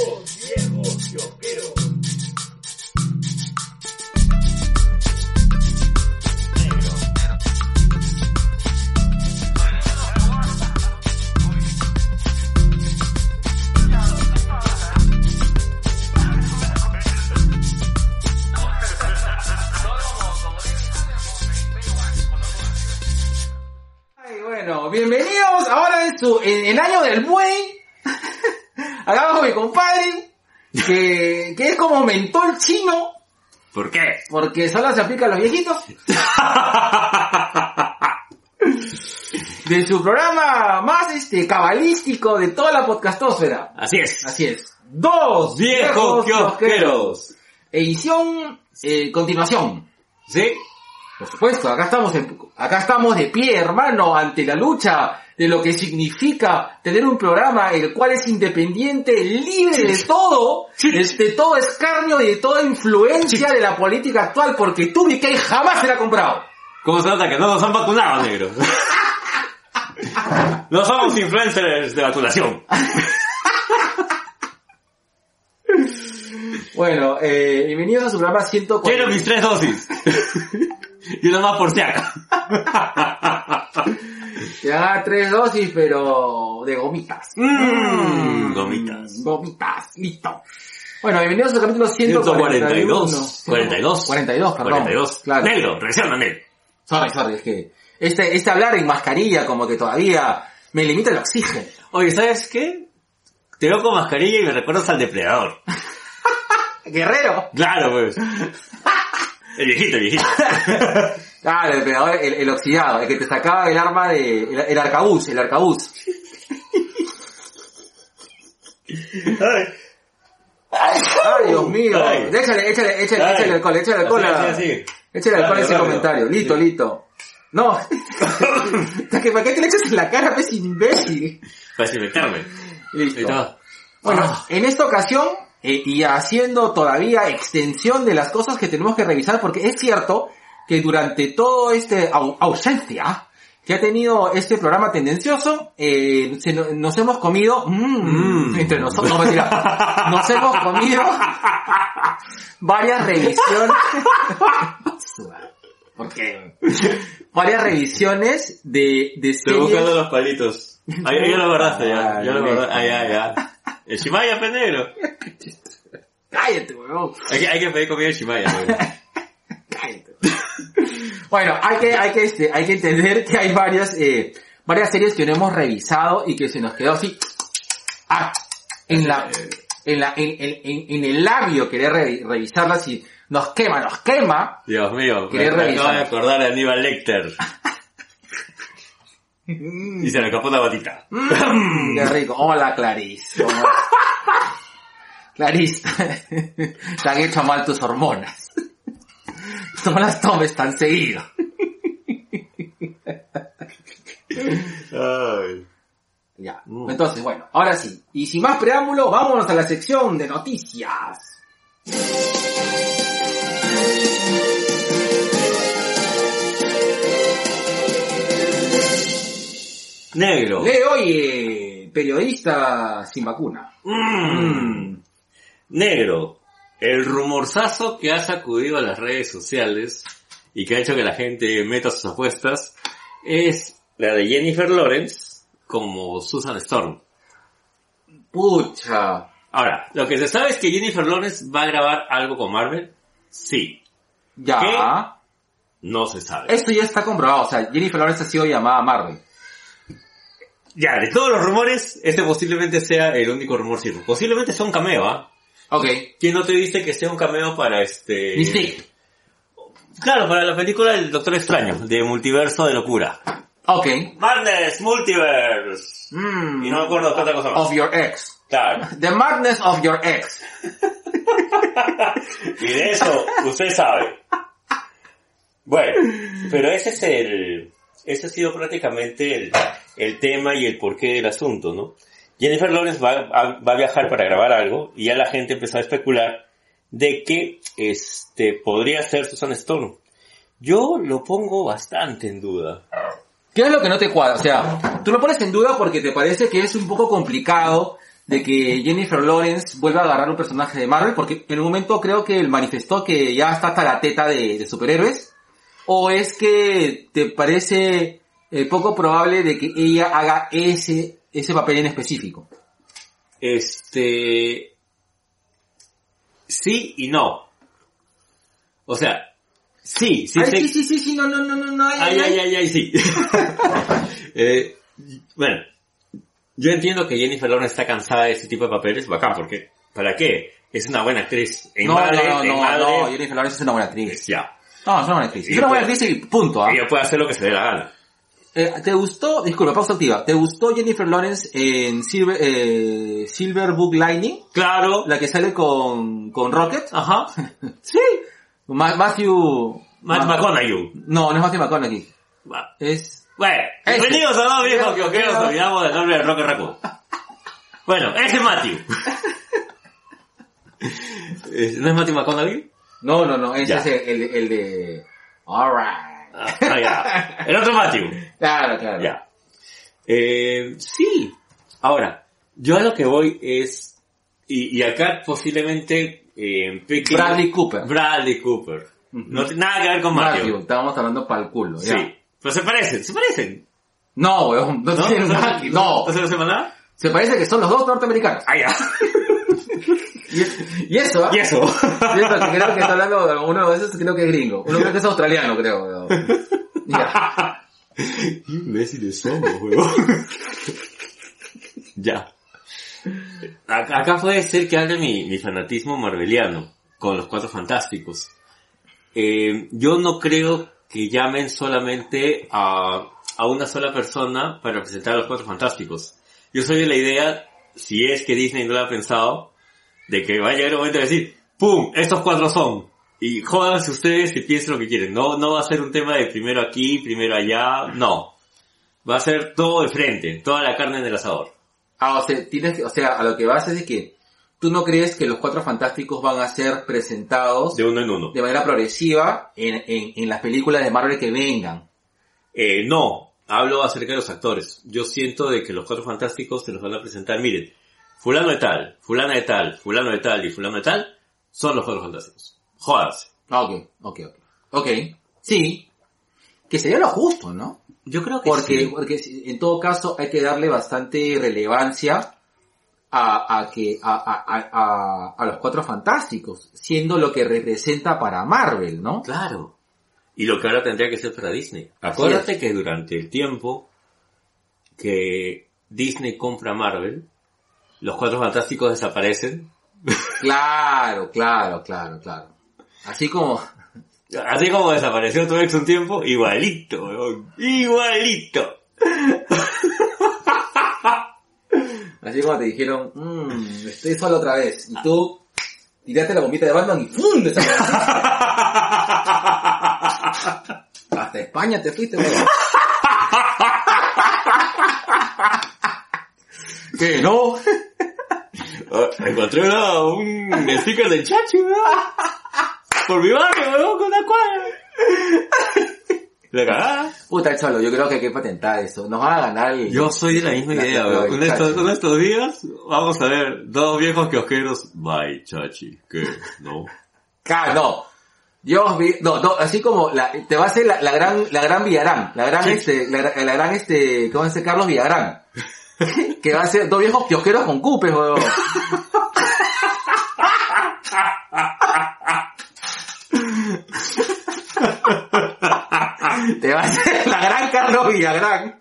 Viejos kiosqueros. Ay, chino, ¿Por qué? porque solo se aplica a los viejitos. De su programa más este cabalístico de toda la podcastósfera. Así es. Así es. Dos Viejos kiosqueros. Edición, eh, continuación. ¿Sí? Por supuesto, acá estamos, en- acá estamos de pie, hermano, ante la lucha de lo que significa tener un programa el cual es independiente, libre de todo, de, todo escarnio y de toda influencia de la política actual, porque tú, Mickey, jamás se la ha comprado. ¿Cómo se nota que no nos han vacunado, negro? no somos influencers de vacunación. Bueno, eh, bienvenidos a su programa 140. Quiero mis tres dosis. y una más por si acaso. Te haga tres dosis, pero de gomitas. Mmm, gomitas. Gomitas, listo. Bueno, bienvenidos al capítulo 141. 142. 42. 42, perdón. 42. Claro. Negro, reacciona, negro. Sorry, sorry, es que este, este hablar en mascarilla como que todavía me limita el oxígeno. Oye, ¿sabes qué? Te veo con mascarilla y me recuerdas al depredador. Guerrero. Claro, pues. El viejito, el viejito. Claro, el depredador, el, el oxidado, el que te sacaba el arma de, el, el arcabuz, el arcabuz. Ay, Dios mío. Ay. Échale, échale, échale, Ay. échale alcohol, échale alcohol. Así, a- así, así. Échale alcohol a ese rápido. comentario. Listo, listo. No. ¿Para qué, ¿Para qué te le echas en la cara, pez imbécil? Para desinfectarme. Listo. Bueno, Ah. en esta ocasión, eh, y haciendo todavía extensión de las cosas que tenemos que revisar, porque es cierto que durante todo este au- ausencia que ha tenido este programa tendencioso, eh, se no- nos hemos comido, mm, Mm. entre nosotros, no mentira, nos hemos comido varias revisiones. ¿Por qué? Varias revisiones de, de Estoy series. buscando los palitos. Ahí, ahí ya lo guardaste, ya. Ya lo Ay, guardaste. Ah, ya. El Shimaya, penegro. Cállate, weón. Hay que, hay que pedir comida de Shimaya, negro. Cállate. Bueno, hay que, hay que, este, hay que entender que hay varias, eh, varias series que no hemos revisado y que se nos quedó así, ah, en la, en la, en, en, en- el labio querer re- revisarlas y nos quema, nos quema. Dios mío, me, ¿Querés me revisar? acabo de acordar de Aníbal Lecter. Y se le escapó una batita. Mm, qué rico. Hola, Clarice. ¿Cómo- Clarice, te han hecho mal tus hormonas. No las tomes tan seguido. Ay. Ya. Mm. Entonces, bueno, ahora sí. Y sin más preámbulo, vámonos a la sección de noticias. Negro. Le oye, periodista sin vacuna. Mm. Negro. El rumorzazo que ha sacudido a las redes sociales y que ha hecho que la gente meta sus apuestas es la de Jennifer Lawrence como Susan Storm. Pucha. Ahora, lo que se sabe es que Jennifer Lawrence va a grabar algo con Marvel. Sí. Ya. ¿Qué? No se sabe. Esto ya está comprobado. O sea, Jennifer Lawrence ha sido llamada a Marvel. Ya, de todos los rumores, este posiblemente sea el único rumor cierto. Posiblemente sea un cameo, ¿ah? Ok. ¿Quién no te dice que sea un cameo para este... Mystique. Claro, para la película del Doctor Extraño, de Multiverso de Locura. Ok. Madness, Multiverse. Mm. Y no me acuerdo otra cosa más. Of your ex. Claro. The madness of your ex. Y de eso usted sabe. Bueno, pero ese es el, ese ha sido prácticamente el, el tema y el porqué del asunto, ¿no? Jennifer Lawrence va, a, va a viajar para grabar algo y ya la gente empezó a especular de que este podría ser Susan Storm. Yo lo pongo bastante en duda. ¿Qué es lo que no te cuadra? O sea, tú lo pones en duda porque te parece que es un poco complicado de que Jennifer Lawrence vuelva a agarrar un personaje de Marvel, porque en un momento creo que él manifestó que ya está hasta la teta de, de superhéroes, o es que te parece eh, poco probable de que ella haga ese, ese papel en específico. Este... Sí y no. O sea, sí, sí, Ay, sí, sí, sí, sí, no, no, no, no, no, ay, Ay, ay, ay, ay, sí. Eh, bueno, yo entiendo que Jennifer Lawrence está cansada de este tipo de papeles, bacán, porque ¿para qué? Es una buena actriz. En No, madre, no, en no, madre, no, Jennifer Lawrence es una buena actriz. ya. No, es una buena actriz. Es una buena actriz y punto, ¿ah? Ella puede hacer lo que se dé la gana. Eh, ¿Te gustó, disculpa, pausa activa, ¿te gustó Jennifer Lawrence en Silver, eh, Silver Book Lightning? Claro. La que sale con, con Rocket. Ajá. Sí. Ma- Matthew... Matt Ma- McConaughey. No, no es Matthew McConaughey. Va. Es... Bueno, Ese. bienvenidos a dos viejos que os nos olvidamos del nombre de Roque Raccoon. Bueno, ese es Matthew. Eh, ¿No es Matthew McConaughey? No, no, no, ese Ya. es el, el, el de... Alright. Ah, ah, ya. El otro Matthew. Claro, claro. Ya. Eh, sí. Ahora, yo a lo que voy es, y, y acá posiblemente, eh, Bradley Cooper. Bradley Cooper. No tiene nada que ver con Matthew. Matthew, estábamos hablando para el culo, ya. Sí. Pero se parecen, se parecen. No, weón, no, ¿No? tienen nada no. ¿No se nada? Se parece que son los dos norteamericanos. Ah, ya. Y, y eso, ¿ah? Y eso. Y eso, que creo que está hablando, uno de esos creo que es gringo. Uno creo que es australiano, creo. weón. Ya. Imbéciles somos, huevón. ya. Acá, puede ser que hable mi, mi fanatismo marveliano con los cuatro fantásticos. Eh, yo no creo que llamen solamente a, a una sola persona para representar a los cuatro fantásticos. Yo soy de la idea, si es que Disney no lo ha pensado, de que va a llegar un momento de decir, ¡pum! Estos cuatro son. Y jódanse ustedes y piensen lo que quieren. No, no va a ser un tema de primero aquí, primero allá, no. Va a ser todo de frente, toda la carne en el asador. Ah, o sea, tienes que, o sea, a lo que vas es de que tú no crees que los cuatro fantásticos van a ser presentados De uno en uno. de manera progresiva en, en, en las películas de Marvel que vengan. Eh, no, hablo acerca de los actores. Yo siento de que los cuatro fantásticos se los van a presentar, miren, fulano de tal, fulana de tal, fulano de tal y fulano de tal, son los cuatro fantásticos. Jódanse. Ah, ok, ok, ok. Ok, sí. Que sería lo justo, ¿no? Yo creo que Porque, sí. porque si- en todo caso hay que darle bastante relevancia a, a que, a, a, a, a- a los cuatro fantásticos, siendo lo que representa para Marvel, ¿no? Claro. Y lo que ahora tendría que ser para Disney. Acuérdate que durante el tiempo que Disney compra Marvel, los cuatro fantásticos desaparecen. Claro, claro, claro, claro. Así como, Así como desapareció tu ex un tiempo, igualito, weón. Igualito. así como te dijeron, mmm, estoy solo otra vez. Y tú tiraste la bombita de Batman y ¡fum! desapareciste. Hasta España te fuiste, weón. ¿Qué? ¿No? Oh, encontré una, un sticker del chachi, weón. Por mi barrio, weón, con una cuadra. La cagada. Puta, cholo, yo creo que hay que patentar eso. Nos van a ganar el... Yo soy de la misma La- idea, la- weón. la- En estos, días, vamos a ver, dos viejos kiosqueros. Bye, chachi. ¿Qué? ¿No? Claro, no. Dios vi, no, no, así como la, te va a hacer la, la gran, la gran Villarán, la gran Sí. este, la, gra- la gran este, ¿cómo se dice? Carlos Villagrán. que va a ser dos viejos kiosqueros con cupes, weón. te va a hacer la gran Carlos Villagrán.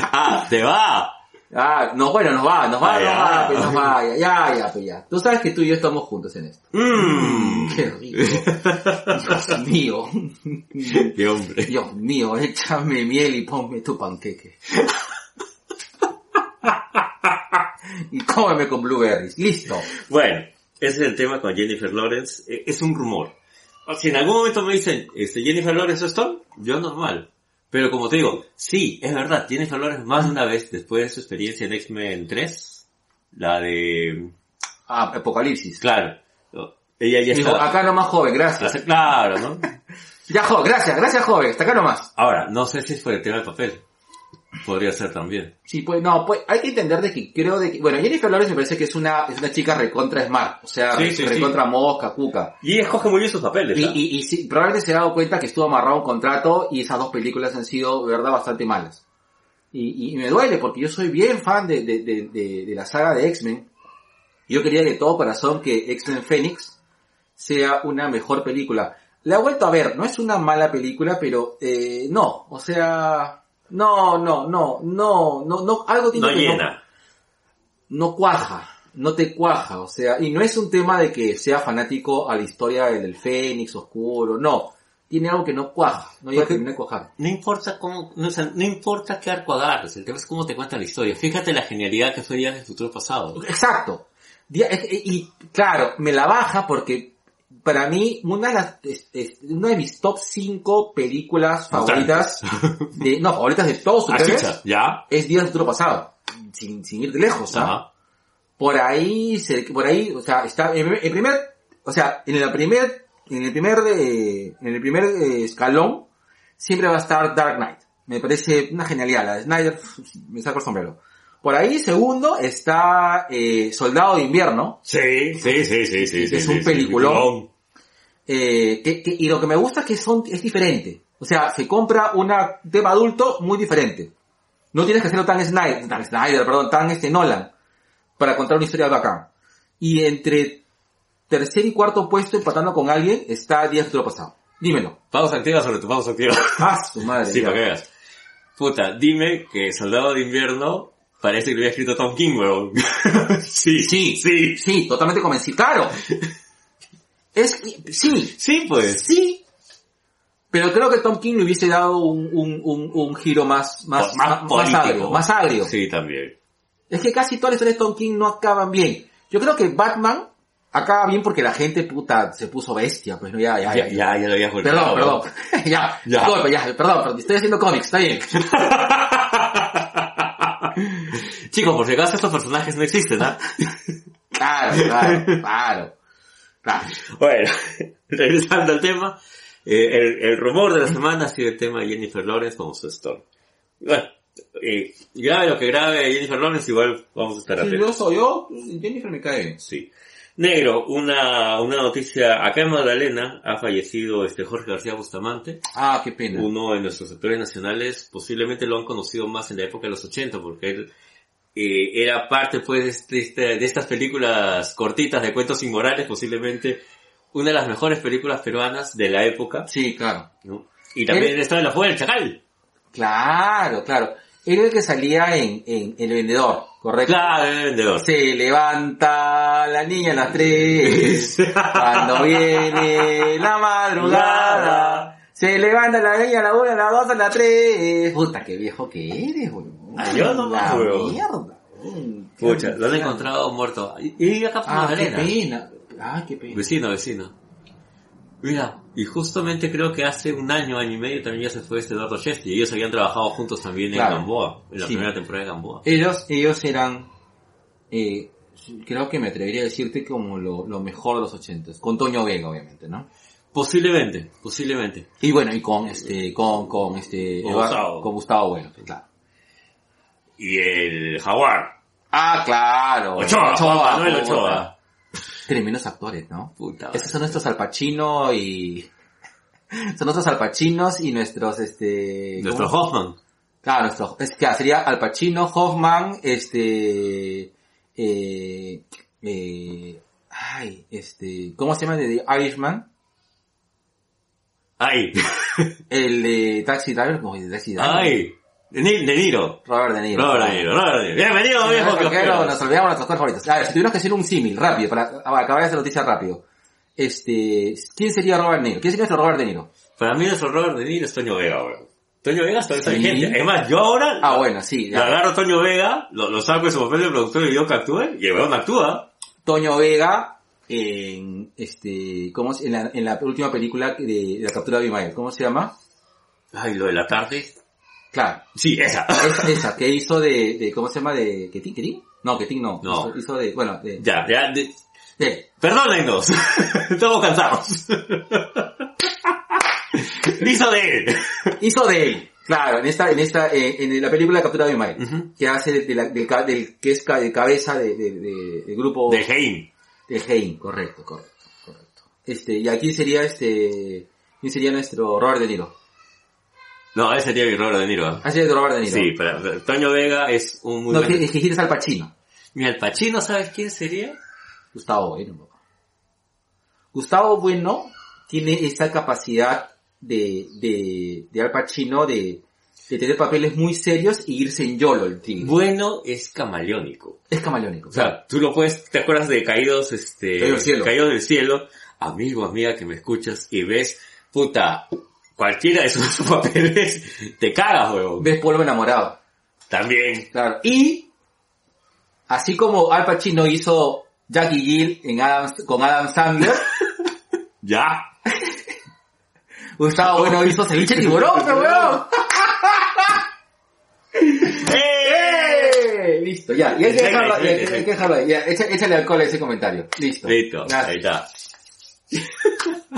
Ah, te va. Ah, no, bueno, nos va, nos va, nos ya. va, pues, nos va, ya, ya, ya, pues ya. Tú sabes que tú y yo estamos juntos en esto. Mmm. Qué rico. Dios mío. Qué hombre. Dios mío, échame miel y ponme tu panqueque. y cómeme con blueberries. Listo. Bueno, ese es el tema con Jennifer Lawrence. Eh, Es un rumor. O Si en algún momento me dicen, este, Jennifer Lawrence es Stone, yo normal. Pero como te digo, sí, es verdad, Jennifer Lawrence más de una vez, después de su experiencia en X-Men 3, la de, Ah, Apocalipsis. claro, ella ya Dijo, está, acá nomás joven, gracias. claro, ¿no? Ya joven, gracias, gracias joven, hasta acá nomás. Ahora, no sé si es por el tema del papel. Podría ser también. Sí, pues no, pues hay que entender de que creo de que, bueno, Jennifer Lawrence me parece que es una, es una chica recontra smart, o sea, Sí, sí, recontra mosca, cuca. Y escoge muy bien sus papeles. Y, y, y sí, probablemente se ha dado cuenta que estuvo amarrado a un contrato y esas dos películas han sido, de verdad, bastante malas. Y, y me duele porque yo soy bien fan de, de, de, de, de la saga de X-Men. Yo quería de todo corazón que X-Men Phoenix sea una mejor película. La he vuelto a ver, no es una mala película, pero eh, no, o sea, no, no, no, no, no, no, algo tiene no que llena. no cuaja, no te cuaja, o sea, y no es un tema de que sea fanático a la historia del Fénix oscuro, no, tiene algo que no cuaja, no llega a terminar de cuajar. No importa cómo, no, o sea, no importa qué arco agarres, el tema es cómo te cuenta la historia. Fíjate la genialidad que fue Días del Futuro Pasado. Exacto. Y claro, me la baja porque para mí una de las, es- es una de mis top 5 películas favoritas, de, no, favoritas de todos ustedes, ¿ya? es Días del Futuro Pasado, sin, sin ir de lejos. Ajá. por ahí, por ahí, o sea, está, en el primer, o sea, en la primer, en el primer, eh, en el primer eh, escalón, siempre va a estar Dark Knight. Me parece una genialidad, la de Snyder, me saco el sombrero. Por ahí, segundo, está eh, Soldado de Invierno, Sí, sí, sí, sí, sí. Es sí, un sí, peliculón. Eh, que, que- y lo que me gusta es que son, es diferente. O sea, se compra un tema adulto muy diferente. No tienes que hacerlo tan Snyder, tan Snyder, perdón, tan este Nolan, para contar una historia bacán. Y entre tercer y cuarto puesto empatando con alguien está Días de Futuro Pasado. Dímelo. Pausa activa sobre tu pausa activa. Ah, su madre. sí, para que veas. Puta, dime que Soldado de Invierno parece que lo había escrito Tom King, weón. sí, Sí, sí. Sí, totalmente convencido. Claro. Es sí, Sí, pues. sí. Pero creo que Tom King le hubiese dado un, un, un, un giro más, más, Más más, agrio, más agrio. Sí, también. Es que casi todas las historias de Tom King no acaban bien. Yo creo que Batman acaba bien porque la gente puta se puso bestia, pues no, ya, ya, Ya, ya, ya lo había Perdón, perdón. ya, Ya. disculpe, ya, perdón, perdón, estoy haciendo cómics, está bien. Chicos, por si acaso estos personajes no existen, ¿ah? Claro, claro, claro. Bueno, regresando al tema, eh, el, el rumor de la semana ha sido el tema de Jennifer Lawrence como su Storm. Bueno, eh, grave lo que grave Jennifer Lawrence, igual vamos a estar Si atentos. yo soy yo, Jennifer me cae. Sí. Negro, una, una noticia, acá en Magdalena ha fallecido este Jorge García Bustamante, Ah, qué pena. uno de nuestros actores nacionales, posiblemente lo han conocido más en la época de los 80, porque él eh, era parte pues de, este- este- de estas películas cortitas de cuentos inmorales, posiblemente una de las mejores películas peruanas de la época, Sí, claro. ¿no? Y también Él- estaba en la fuga del chacal. Claro, claro. Era el que salía en, en El Vendedor, ¿correcto? Claro, el vendedor. Se levanta la niña a las tres, cuando viene la madrugada. Se levanta la niña la una, la dos, a la tres. Puta, qué viejo que eres, weón. Ah, yo no La más, weón. mierda. Pucha, lo han encontrado muerto. Y, acá por Ah, qué pena. Ay, qué pena. Vecino, vecino. Mira, y justamente creo que hace un año, año y medio también ya se fue este Eduardo Chesty. Ellos habían trabajado juntos también Claro. en Gamboa, en la Sí. primera temporada de Gamboa. Ellos, ellos eran, eh, creo que me atrevería a decirte como lo, lo mejor de los ochentas. Con Toño Vega, obviamente, ¿no? Posiblemente, posiblemente. Y bueno, y con este, con, con este, Con Eduardo- Gustavo. con Gustavo Bueno, claro. Y el Jaguar. Ah, claro. Ochoa, Juan Manuel. Ochoa. Tremendos actores, ¿no? Puta. Esos son nuestros Al Pacino y... Son nuestros Al Pacinos y nuestros, este... Nuestro ¿cómo? Hoffman. Claro, nuestro, es que sería Al Pacino, Hoffman, este... Eh, eh, ay, este... ¿Cómo se llama de The Irishman? Ay, El de Taxi Driver, como de Taxi Driver. ay. De, Ni- de Niro. Robert De Niro. Robert De Niro, Robert De Niro. Bienvenido, viejo. Porque nos olvidamos nuestros actores favoritos. A ver, si tuviéramos que hacer un símil, rápido, para acabar esta noticia rápido. Este, ¿quién sería Robert De Niro? ¿Quién sería nuestro Robert De Niro? Para mí nuestro Robert De Niro es Toño Vega ahora. Toño Vega está Sí. vigente. Es más, yo ahora Ah, bueno, sí. le ya. agarro a Toño Vega, lo, lo saco de su papel de productor y digo que actúe, y el weón actúa. Toño Vega, en, este, ¿cómo se, en la, en la última película de, de la captura de Abimael, ¿cómo se llama? Ay, lo de la tarde. Claro, Sí, esa. esa, esa que hizo de, de, ¿cómo se llama? De, ¿Ketín? ¿Ketín? No, Ketín no. No. Hizo, hizo de, bueno, de, Ya, ya, de- de, perdónennos. Estamos cansados. Hizo de él. hizo de él. Claro, en esta, en esta, eh, en la película Captura de Imael, Ujú. que hace de, la- del, del- que es de cabeza de, de- de- del grupo De Heim. De Hein, correcto, correcto, correcto. Este, y aquí sería este, ¿quién sería nuestro Robert De Niro? No, ese sería mi Robert De Niro. ¿eh? Ah, sería Robert De Niro. Sí, pero, Toño Vega es un muy No, buen- que, es que quieres al Pacino. Mira, el Pachino, ¿sabes quién sería? Gustavo Bueno. Gustavo Bueno tiene esa capacidad de, de, de Al Pacino de, de tener papeles muy serios y irse en YOLO el tigre. Bueno es camaleónico. Es camaleónico. O sea, tú lo puedes, ¿te acuerdas de Caídos, este, Caídos del cielo. Caídos del cielo? Amigo, amiga que me escuchas y ves, puta, cualquiera de sus papeles, te cagas, huevón. ves Polvo enamorado. También. Claro. Y, así como Al Pacino hizo Jackie Gill en Adam, con Adam Sandler, Ya. Gustavo Bueno hizo Ceviche Tiburón, pero weón. ¡Eh! Listo, ya. Y hay que dejarlo, ahí, hay que- hay que dejarlo ahí. Ya, echa- échale alcohol a ese comentario. Listo. Listo, ahí está.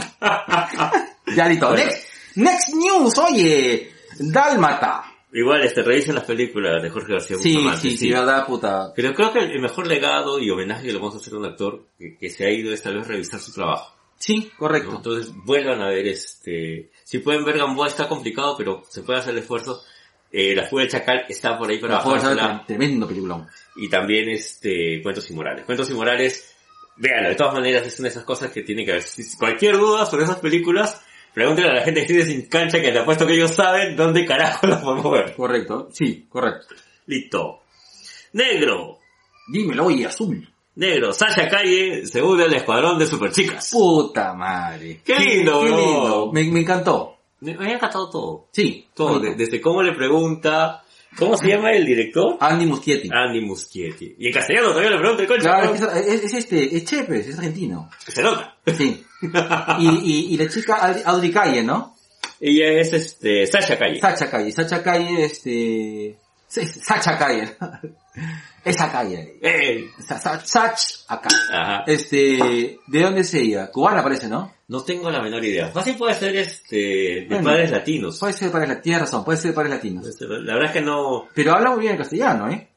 Ya listo. Bueno. Next, next news, oye. Dálmata. Igual, este, revisen las películas de Jorge García Sí, Bustamante, sí, sí, verdad, puta. Pero creo que el mejor legado y homenaje que le vamos a hacer a un actor que, que se ha ido es tal vez revisar su trabajo. Sí, correcto. Entonces vuelvan a ver este, si pueden ver Gamboa está complicado, pero se puede hacer el esfuerzo. Eh, la fuga del chacal está por ahí para La fuerza bajársela. tremendo peliculón. Y también este, Cuentos Inmorales. Cuentos Inmorales, véanlo, de todas maneras es una de esas cosas que tiene que ver. Si- cualquier duda sobre esas películas, pregúntenle a la gente que esté sin cancha que te apuesto que ellos saben dónde carajo las podemos ver. Correcto. Sí, correcto. Listo. Negro. Dímelo, oye, azul. Negro, Sasha Calle se une al escuadrón de superchicas. Puta madre. Qué lindo, qué bro. lindo. Me, me encantó. Me me ha encantado todo. Sí, Todo, de- desde cómo le pregunta, ¿cómo se llama el director? Andy Muschietti. Andy Muschietti. Y en castellano todavía le pregunta el coche. Claro, ¿no? es, es- es este, es Chepes, es argentino. Se nota. Sí. Y, y, y la chica Audrey- Calle, ¿no? Ella es este, Sasha Calle. Sacha Calle. Sacha Calle, este... Sacha Calle. Esa calle. ¡Eh! Sa- sa- Sach acá. Ajá. Este, ¿de dónde es ella? Cubana parece, ¿no? No tengo la menor idea. Fácil puede ser este, de Bueno. padres latinos. Puede ser para la tienes razón, puede ser para latinos. Este, La verdad es que no... Pero habla muy bien el castellano, ¿eh?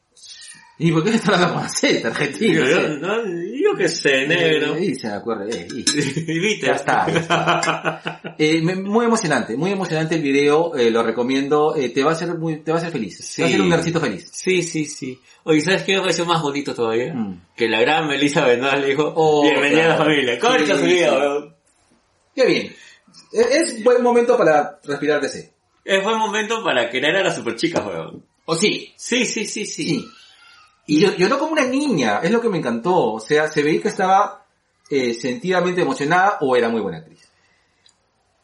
¿Y por qué está hablando con acento argentino? Yo, no, yo qué sé, negro. Y se me acuerda, eh, y- Y viste. Ya está, ya está. Eh, muy emocionante, muy emocionante el video, eh, lo recomiendo, eh, te va a hacer muy, te va a hacer feliz, te va a hacer un nercito feliz. Sí, sí, sí. Oye, ¿sabes qué me pareció más bonito todavía? Mm. Que la gran Melissa Benoist le dijo, Oh, bienvenida a la familia. Concha Sí, su vida, weón. Qué bien. Es, es buen momento para respirar de. Es buen momento para querer a las superchicas, weón. ¿O sí? Sí, sí, sí, sí. Sí. Y yo, yo no como una niña, es lo que me encantó, o sea, se veía que estaba eh, sentidamente emocionada o era muy buena actriz.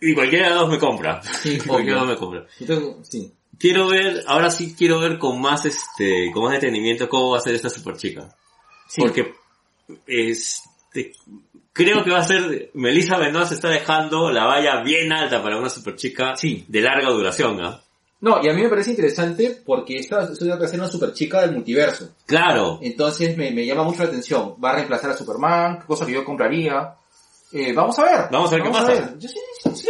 Y cualquiera de los dos me compra. Sí, cualquiera de obvio. los dos me compra. Sí. Quiero ver, ahora sí quiero ver con más este, con más detenimiento cómo va a ser esta superchica. Sí. Porque, este, creo que va a ser, Melissa Benoist está dejando la valla bien alta para una superchica Sí. de larga duración, ¿ah? No, y a mí me parece interesante porque esta es una ser una super chica del multiverso. Claro. Entonces me, me llama mucho la atención. Va a reemplazar a Superman, cosa que yo compraría. Eh, vamos a ver. Vamos a ver qué pasa. ver. Yo sí, sí, sí,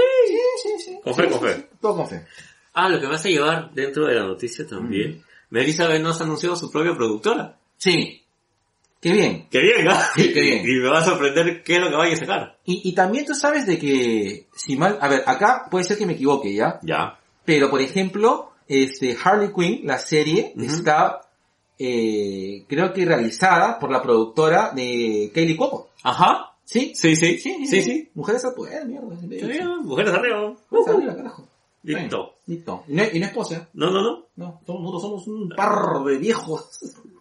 sí, sí. Con fe, Sí, con fe. sí, Todo con fe. Ah, lo que me hace llevar dentro de la noticia también. Melissa Benoist ha anunciado su propia productora. Sí. Qué bien. Qué bien, ¿no? Sí, qué bien. Y me va a sorprender qué es lo que vaya a sacar. Y, y también tú sabes de que, si mal, a ver, acá puede ser que me equivoque ya, Ya. Pero por ejemplo, este, Harley Quinn, la serie, está, eh, creo que realizada por la productora de Kaylee Cuoco. Ajá. ¿Sí? Sí, sí. Sí, Sí, sí. Mujeres al poder, mierda. Qué bien, Mujeres arriba. Mujeres arriba, carajo. Listo. Listo. Y no, y no es pose, ¿eh? No, no, no. No, somos- nosotros somos un par de viejos.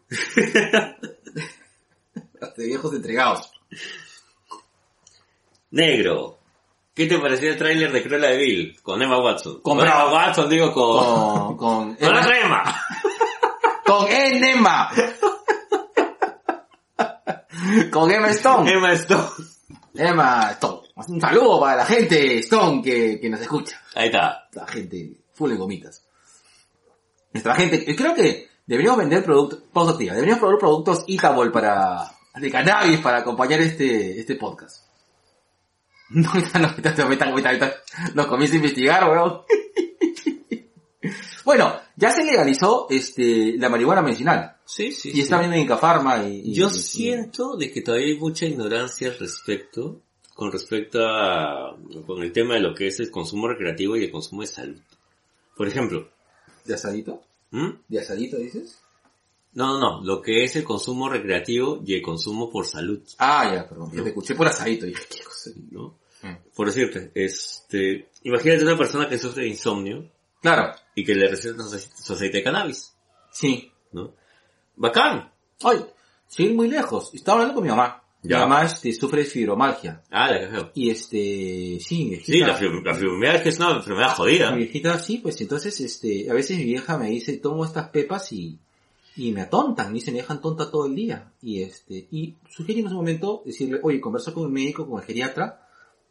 de viejos entregados. Negro. ¿Qué te pareció el tráiler de Cruella de Vil? Con Emma Watson. Comprado. Emma Watson, digo, con... Con, con, Con la Emma, con Enema. con Emma Stone. Emma Stone. Emma Stone. Un saludo para la gente Stone que, que nos escucha. Ahí está. La gente full de gomitas. Nuestra gente, eh, creo que deberíamos vender productos, pausa deberíamos probar productos Itabol para, de cannabis para acompañar este, este podcast. No, no, ahorita, ahorita, nos comienza a investigar, weón. Bueno, ya se legalizó este la marihuana medicinal. Sí, sí. Y está viendo en Incafarma y, y- Yo y- siento de que todavía hay mucha ignorancia al respecto, con respecto a, con el tema de lo que es el consumo recreativo y el consumo de salud. Por ejemplo, ¿De asadito? ¿hmm? ¿De asadito dices? no, no, no, lo que es el consumo recreativo y el consumo por salud, Ah, ya, perdón. Yo te escuché por asadito. Dije, ¿qué cosa? ¿no? Mm. Por decirte, este, imagínate una persona que sufre de insomnio Claro, y que le recetan su, aceite de cannabis, sí. ¿no? Bacán. Ay, sin ir muy lejos. Estaba hablando con mi mamá. Ya. Mi mamá este, sufre de fibromalgia. Ah, la que feo. Y este, sí, mi viejita. Sí, la, fibro- la fibromialgia es una enfermedad jodida. Mi viejita sí, pues entonces este, a veces mi vieja me dice, tomo estas pepas y, y me atontan, me dice, me dejan tonta todo el día. Y este, y en ese momento decirle, oye, converso con el médico, con el geriatra,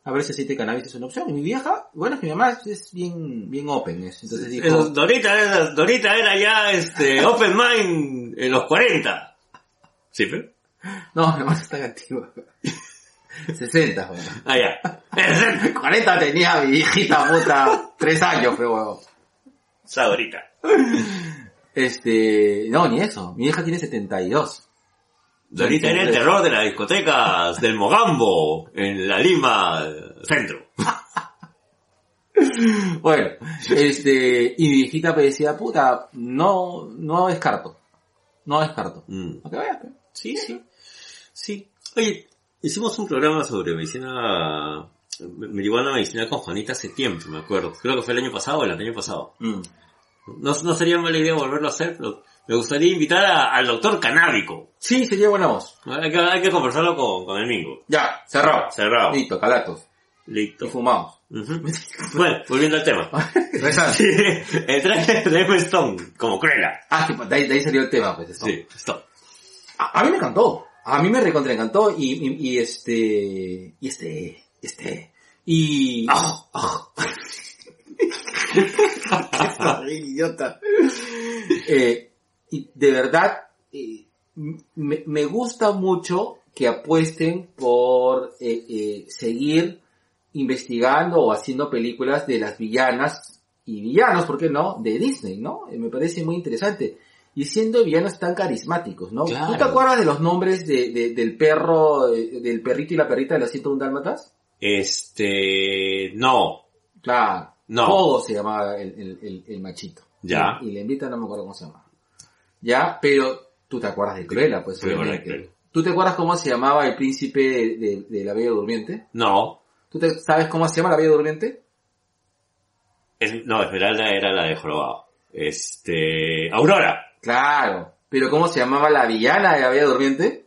a ver si aceite de cannabis es una opción. Y mi vieja, bueno, es que mi mamá es bien, bien open, es. entonces dijo, Dorita, era, Dorita era ya este open mind en los 40. ¿Sí, pero? no, mi mamá está activa. 60, bueno. Ah, ya. 40 tenía mi hijita puta, 3 años, pero bueno. Esa Dorita. Este, no, ni eso, mi hija tiene 72. Dorita era el terror de las discotecas del Mogambo en la Lima Centro. Bueno, este, y mi viejita me decía, puta, no, no descarto. No descarto. Mm. Para que veas, pe. Sí, sí. Sí. Oye, hicimos un programa sobre medicina, marihuana medicinal con Juanita hace tiempo, me acuerdo. Creo que fue el año pasado o el año pasado. Mm. No, no sería mala idea volverlo a hacer, pero me gustaría invitar a- al doctor canábico. Sí, sería buena voz. Hay que, hay que conversarlo con, con el Mingo. Ya, cerrado. Cerrado. Listo, calatos. Listo. Y fumamos. Ujú. Bueno, volviendo al tema. Sí, el traje de Emma Stone, como Cruella. Ah, que de ahí, de ahí salió el tema, pues. eso. Sí, stop. A, a mí me encantó. A mí me recontra encantó y, y, y este, y este, este, y... Ah. Qué idiota. Eh, y de verdad, eh, me, me gusta mucho que apuesten por eh, eh, seguir investigando o haciendo películas de las villanas y villanos, ¿por qué no? De Disney, ¿no? Me parece muy interesante. Y siendo villanos tan carismáticos, ¿no? Claro. ¿Tú te acuerdas de los nombres de, de- del perro, del perrito y la perrita de los 101 dálmatas? Este, no. Claro. No. Pogo se llamaba el, el, el- el machito. Ya. Y, y la invita no me acuerdo cómo se llama. Ya, pero tú te acuerdas de Cruella, pues obviamente. Cruella. ¿Tú te acuerdas cómo se llamaba el príncipe de, de- de la Bella Durmiente? No. ¿Tú te, sabes cómo se llama la Bella Durmiente? Es- no, Esmeralda era la de Jorobado. Este, Aurora. Claro. ¿Pero cómo se llamaba la villana de la Bella Durmiente?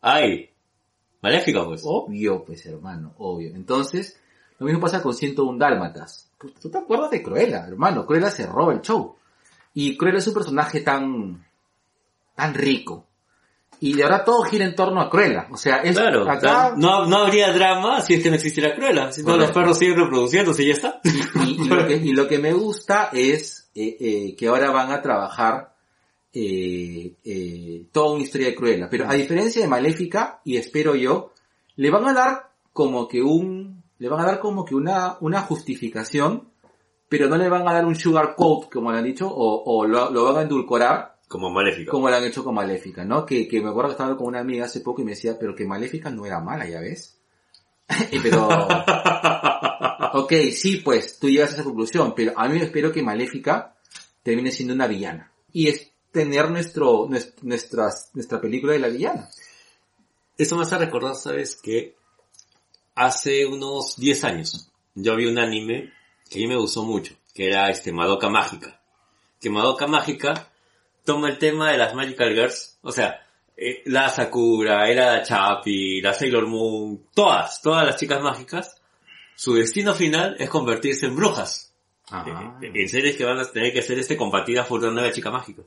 Ay. Maléfica, pues. Obvio, pues hermano, obvio. Entonces, lo mismo pasa con 101 Dálmatas. ¿Tú, tú te acuerdas de Cruella, hermano? Cruella se roba el show. Y Cruella es un personaje tan, tan rico. Y de ahora todo gira en torno a Cruella. O sea, es Claro, acá, no, no habría drama si es que no existiera Cruella. Si no, los perros siguen reproduciéndose y ya está. y, y lo que, y lo que me gusta es eh, eh, que ahora van a trabajar eh, toda una historia de Cruella. Pero a diferencia de Maléfica, y espero yo, le van a dar como que un, le van a dar como que una, una justificación, pero no le van a dar un sugar coat, como le han dicho, o, o lo, lo van a endulcorar, Como Maléfica. como lo han hecho con Maléfica, ¿no? Que, que me acuerdo que estaba con una amiga hace poco y me decía, pero que Maléfica no era mala, ya ves. Pero, ok, sí, pues tú llegas a esa conclusión, pero a mí espero que Maléfica termine siendo una villana. Y es tener nuestro, nues- nuestras, nuestra película de la villana. Eso me hace recordar, ¿sabes? Que hace unos 10 años yo vi un anime que a mí me gustó mucho, que era este Madoka Mágica. Que Madoka Mágica toma el tema de las Magical Girls, o sea, eh, la Sakura, era la Chapi, la Sailor Moon, todas, todas las chicas mágicas, su destino final es convertirse en brujas. Ajá. Eh, En series que van a tener que ser este combatida por una nueva chica mágica.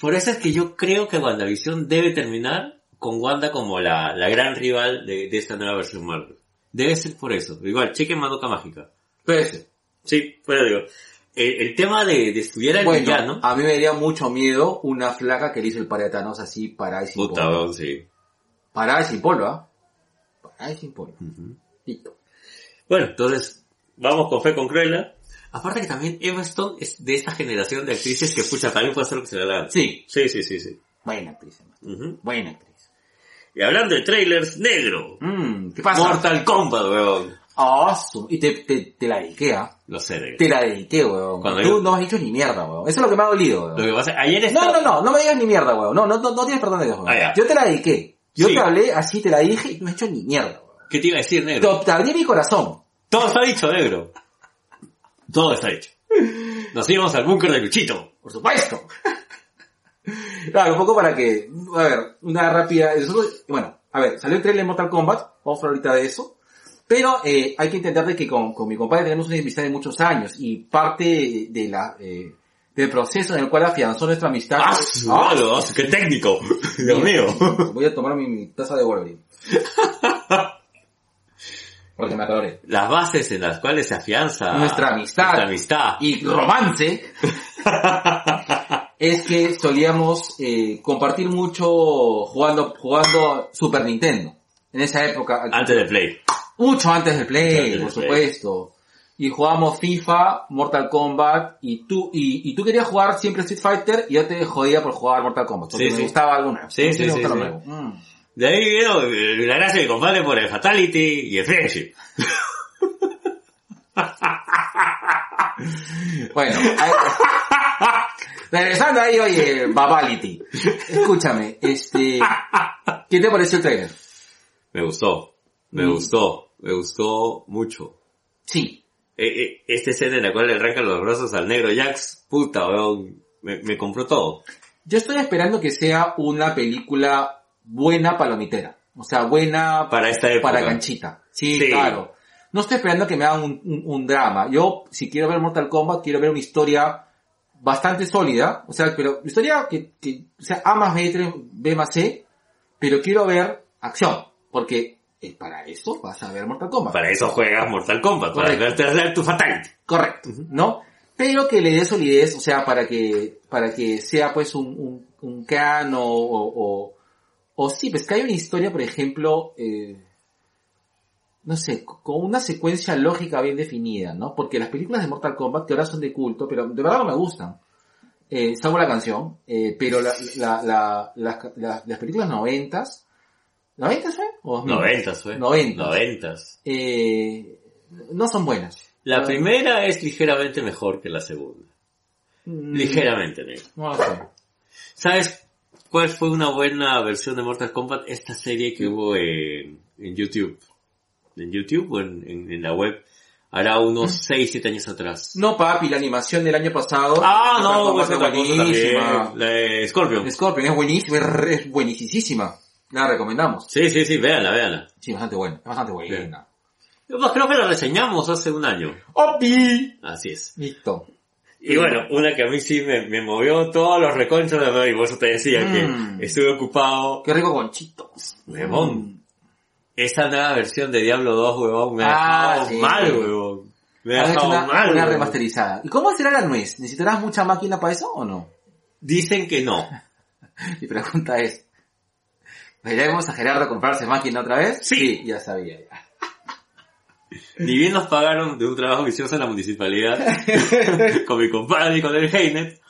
Por eso es que yo creo que WandaVision debe terminar con Wanda como la, la gran rival de, de esta nueva versión Marvel. Debe ser por eso. Igual, chequen Madoka Mágica. Pues, Sí, pero digo, el, el tema de, de estudiar al bueno, villano, a mí me daría mucho miedo una flaca que le hizo el par de Thanos así para y sin puta, polvo. weón, sí. Para y sin polvo, ¿ah? Para y sin polvo. Listo. Bueno, entonces, vamos con fe con Cruella. Aparte que también Emma Stone es de esta generación de actrices que, pucha, también puede hacer lo que se le da. Sí, Sí, sí, sí, sí. buena actriz. Emma. Buena actriz. Y hablando de trailers, negro. Mm, ¿Qué pasa? Mortal Kombat, weón. Su- y te, te, te la dediqué, ¿ah? Lo sé. Te la dediqué, weón. Cuando Tú yo- no has dicho ni mierda, weón. Eso es lo que me ha dolido, Lo weón. que pasa, ayer No, estaba... no, no, no me digas ni mierda, weón. No, no, no, no tienes perdón de Dios, weón. Ah, ya. Yo te la dediqué. Yo Sí. te hablé, así te la dije y no has hecho ni mierda, weón. ¿Qué te iba a decir, negro? Te, abrí mi corazón. Todo está dicho, negro. Todo está hecho. Nos íbamos al búnker de Luchito. Por supuesto. claro, un poco para que, a ver, una rápida, nosotros- bueno, a ver, salió el trailer de Mortal Kombat, vamos a hablar ahorita de eso, pero eh, hay que entender de que con, con mi compadre tenemos una amistad de muchos años y parte de, la, eh, del proceso en el cual afianzó nuestra amistad. ¡Ah, madre, ah, ¡Qué técnico! Dios mío. Voy a tomar mi, mi taza de Wolverine. Porque me acaloré. Las bases en las cuales se afianza Nuestra amistad. Nuestra amistad. Y romance es que solíamos eh, compartir mucho jugando, jugando Super Nintendo. En esa época. Antes de Play. Mucho antes del Play, Antes del por Play. supuesto. Y jugábamos FIFA, Mortal Kombat, y tú, y, y tú querías jugar siempre Street Fighter, y yo te jodía por jugar Mortal Kombat, porque Sí, me sí. gustaba nuevo. Sí, sí, sí. Mm. De ahí vino eh, la gracia de mi compadre por el Fatality y el Friendship. Bueno, ahí- regresando ahí, oye, Babality. Escúchame, este, ¿qué te pareció el trailer? Me gustó. Me Mm. gustó. Me gustó mucho. Sí, Eh, eh, esta escena en la cual le arrancan los brazos al negro Jax, puta, weón, me, me compró todo. yo estoy esperando que sea una película buena palomitera. O sea, buena Para esta época. para ganchita. Sí, Sí. claro. No estoy esperando que me hagan un, un- un drama. Yo, si quiero ver Mortal Kombat, quiero ver una historia bastante sólida. O sea, pero historia que, que o sea, A más B, 3, B más C, pero quiero ver acción. Porque eh, para eso vas a ver Mortal Kombat. Para eso juegas Mortal Kombat, para verte dar tu Fatality. Correcto, ¿no? Pero que le dé solidez, o sea, para que, para que sea pues un, un, un can o, o, o, sí, pues que hay una historia, por ejemplo, eh, no sé, con una secuencia lógica bien definida, ¿no? Porque las películas de Mortal Kombat, que ahora son de culto, pero de verdad no me gustan, eh, salvo la canción, eh, pero la, la, la, las películas noventas, ¿noventas fue? ¿O 2000? Noventas, fue. Noventas. Noventas. Eh, no son buenas. La No- primera es ligeramente mejor que la segunda. Mm, Ligeramente, sé. ¿Sabes cuál fue una buena versión de Mortal Kombat? Esta serie que hubo en, en YouTube. En YouTube o en, en- en la web. Hará unos 6, 7 años atrás. No, papi, la animación del año pasado. Ah, no, cosa también. La Scorpion. Scorpion es buenísima, es, es buenísima. La recomendamos. Sí, sí, sí, véanla, véanla. Sí, bastante buena, es bastante buena. Yo creo que la reseñamos hace un año. ¡Opi! Así es. Listo. Y bueno, una que a mí sí me, me movió todos los reconchos de ver, y por eso te decía Mm. que estuve ocupado. Qué rico con chitos. Huevón. Esta nueva versión de Diablo 2, huevón, me ha Ah, dejado sí. mal, huevón. Me ha dejado una, mal. una huevón. remasterizada. ¿Y cómo será la nuez? ¿Necesitarás mucha máquina para eso o no? Dicen que no. Mi pregunta es, ¿veremos a Gerardo comprarse máquina otra vez? Sí. ya sabía. ya. Ni bien nos pagaron de un trabajo vicioso en la municipalidad con mi compadre y con el Heinet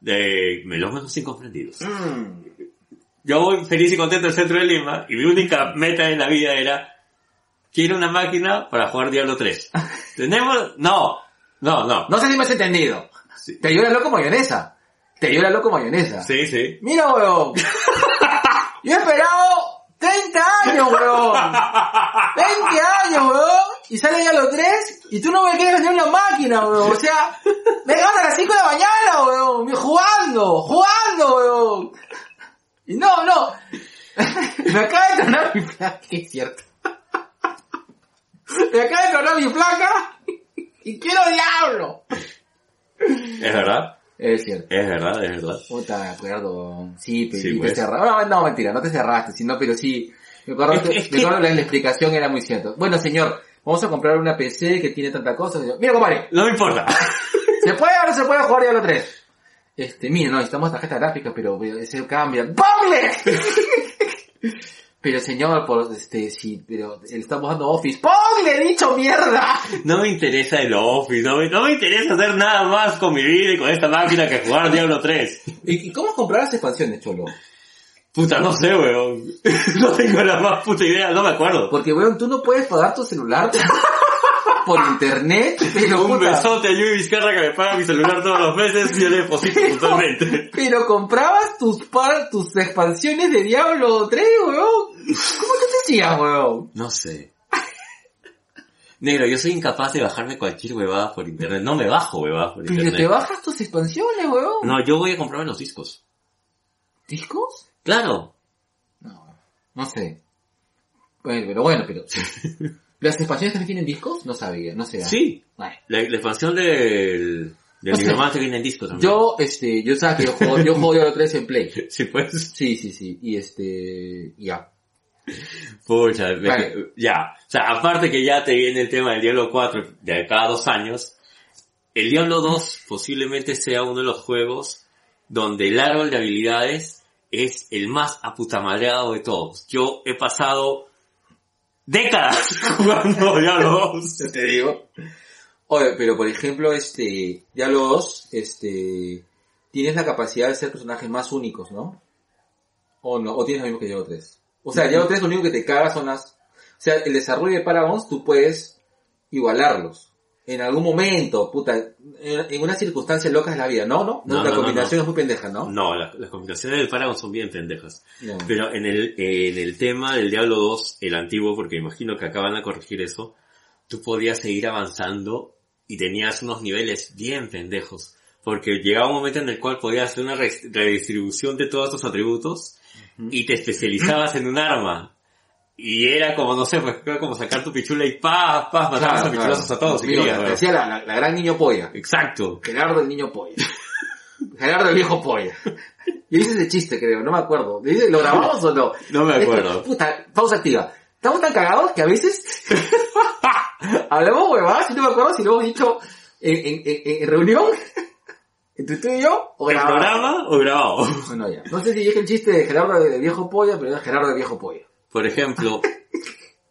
de melómanos incomprendidos. Mm. Yo voy feliz y contento al centro de Lima y mi única meta en la vida era quiero una máquina para jugar Diablo 3. ¿Tenemos? No, no, no. No sé si me has entendido. Sí, Te dio la loco mayonesa. Te dio la loco mayonesa. sí. sí. Mira, weón. Yo he esperado 30 años, weón. 20 años, weón. Y sale ya los tres y tú no me quieres vender una máquina, weón. O sea, me ganas a las 5 de la mañana, weón. Jugando, jugando, weón. Y no, no. Me acaba de tronar mi placa, es cierto. Me acaba de tronar mi placa y quiero diablo. Es verdad, Es cierto. es verdad, es verdad. Puta, acuerdo. Sí, pero Sí, te pues. cerraste. No, no, mentira, no te cerraste, sino, pero sí. Me acuerdo, Es que, es la explicación era muy cierta. Bueno, señor, vamos a comprar una PC que tiene tanta cosa. Mira, compadre, No me importa. ¿se puede o no se puede jugar Diablo 3? Este, mira, no, necesitamos tarjeta gráfica, pero pero, se cambia. ¡Doble! Pero señor, por este, sí, pero él está usando Office. ¡Pong! ¡Le he dicho mierda! No me interesa el Office, no me, no me interesa hacer nada más con mi vida y con esta máquina que jugar Diablo 3. ¿Y y cómo comprar las expansiones, Cholo? Puta, no sé, weón. No tengo la más puta idea, no me acuerdo. Porque, weón, tú no puedes pagar tu celular por internet, pero Un puta, besote a Yui Vizcarra que me paga mi celular todos los meses y yo le deposito puntualmente. pero comprabas tus par, tus expansiones de Diablo 3, weón. ¿Cómo te decías, weón? No sé. Negro, yo soy incapaz de bajarme cualquier huevada por internet. No me bajo huevadas por Pero internet. te bajas tus expansiones, weón. No, yo voy a comprarme los discos. ¿Discos? Claro. No, no sé. Bueno, pero bueno, pero... ¿Las expansiones también tienen discos? No sabía, no sé. Sí. La, la expansión del, del No. Nigromante viene en disco también. Yo, este, yo sabes que yo juego, yo juego Diablo 3 en Play. Sí, pues. Sí, sí, sí. Y este, ya. Pucha, me- ya. O sea, aparte que ya te viene el tema del Diablo 4 de cada dos años, el Diablo 2 posiblemente sea uno de los juegos donde el árbol de habilidades es el más aputamadreado de todos. Yo he pasado décadas jugando Diablo 2. te digo. Oye, pero por ejemplo, este, Diablo 2, este, tienes la capacidad de ser personajes más únicos, ¿no? O no, o tienes lo mismo que Diablo 3. O sea, Diablo 3 lo único que te caga son las, o sea, el desarrollo de Paragons tú puedes igualarlos. En algún momento, puta, en, en una circunstancia loca de la vida, ¿no? No, No, la no, no, combinación es muy pendeja, ¿no? No, la- las combinaciones del Paragon son bien pendejas. Pero en el, en el tema del Diablo 2, el antiguo, porque imagino que acaban de corregir eso, tú podías seguir avanzando y tenías unos niveles bien pendejos. Porque llegaba un momento en el cual podías hacer una re- redistribución de todos tus atributos y te especializabas en un arma. Y era como, no sé, pues como sacar tu pichula y pa, pa, matabas Claro, a pichulazos claro. a todos. Mira, querías, te decía la, la- la gran niño polla. Exacto. Gerardo el niño polla. Gerardo el viejo polla. Yo hice ese chiste, creo, no me acuerdo. ¿Lo grabamos o no? No me acuerdo. puta, pausa activa. Estamos tan cagados que a veces hablamos huevadas y no me acuerdo si lo hemos dicho en, en, en, en reunión entre tú y yo o ¿El grabado. programa o grabado? Bueno, ya. No sé si dije el chiste de Gerardo de viejo polla, pero era Gerardo de viejo polla. Por ejemplo,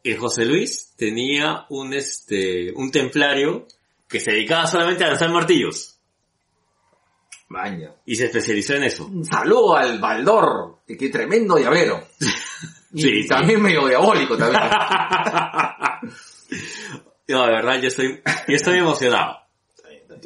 el José Luis tenía un este, un templario que se dedicaba solamente a lanzar martillos. Vaya. Y se especializó en eso. Un saludo al Baldor, que qué tremendo. Y Sí, sí. también medio diabólico también. No, de verdad, yo estoy, yo estoy emocionado.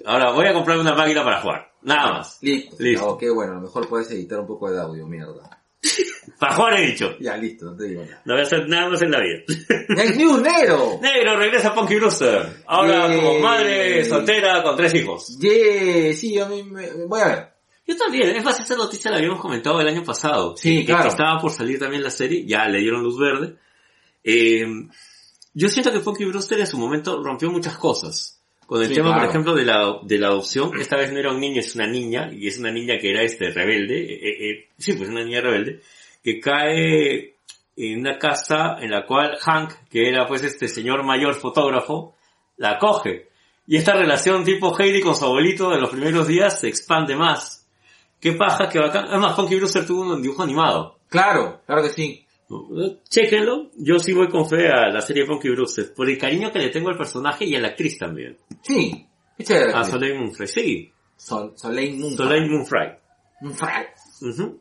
Ahora voy a comprarme una máquina para jugar. Nada más. Listo. Listo. Qué bueno, a lo mejor puedes editar un poco de audio, mierda. Para jugar he dicho. Ya, listo, no te digo nada. No voy a hacer nada más en la vida. ¡Next News, negro! Negro, regresa Punky Brewster. Ahora Yay. como madre soltera con tres hijos. Yeah, sí, a mí me... Voy a ver. Yo también, es más, esa noticia la habíamos comentado el año pasado. Sí, que, claro. que estaba por salir también la serie, ya le dieron luz verde. Eh, yo siento que Punky Brewster en su momento rompió muchas cosas. Con el Sí, tema, por claro. ejemplo, de la, de la adopción, esta vez no era un niño, es una niña, y es una niña que era este rebelde, eh, eh, eh, sí, pues una niña rebelde, que cae en una casa en la cual Hank, que era pues este señor mayor fotógrafo, la coge. Y esta relación tipo Heidi con su abuelito de los primeros días se expande más. Qué paja, qué bacán. Además, Funky Brewster tuvo un dibujo animado. Claro, claro que sí. Chequenlo. Yo sí voy con fe a la serie Funky Brewster. Por el cariño que le tengo al personaje y a la actriz también. Sí. Qué chévere. A Soleil Moonfry. Sí. Sol, Soleil Moon. Soleil Moonfry. Moonfry. Ujú. Ta,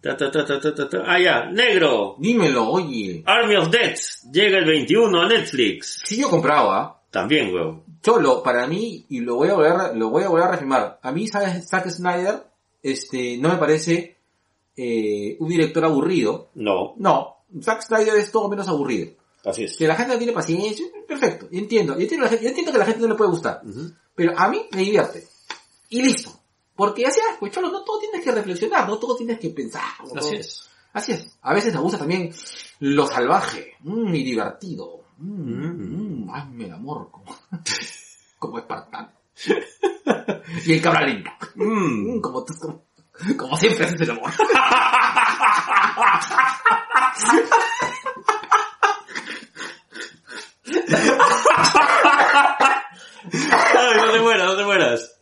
ta. Ah, ya. Negro. Dímelo, oye. Army of Death. Llega el 21 a Netflix. Sí, yo compraba. También, weón. Cholo, para mí, y lo voy a volver, a- lo voy a volver a reafirmar, a mí, ¿sabes? Zack Snyder, este, no me parece, eh, un director aburrido. No. No, Zack Snyder es todo menos aburrido. Así es. Que la gente no tiene paciencia, perfecto, entiendo, yo entiendo que la gente no le puede gustar, pero a mí me divierte. Y listo. Porque así es, pues cholo, no todo tienes que reflexionar, no todo tienes que pensar. no Así todo- es. Así es. A veces nos gusta también lo salvaje, mm, y divertido. Mm, Mm. hazme el amor como, como espartano. y el cabra lenta. Como tú, como, como siempre haces el amor. Ay, no te mueras, no te mueras.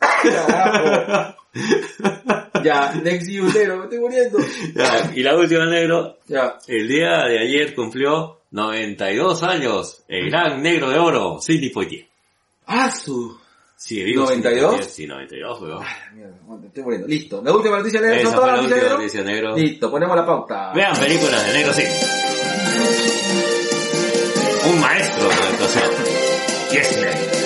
ya, next you, negro, me estoy muriendo. Ya, y la última, negro. Ya. El día de ayer cumplió 92 años el gran negro de oro, Sidney Poitier. Ah, su. Sí, digo 92? Sidney Poitier, Sí, 92, weón. Mierda, me estoy muriendo. Listo. La última noticia negra. Esa ¿Son todas la las noticias negras? noticia, negro. Listo, ponemos la pauta. Vean películas de negro, sí. Un maestro de la actuación. Yes, negro.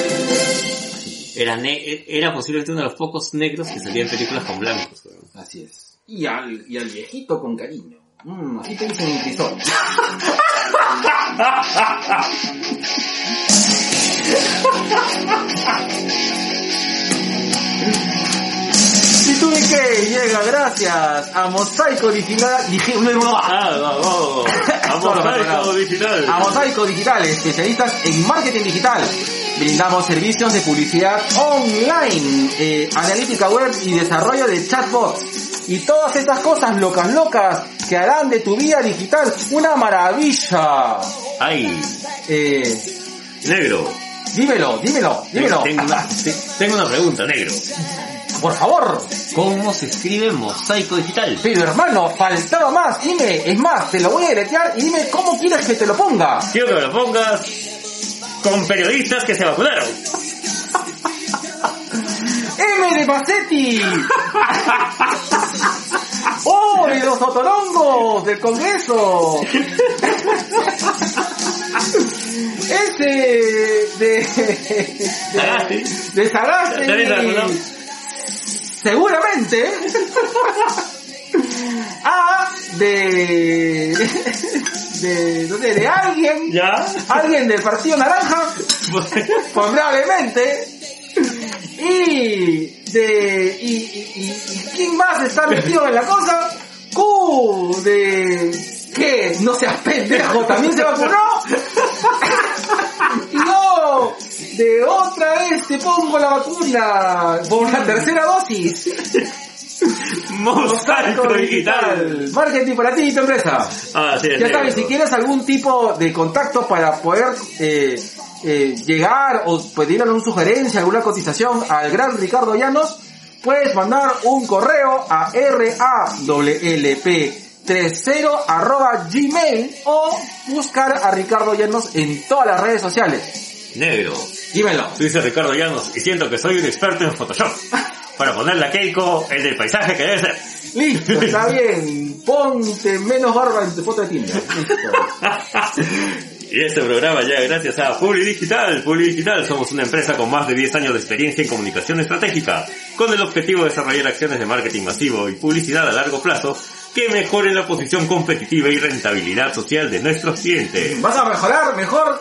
Era, ne- era posiblemente uno de los pocos negros que salía en películas con blancos. weón. Así es. Y al, y al viejito con cariño. Mm, así te dicen en Crisol. Qué llega gracias a Mosaico Digital, digi- Ah, vamos, Mosaico apagado. digital. a Mosaico Digital, especialistas en marketing digital. Brindamos servicios de publicidad online, eh, analítica web y desarrollo de chatbots. Y todas estas cosas locas locas que harán de tu vida digital una maravilla. Ay, Eh, negro. dímelo, dímelo, dímelo. Tengo una, te- tengo una pregunta, negro. Por favor. ¿Cómo se escribe mosaico digital? Pero hermano, faltaba más. Dime, es más, te lo voy a deletear y dime cómo quieres que te lo ponga. Quiero que me lo pongas con periodistas que se vacunaron. M de Pacetti. ¡Oh, de los otorongos del Congreso! Ese de... De, de Sagasti. Seguramente. A de... de... sé, de alguien. ¿Ya? Alguien del Partido Naranja. probablemente. Y de y, y, y- quién más está metido en la cosa? Q de ¿qué? No seas pendejo, también se vacunó. De otra vez te pongo la vacuna por la tercera dosis. Mosaico digital. Marketing para ti y tu empresa. Ah, sí, Ya sabes, si quieres algún tipo de contacto para poder eh, eh, llegar o pedir alguna sugerencia, alguna cotización al gran Ricardo Llanos, puedes mandar un correo a rawlp30 arroba gmail o buscar a Ricardo Llanos en todas las redes sociales. Negro. Dímelo. Tú dices Ricardo Llanos y siento que soy un experto en Photoshop. Para ponerle a Keiko el del paisaje que debe ser. Listo, está bien. Ponte menos barba en tu foto de Tinder. Listo. Y este programa llega gracias a Publi Digital. Publi Digital somos una empresa con más de 10 años de experiencia en comunicación estratégica, con el objetivo de desarrollar acciones de marketing masivo y publicidad a largo plazo que mejoren la posición competitiva y rentabilidad social de nuestros clientes. Vas a mejorar mejor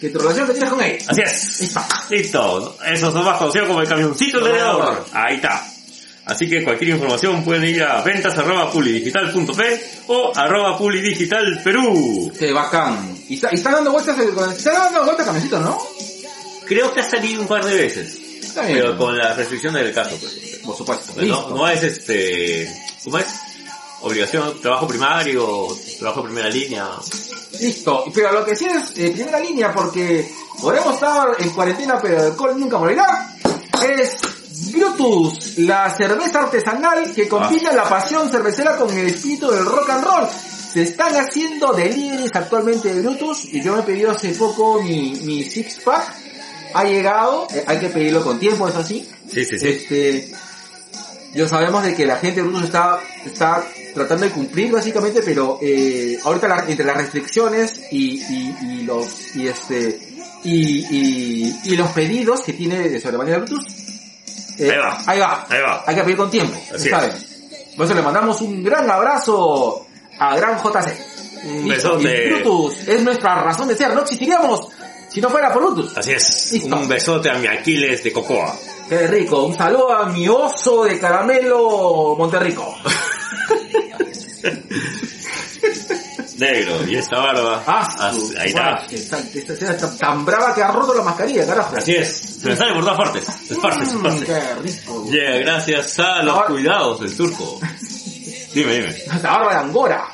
que tu relación que tienes con él. Así es. Listo. Listo. Eso es más conocido como el camioncito vendedor. Ahí está. Así que cualquier información pueden ir a ventas arroba pulidigital.p o arroba pulidigital Perú. Qué bacán. Y está, y está dando vueltas, el- está dando vueltas camioncito, ¿no? Creo que ha salido un par de veces. Está bien. Pero con las restricciones del caso, pues. Por supuesto. No, Listo. no es este, ¿cómo es? Obligación, trabajo primario, trabajo primera línea. Listo. Pero lo que sí es eh, primera línea, porque podemos estar en cuarentena, pero el alcohol nunca morirá, es Brutus, la cerveza artesanal que combina la pasión cervecera con el espíritu del rock and roll. Se están haciendo deliveries actualmente de Brutus y yo me he pedido hace poco mi, mi six pack. Ha llegado, eh, hay que pedirlo con tiempo, eso sí. Sí, sí, sí. Este, yo sabemos de que la gente de Brutus está, está tratando de cumplir básicamente, pero eh, ahorita la- entre las restricciones y, y, y los y este y, y, los pedidos que tiene de sobremanera Brutus, eh, Ahí va. ahí va, Ahí va. hay que pedir con tiempo, ¿saben? Por eso le mandamos un gran abrazo a Gran JC. Un besote. Brutus es nuestra razón de ser, no existiríamos si no fuera por Brutus. Así es. Listo. Un besote a mi Aquiles de Cocoa. Qué rico. Un saludo a mi oso de caramelo Monterrico. Negro, y esta barba. Ah, su- ahí está. Esta, esta escena está tan brava que ha roto la mascarilla, carajo. Así es. Se me sale por todas partes. Es parte, es Mm, parte. qué rico. Llega gracias a los cuidados del turco. Dime, dime. Esta barba de Angora.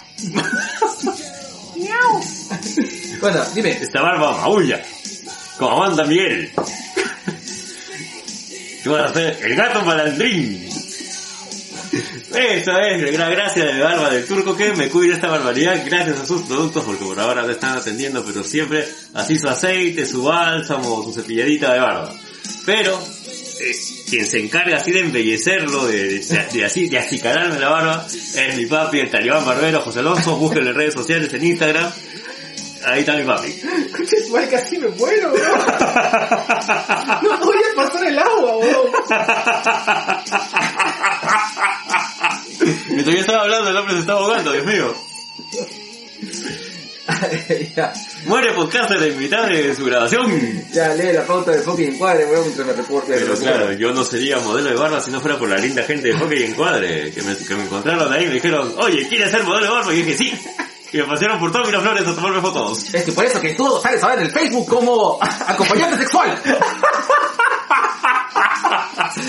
bueno, dime. Esta barba maulla. Como Amanda Miguel. ¿Qué vas a hacer? El gato malandrín. Eso es, la gracia de Barba del Turco que me cuida esta barbaridad gracias a sus productos porque por ahora no están atendiendo, pero siempre así su aceite, su bálsamo, su cepilladita de barba. Pero eh, quien se encarga así de embellecerlo, de, así, de acicalarme la barba, es mi papi, el talibán barbero José Alonso, búsquenlo en redes sociales, en Instagram. Ahí está mi papi. Escuches, mal, casi me muero. No voy a pasar el agua, weón. Mientras yo estaba hablando, el hombre se estaba ahogando, Dios mío. ya, Muere podcaster de mitad de su grabación. ya lee la pauta de fucking encuadre, weón, mientras me reporte. Pero claro, yo no sería modelo de barba si no fuera por la linda gente de Hockey y Encuadre, que me, que me encontraron ahí y me dijeron, oye, ¿quieres ser modelo de barba? Y dije, sí. Y me pasaron por todo Miraflores a tomarme fotos. Es que por eso que tú sales a ver en el Facebook como acompañante sexual.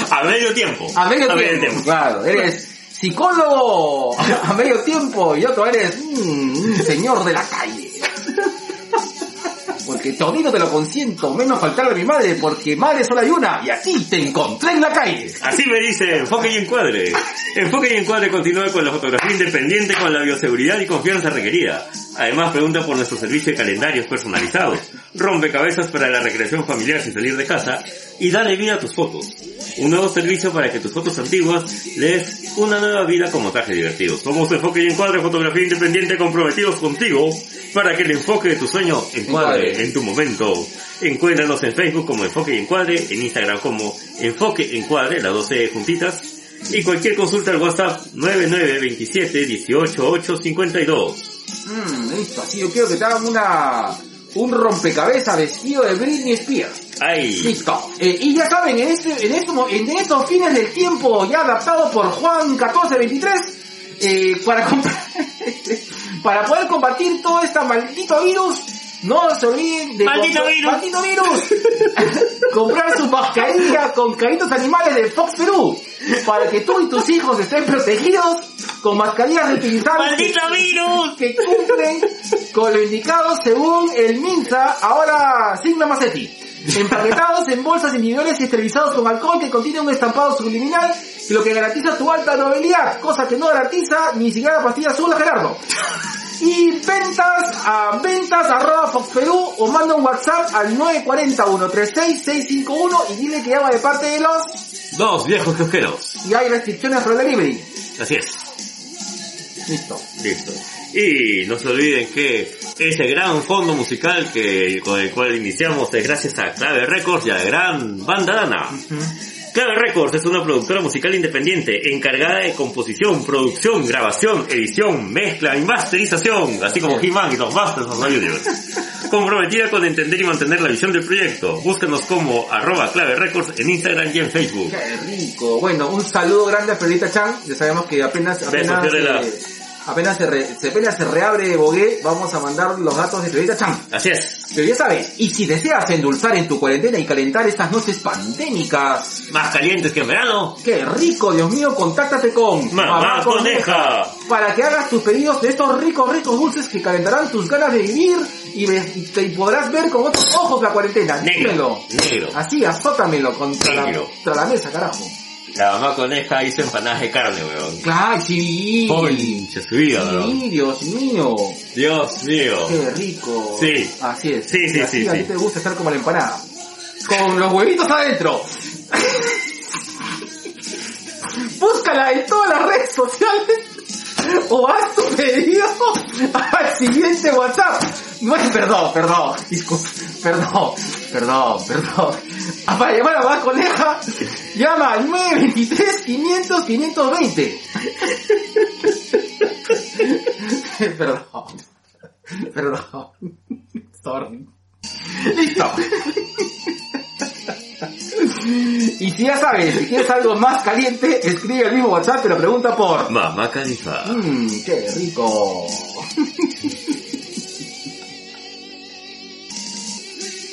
A medio tiempo. A medio tiempo. Claro, eres psicólogo a medio tiempo y otro eres mm, un señor de la calle. Porque todito te lo consiento, menos faltarle a mi madre, porque madre solo hay una, y aquí te encontré en la calle. Así me dice Enfoque y Encuadre. Enfoque y Encuadre continúa con la fotografía independiente con la bioseguridad y confianza requerida. Además pregunta por nuestro servicio de calendarios personalizados, rompecabezas para la recreación familiar sin salir de casa y dale vida a tus fotos. Un nuevo servicio para que tus fotos antiguas les una nueva vida como traje divertido. Somos Enfoque y Encuadre, fotografía independiente comprometidos contigo para que el enfoque de tu sueño encuadre Encuadre. en tu momento. Encuéntranos en Facebook como Enfoque y Encuadre, en Instagram como Enfoque Encuadre, las 12 juntitas, y cualquier consulta al WhatsApp 9927 18852. Mm, listo, así yo quiero que te hagan una, un rompecabezas vestido de Britney Spears. ¡Ay! Listo. Eh, y ya saben, en este, en este, en estos fines del tiempo, ya adaptado por Juan 1423, eh, para para poder combatir todo este maldito virus, no se olviden de ¡Maldito virus! ¡Maldito virus! comprar su mascarilla con caritos animales de Fox Perú, para que tú y tus hijos estén protegidos con mascarillas reutilizables que- ¡Maldito virus! que cumplen con lo indicado según el MINSA, ahora Sigma Macetti. Empaquetados en bolsas individuales y esterilizados con alcohol que contiene un estampado subliminal, lo que garantiza tu alta novabilidad, cosa que no garantiza ni siquiera la pastilla azul a Gerardo. Y ventas a ventas arroba Fox Perú o manda un WhatsApp al 940-136-651 y dile que llama de parte de los Dos viejos kiosqueros. y hay restricciones el delivery. Así es. Listo. Listo. Y no se olviden que ese gran fondo musical que con el cual iniciamos es gracias a Clave Records y a la gran banda Dana. Clave Records es una productora musical independiente encargada de composición, producción, grabación, edición, mezcla y masterización, así como He-Man y los Masters of the Universe. Comprometida con entender y mantener la visión del proyecto. Búscanos como arroba Clave Records en Instagram y en Facebook. Qué rico. Bueno, un saludo grande a Perlita Chan. Ya sabemos que apenas, apenas, Fiorella. Apenas, se, re- se, apenas se reabre Bogué, vamos a mandar los datos de Perlita Chan. Así es. Pero ya sabes, y si deseas endulzar en tu cuarentena y calentar estas noches pandémicas, Más calientes que en verano. qué rico, Dios mío, contáctate con Mamá Coneja. para que hagas tus pedidos de estos ricos, ricos dulces que calentarán tus ganas de vivir y, te- podrás ver con otros ojos la cuarentena. Negro. Dímelo. Negro. Así, azótamelo contra la, contra la mesa, carajo. La mamá coneja hizo empanadas de carne, weón. Claro, sí. Concha su vida, weón. Sí, Dios mío. Dios mío. Qué rico. Sí. Así es. Sí, sí, así sí, a ti sí. te gusta estar como la empanada. Con los huevitos adentro. Búscala en todas las redes sociales. O haz tu pedido al siguiente WhatsApp. No perdón, perdón, disculpe, perdón, perdón, perdón. Ah, Para llamar a Mamá Coneja, llama al 923 500 520. Perdón. Perdón. Sorry. Listo. Y si ya sabes, si quieres algo más caliente, escribe el mismo WhatsApp, pero pregunta por... Mamá califa. Mmm, qué rico.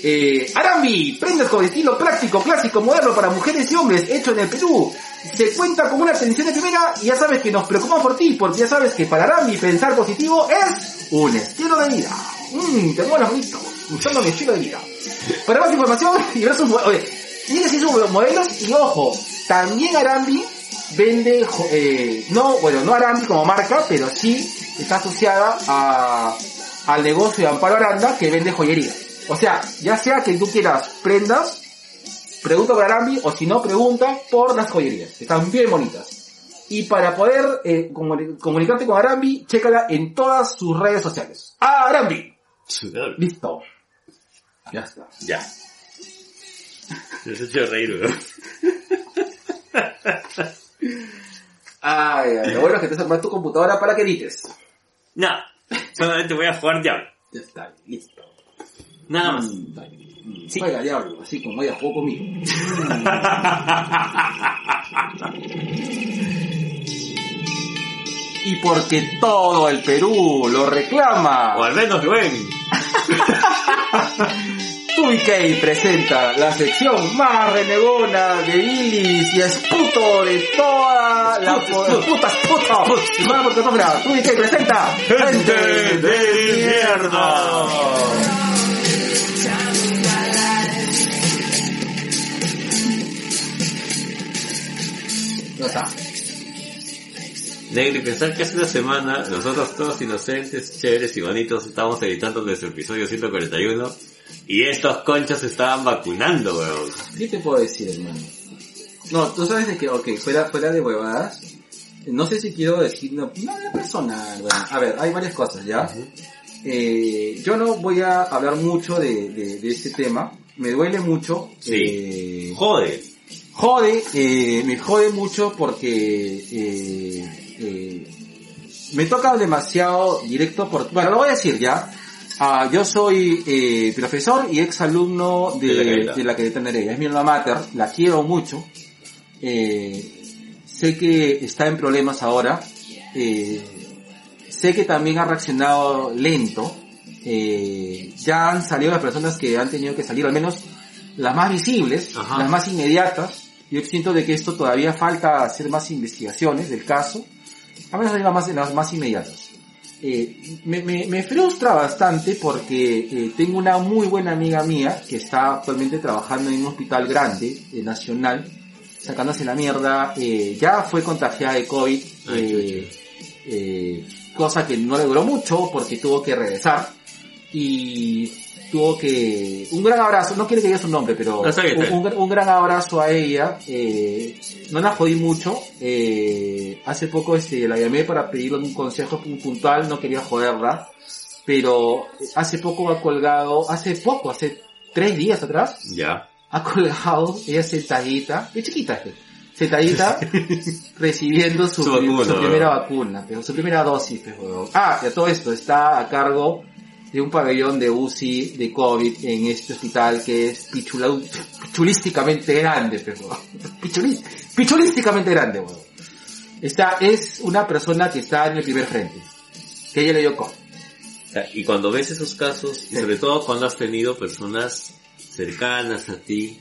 Eh, Arambi, prendas con estilo práctico, clásico, moderno para mujeres y hombres, hecho en el Perú. Se cuenta con una atención de primera y ya sabes que nos preocupamos por ti, porque ya sabes que para Arambi pensar positivo es un estilo de vida. Mmm, te molas bonito, usando mi estilo de vida. Para más información y ver sus oye, tienes sus modelos y ojo, también Arambi vende, eh, no, bueno, no Arambi como marca, pero sí está asociada a, al negocio de Amparo Aranda que vende joyería. O sea, ya sea que tú quieras prendas, pregunta por Arambi, o si no, pregunta por las joyerías, que están bien bonitas. Y para poder eh, comuni- comunicarte con Arambi, chécala en todas sus redes sociales. ¡Ah, Arambi! Listo. Ya está. Ya. Me has hecho reír, weón. Ay, ay, lo bueno es que te armas tu computadora para que edites. No, solamente voy a jugar ya. Ya está, listo. Nada más. Juega diablo, así como ella jugó conmigo. Y porque todo el Perú lo reclama. O al menos Rubén. TubiK presenta la sección más renegona de Ilis y esputo de toda la puta esputo. Semana por presenta Gente de mierda. Ya está. Negri, pensar que hace una semana nosotros todos inocentes, chéveres y bonitos estábamos editando nuestro episodio 141 y estos conchos se estaban vacunando, weón. ¿Qué te puedo decir, hermano? No, tú sabes de que, ok, fuera, fuera de huevadas, no sé si quiero decir una, una personal, bueno, a ver, hay varias cosas, ¿ya? Eh, yo no voy a hablar mucho de, de, de este tema, me duele mucho, Sí. eh, Jode. Jode, eh, me jode mucho porque eh, eh, me toca demasiado directo por, bueno, lo voy a decir ya. Ah, yo soy eh, profesor y ex alumno de, De la Caridad. de la Caridad Nereida. Es mi alma mater, la quiero mucho. Eh, sé que está en problemas ahora. Eh, sé que también ha reaccionado lento. Eh, ya han salido las personas que han tenido que salir, al menos las más visibles, Ajá. las más inmediatas. Yo siento de que esto todavía falta hacer más investigaciones del caso, al menos las más, las más inmediatas. Eh, me, me, me frustra bastante porque eh, tengo una muy buena amiga mía que está actualmente trabajando en un hospital grande, eh, nacional, sacándose la mierda, eh, ya fue contagiada de COVID, cosa que no le duró mucho porque tuvo que regresar y tuvo que un gran abrazo no quiere que diga su nombre pero un, un- gran abrazo a ella eh, no la jodí mucho eh, hace poco este la llamé para pedirle un consejo pu- puntual no quería joderla pero hace poco ha colgado hace poco hace tres días atrás Ya. ha colgado ella sentadita es chiquita sentadita recibiendo su, Su vacuna, su primera vacuna, pero su primera dosis, pues. Ah, y a todo esto está a cargo de un pabellón de UCI de COVID en este hospital que es pichula- pichulísticamente grande, huevón. Pichuli- pichulísticamente grande, huevón. Esta es una persona que está en el primer frente, que ella le dio COVID. Y cuando ves esos casos, y Sí. sobre todo cuando has tenido personas cercanas a ti,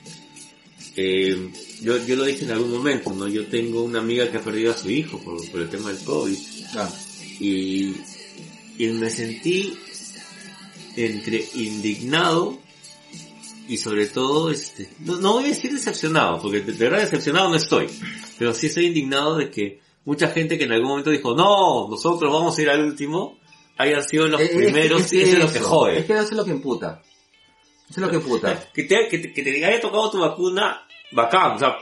eh, yo, yo lo dije en algún momento, ¿no? Yo tengo una amiga que ha perdido a su hijo por, por el tema del COVID. Ah, y, y me sentí entre indignado y sobre todo, este, no, no voy a decir decepcionado, porque de, de verdad decepcionado no estoy, pero sí estoy indignado de que mucha gente que en algún momento dijo, no, nosotros vamos a ir al último, hayan sido los Eh, eh, primeros, es que eso es lo que jode. Es que eso es lo que imputa. Eso es lo que imputa. Que te, que, te, que te haya tocado tu vacuna, bacán, o sea,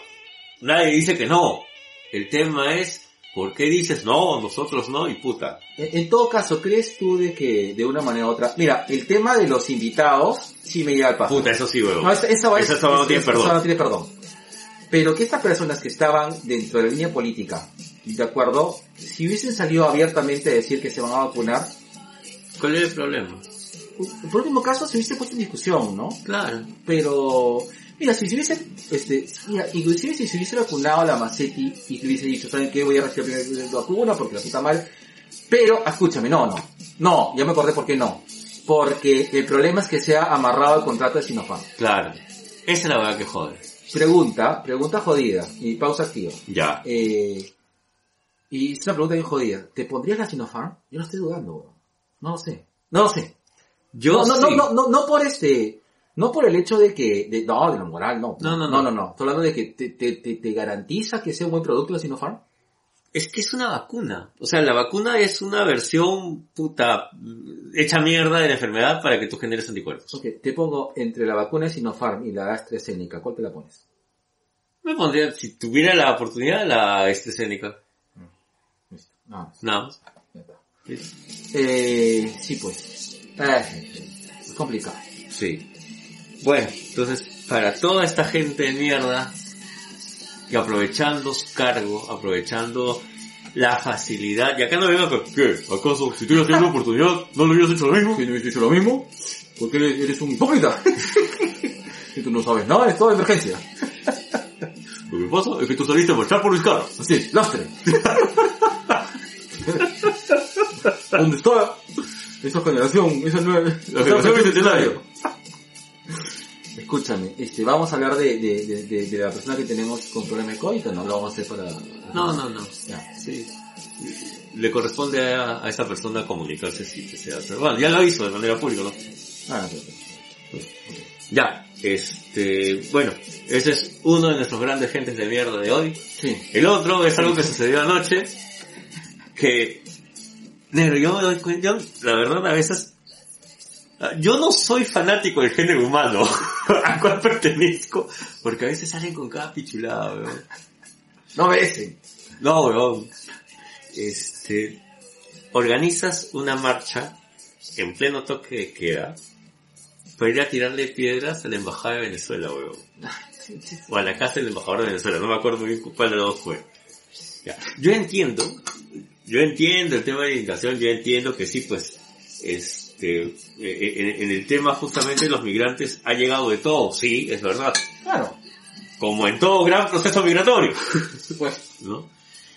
nadie dice que no. El tema es, ¿por qué dices no, nosotros no? Y puta. En, en todo caso, ¿crees tú de que de una manera u otra... Mira, el tema de los invitados sí me llega al paso. Puta, eso sí, weón. No, esa, esa, Esa esa no tiene esa- perdón. esa no tiene perdón. Pero que estas personas que estaban dentro de la línea política, ¿de acuerdo? Si hubiesen salido abiertamente a decir que se van a vacunar, ¿Cuál es el problema? por último caso se hubiese puesto en discusión, ¿no? Claro. Pero, mira, si se hubiese, este, mira, inclusive si se hubiese vacunado a la Macetti y se hubiese dicho, ¿saben qué? Voy a recibir la vacuna porque la puta mal. Pero, escúchame, no, no. No, ya me acordé por qué no. Porque el problema es que sea amarrado al contrato de Sinopharm. Claro. Esa es la verdad que jode. Pregunta, pregunta jodida y pausa activa. Ya. Eh, y es una pregunta bien jodida. ¿Te pondrías la Sinopharm? Yo no estoy dudando, weón. No lo sé. No lo sé. Yo no, no, sí. no, no, no, no por este, No por el hecho de que, de, no, de lo moral, no. No, no, no. no. No, no, Estoy hablando de que te, te, te, te garantiza que sea un buen producto de Sinopharm. Es que es una vacuna. O sea, la vacuna es una versión puta hecha mierda de la enfermedad para que tú generes anticuerpos. Ok, te pongo entre la vacuna de Sinopharm y la AstraZeneca, ¿cuál te la pones? Me pondría, si tuviera la oportunidad, la AstraZeneca. Listo. No, No. ya está. Eh, sí, pues. Eh, es complicado. Sí. Bueno, entonces, para toda esta gente de mierda, que aprovechando su cargo, aprovechando la facilidad, y acá no venga que, ¿qué? ¿Acaso si tú ya tienes la oportunidad, no lo hubieras hecho lo mismo? ¿Quién hubiese hecho lo mismo? Porque eres, eres un hipócrita. y tú no sabes nada, es toda emergencia. Lo que pasa es que tú saliste a marchar por mis caras. Así, lastre. ¿Dónde está esa generación, esa nueva, La generación bicentenario. Escúchame, este, vamos a hablar de, de, de, de- de la persona que tenemos con problema de COVID, ¿o no lo vamos a hacer para... No, no, no. Ya. Sí. Le corresponde a, a esa persona comunicarse si desea hacer. Bueno, ya lo hizo de manera pública, ¿no? Ah, perfecto. Ya, este, bueno, ese es uno de nuestros grandes gentes de mierda de hoy. Sí. El otro es algo que sucedió anoche, que, negro, yo me doy cuenta, yo, la verdad a veces, yo no soy fanático del género humano, al cual pertenezco, porque a veces salen con cada pichulada, weón. No besen. No, weón. Este, organizas una marcha en pleno toque de queda para ir a tirarle piedras a la embajada de Venezuela, weón. O a la casa del embajador de Venezuela, no me acuerdo bien cuál de los dos fue. Yo entiendo, yo entiendo el tema de la inmigración, yo entiendo que sí, pues, este, eh, en, en el tema justamente de los migrantes ha llegado de todo, sí, es verdad. Claro. Como en todo gran proceso migratorio. Pues, ¿no?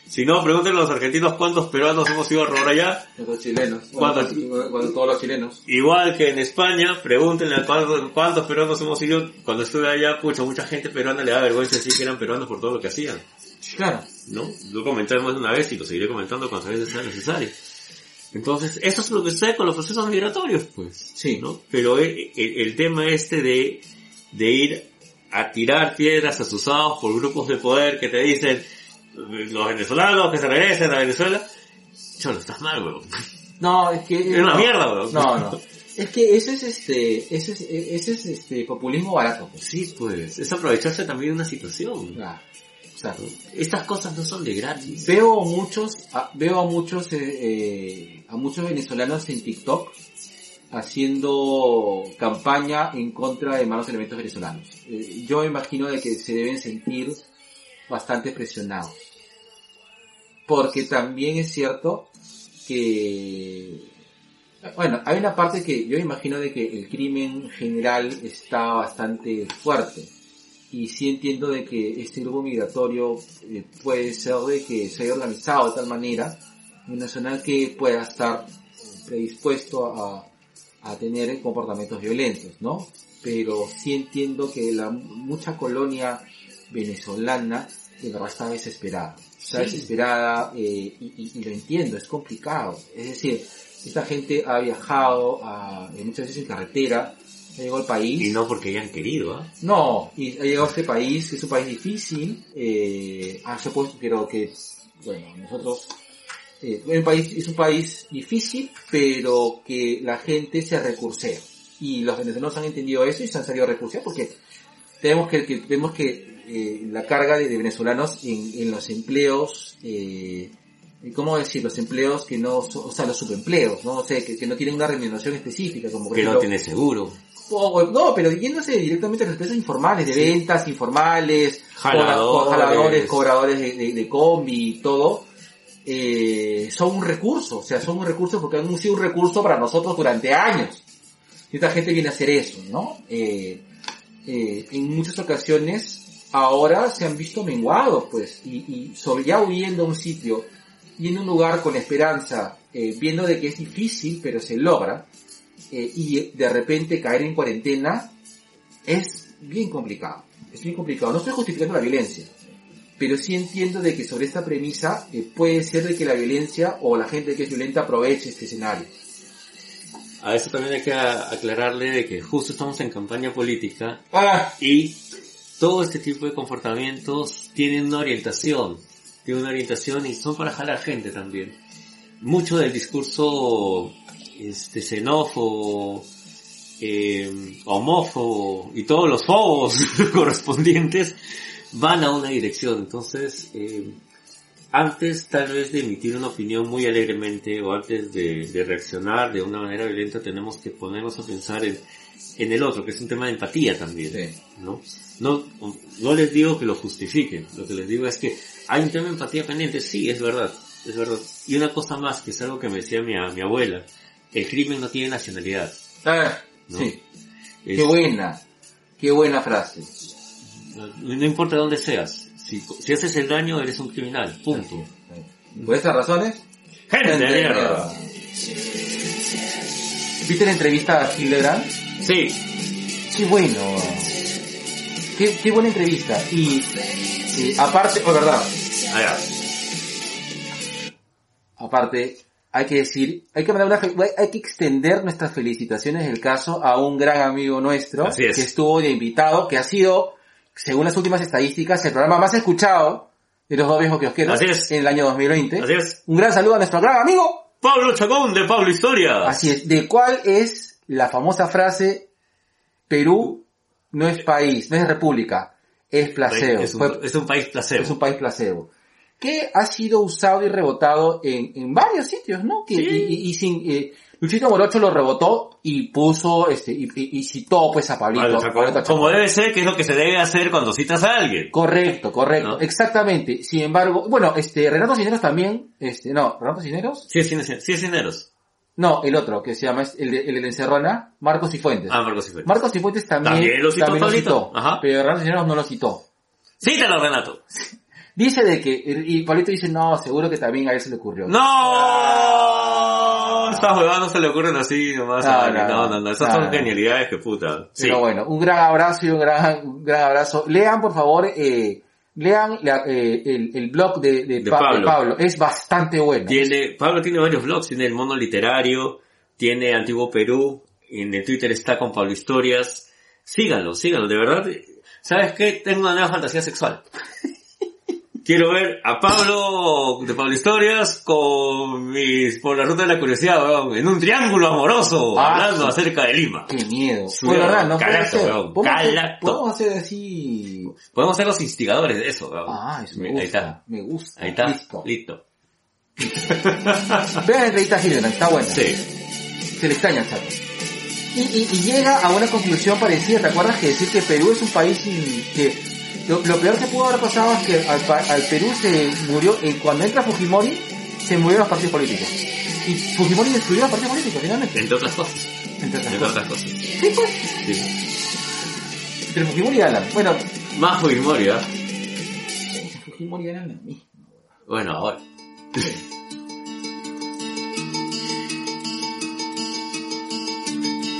Si no, pregúntenle a los argentinos cuántos peruanos hemos ido a robar allá. los chilenos. ¿Cuántos? Bueno, cuando todos los chilenos. Igual que en España, pregúntenle a cuántos, cuántos peruanos hemos ido. Cuando estuve allá, pucha, mucha gente peruana le da vergüenza decir que eran peruanos por todo lo que hacían. Claro. ¿No? Lo comenté más de una vez y lo seguiré comentando cuantas veces sea necesario. Entonces, eso es lo que sucede con los procesos migratorios, pues. Sí. ¿no? Pero el, el- el tema este de, de ir a tirar piedras asusados por grupos de poder que te dicen los venezolanos que se regresen a Venezuela, cholo, estás mal, weón. No, es que... Es una no. mierda, weón. No, no. Es que ese es este, ese es, ese es este populismo barato. Pues. Sí, pues, es aprovecharse también de una situación. O Estas cosas no son de gratis. veo muchos, a- veo a muchos, eh, eh, a muchos venezolanos en TikTok haciendo campaña en contra de malos elementos venezolanos. Eh, yo imagino de que se deben sentir bastante presionados. Porque también es cierto que, bueno, hay una parte que yo imagino de que el crimen general está bastante fuerte. Y sí entiendo de que este grupo migratorio eh, puede ser de que se haya organizado de tal manera en una zona que pueda estar predispuesto a, a tener comportamientos violentos, ¿no? Pero sí entiendo que la mucha colonia venezolana de verdad está desesperada. Está Sí. desesperada eh, y, y- y lo entiendo, es complicado. Es decir, esta gente ha viajado a, eh, muchas veces en carretera, ha llegado al país. Y no porque hayan querido, ¿ah? No, y ha llegado a este país, es un país difícil, eh, creo que, bueno, nosotros, eh, es un país, es un país difícil, pero que la gente se recursea. Y los venezolanos han entendido eso y se han salido a recursear porque tenemos que, que tenemos que, eh, la carga de, de venezolanos en, en los empleos, eh, ¿cómo decir? Los empleos que no, son- o sea, los subempleos, ¿no? O sea, que, que no tienen una remuneración específica, como por Que no tiene seguro. O- no, pero yéndose directamente a las empresas informales, de ventas informales, Jaladores. jaladores, cobradores de, de, de combi y todo, eh, son un recurso, o sea, son un recurso porque han sido un recurso para nosotros durante años. Y esta gente viene a hacer eso, ¿no? Eh, eh, en muchas ocasiones ahora se han visto menguados, pues, y, y sobre ya huyendo a un sitio y en un lugar con esperanza, eh, viendo de que es difícil, pero se logra, eh, y de repente caer en cuarentena es bien complicado. Es bien complicado. No estoy justificando la violencia, pero sí entiendo de que sobre esta premisa eh, puede ser de que la violencia o la gente que es violenta aproveche este escenario. a eso también hay que aclararle de que justo estamos en campaña política Ah, y todo este tipo de comportamientos tienen una orientación, tienen una orientación y son para jalar gente también. Mucho del discurso este xenófobo, eh, homófobo y todos los fobos correspondientes van a una dirección. Entonces, eh, antes tal vez de emitir una opinión muy alegremente o antes de, de reaccionar de una manera violenta tenemos que ponernos a pensar en, en el otro, que es un tema de empatía también. sí. ¿no? No, no les digo que lo justifiquen, lo que les digo es que hay un tema de empatía pendiente, sí, es verdad, es verdad. Y una cosa más, que es algo que me decía mi, mi abuela, el crimen no tiene nacionalidad. Ah, ¿no? sí. Es- Qué buena. Qué buena frase. no, no importa dónde seas, si, si haces el daño eres un criminal, punto. Por esas razones, Gente de mierda. ¿Viste la entrevista a Hildebrand? Sí, Qué bueno. Qué, qué buena entrevista. Y, y aparte, o verdad, allá. aparte, hay que decir, hay que mandar una, hay que extender nuestras felicitaciones del caso a un gran amigo nuestro es. que estuvo de invitado, que ha sido, según las últimas estadísticas, el programa más escuchado de los dos viejos kiosqueros Así es. en el año 2020. Así es. Un gran saludo a nuestro gran amigo Pablo Chacón de Pablo Historia. Así es, de cuál es la famosa frase, Perú no es país, no es república, es placebo. Es un, Fue- es un país placebo. es un país placebo. Que ha sido usado y rebotado en, en varios sitios, ¿no? Que, Sí. y, y- y sin, eh, Luchito Morocho lo rebotó y puso, este, y, y- y citó pues a Pablito. Como debe ser, que es lo que se debe hacer cuando citas a alguien. Correcto, correcto, ¿No? exactamente. Sin embargo, bueno, este, Renato Cineros también, este, no, Renato Cineros, Sí es, cine- sí es cineros. no, el otro, que se llama, el de, el de Encerrona, Marcos y Fuentes. Ah, Marcos Cifuentes. Marcos y Fuentes también, También lo citó también lo Pablito. citó, Ajá. pero Renato Cineros no lo citó. Cítalo, Renato. Dice de que, y Pablito dice, no, seguro que también a él se le ocurrió. ¡No! Estas huevadas no se le ocurren así nomás. No, no, no, no, no. Esas no, son no. genialidades que puta. Sí. Pero bueno, un gran abrazo y un gran, un gran abrazo. Lean, por favor, eh, lean la- eh, el, el blog de, de, De Pa- de Pablo. Pablo. Es bastante bueno. Tiene, Pablo tiene varios blogs, tiene el Mono Literario, tiene Antiguo Perú, en el Twitter está con Pablo Historias. Síganlo, síganlo, de verdad. ¿Sabes qué? Tengo una nueva fantasía sexual. Quiero ver a Pablo de Pablo Historias con mis, por la ruta de la curiosidad, weón, en un triángulo amoroso, Ah, hablando sí. acerca de Lima. Qué miedo. Su Pues verdad, no calato, weón, Podemos hacer- calato. Podemos hacer así. Podemos ser los instigadores de eso, weón. Ah, eso me Ahí gusta. está. Me gusta. Ahí está. Listo. Listo. Vean entrevista a Hildebrand, está buena. Sí. Se le extraña chato. Y, y- y llega a una conclusión parecida, ¿te acuerdas que decir que Perú es un país sin- que lo, lo peor que pudo haber pasado es que al, Perú se murió, eh, cuando entra Fujimori, se murieron los partidos políticos. Y Fujimori destruyó los partidos políticos, finalmente. Entre otras cosas. Entre otras Entre cosas. otras cosas. Sí, pues. Sí. Entre Fujimori y Alan. Bueno, Más Fujimori, ¿ah? Fujimori y Alan la misma. Bueno, ahora.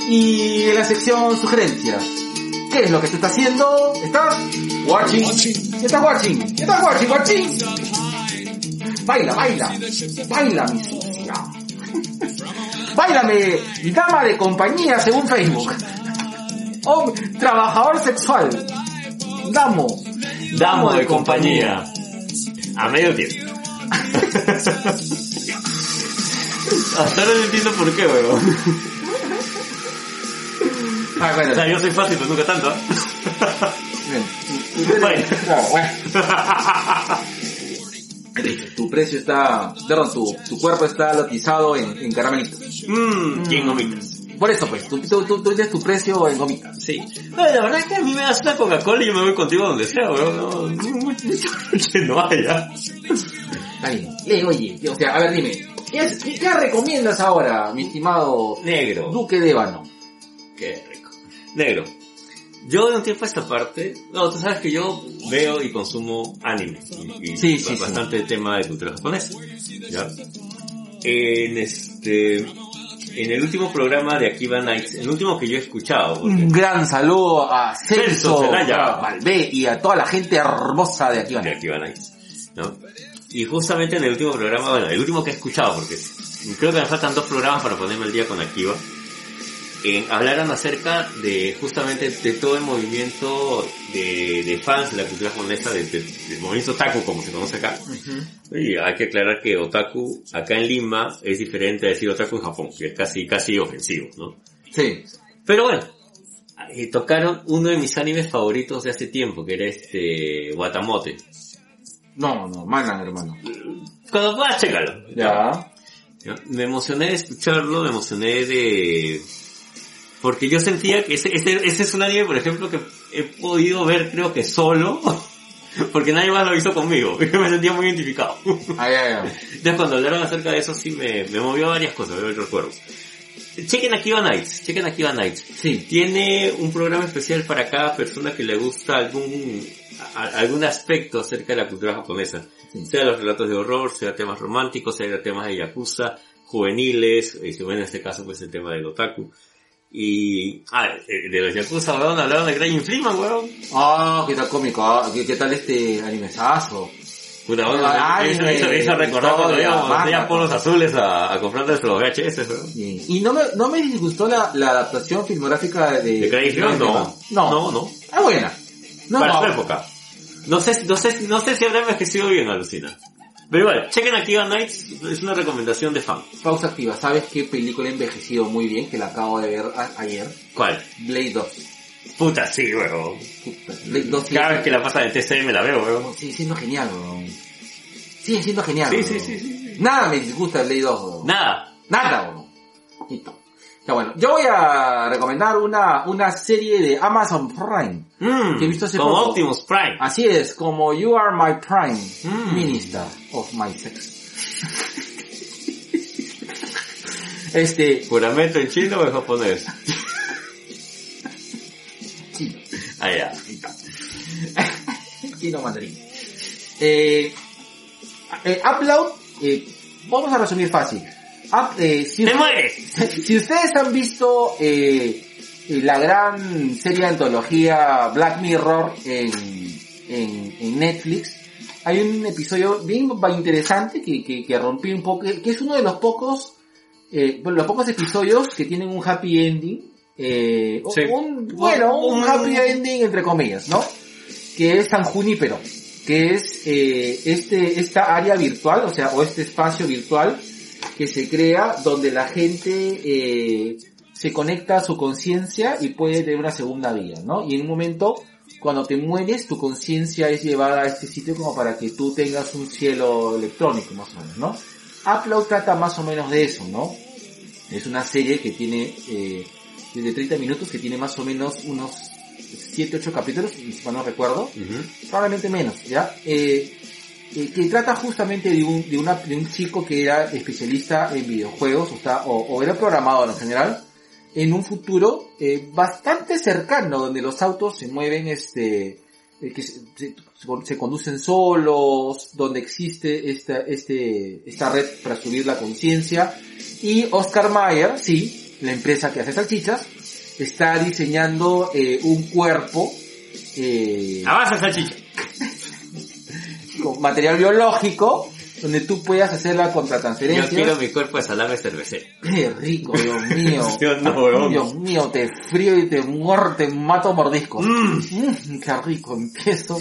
Y en la sección sugerencias. ¿Qué es lo que se está haciendo? ¿Estás watching? ¿Estás watching? ¿Estás watching, watching? Baila, baila. Baila, mi sucia. Báilame, dama de compañía según Facebook. Oh, trabajador sexual. Damo. Damo de compañía. A medio tiempo. Hasta ahora no entiendo por qué, weón. Ah, bueno. O sea, yo soy fácil, pero nunca tanto. ¿eh? Bien. Bueno. Claro, bueno. Tu precio está, perdón, tu, tu cuerpo está lotizado en, en caramelitos. Mmm, y en gomitas. Por eso pues, tú, tú, tú, tú tienes tu precio en gomitas. Sí. No, la verdad es que a mí me das una Coca-Cola y yo me voy contigo donde sea, weón. No, no, mucho que no haya. Está bien. Le, oye, o sea, a ver dime, ¿qué, es- qué, qué recomiendas ahora, mi estimado Negro. Duque de Ébano? Qué rico. Negro. Yo de un tiempo a esta parte, no, tú sabes que yo veo y consumo anime. Y, y Sí, sí, sí. bastante tema de cultura japonesa. ¿Ya? En este, en el último programa de Akiba Nights, el último que yo he escuchado, Un gran saludo a Celso Celso Valvé y a toda la gente hermosa de aquí. de Akiba Nights, ¿no? Y justamente en el último programa, bueno, el último que he escuchado, porque creo que me faltan dos programas para ponerme al día con Akiba, eh, hablaron acerca de justamente de todo el movimiento de, de fans de la cultura japonesa, de- de- del movimiento otaku como se conoce acá. Y hay que aclarar que otaku acá en Lima es diferente a decir otaku en Japón, que es casi, casi ofensivo, ¿no? Sí. Pero bueno, eh, tocaron uno de mis animes favoritos de hace tiempo, que era este Watamote. No, no, manan, hermano. Cuando puedas, chécalo. Ya. ¿ya? Me emocioné de escucharlo, me emocioné de... Porque yo sentía que ese, ese, ese es un anime, por ejemplo, que he podido ver creo que solo, porque nadie más lo hizo conmigo. Yo me sentía muy identificado. Ay, ay, ay. Entonces cuando hablaron acerca de eso sí me, me movió varias cosas, me recuerdo. Chequen Akiva Nights, chequen Akiva Nights. Sí. Tiene un programa especial para cada persona que le gusta algún, a- algún aspecto acerca de la cultura japonesa. Sí. Sea los relatos de horror, sea temas románticos, sea temas de yakuza, juveniles, y ven en este caso pues el tema del otaku. Y, ah, de de los yakuza, weón, hablaron de Crying Freeman, weón. Ah, qué tal cómico, ah, qué, qué tal este animezazo. Puta, weón, Ah, anime, hizo- hizo recordar cuando íbamos por los azules a, a comprar nuestros VHS, weón. Bien. Y no me, no me disgustó la, la adaptación filmográfica de... ¿De Crying Freeman? No. No. No, no. Es buena. No, para no. su época. No sé, no sé, no sé si habrá envejecido bien, alucina. Pero igual, chequen aquí a Nights, es una recomendación de fan. Pausa activa. ¿Sabes qué película ha envejecido muy bien? Que la acabo de ver ayer. ¿Cuál? Blade 2. Puta, sí, weón. Puta, Blade 2 sí, Cada vez que la pasan en TC me la veo, weón. sigue siendo genial, weón. Sigue siendo genial. Sí, weón. sí, sí, sí. Nada me disgusta Blade 2, weón. Nada. Nada, weón. Listo. Ya bueno, yo voy a recomendar una, una serie de Amazon Prime. Mm, Que he visto hace como poco. Optimus Prime. Así es, como You Are My Prime Mm. Minister of My Sex. este, ¿Juramento en chino o en japonés? sí, Ah, ya. chino mandarín. Eh, eh, Upload, eh, vamos a resumir fácil. Up- eh, si, ¡Te usted- mueres! si ustedes han visto eh, eh, la gran serie de antología Black Mirror en, en, en Netflix, hay un episodio bien interesante que, que, que rompí un poco, que, es uno de los pocos, eh, bueno, los pocos episodios que tienen un happy ending, eh, Sí. un, bueno, un Un- happy ending entre comillas, ¿no? Que es San Junípero, que es eh, este, esta área virtual, o sea, o este espacio virtual que se crea donde la gente eh, se conecta a su conciencia y puede tener una segunda vida, ¿no? Y en un momento, cuando te mueres, tu conciencia es llevada a este sitio como para que tú tengas un cielo electrónico, más o menos, ¿no? Upload trata más o menos de eso, ¿no? Es una serie que tiene, eh, de 30 minutos, que tiene más o menos unos 7, 8 capítulos, si no recuerdo probablemente menos, ¿ya? Eh, que trata justamente de un, de, una, de un chico que era especialista en videojuegos, o, sea, o, o era programador en general, en un futuro eh, bastante cercano, donde los autos se mueven, este, eh, que se, se- se conducen solos, donde existe esta, este, esta red para subir la conciencia, y Oscar Mayer, sí, la empresa que hace salchichas, está diseñando eh, un cuerpo eh, Avanza, salchicha. Material biológico donde tú puedas hacer la Yo contratransferencia. quiero mi cuerpo de salame cervecero. Qué rico, Dios mío. Dios mío, te frío y te muero, te mato a mordiscos. Mm. Mm, qué rico, empiezo,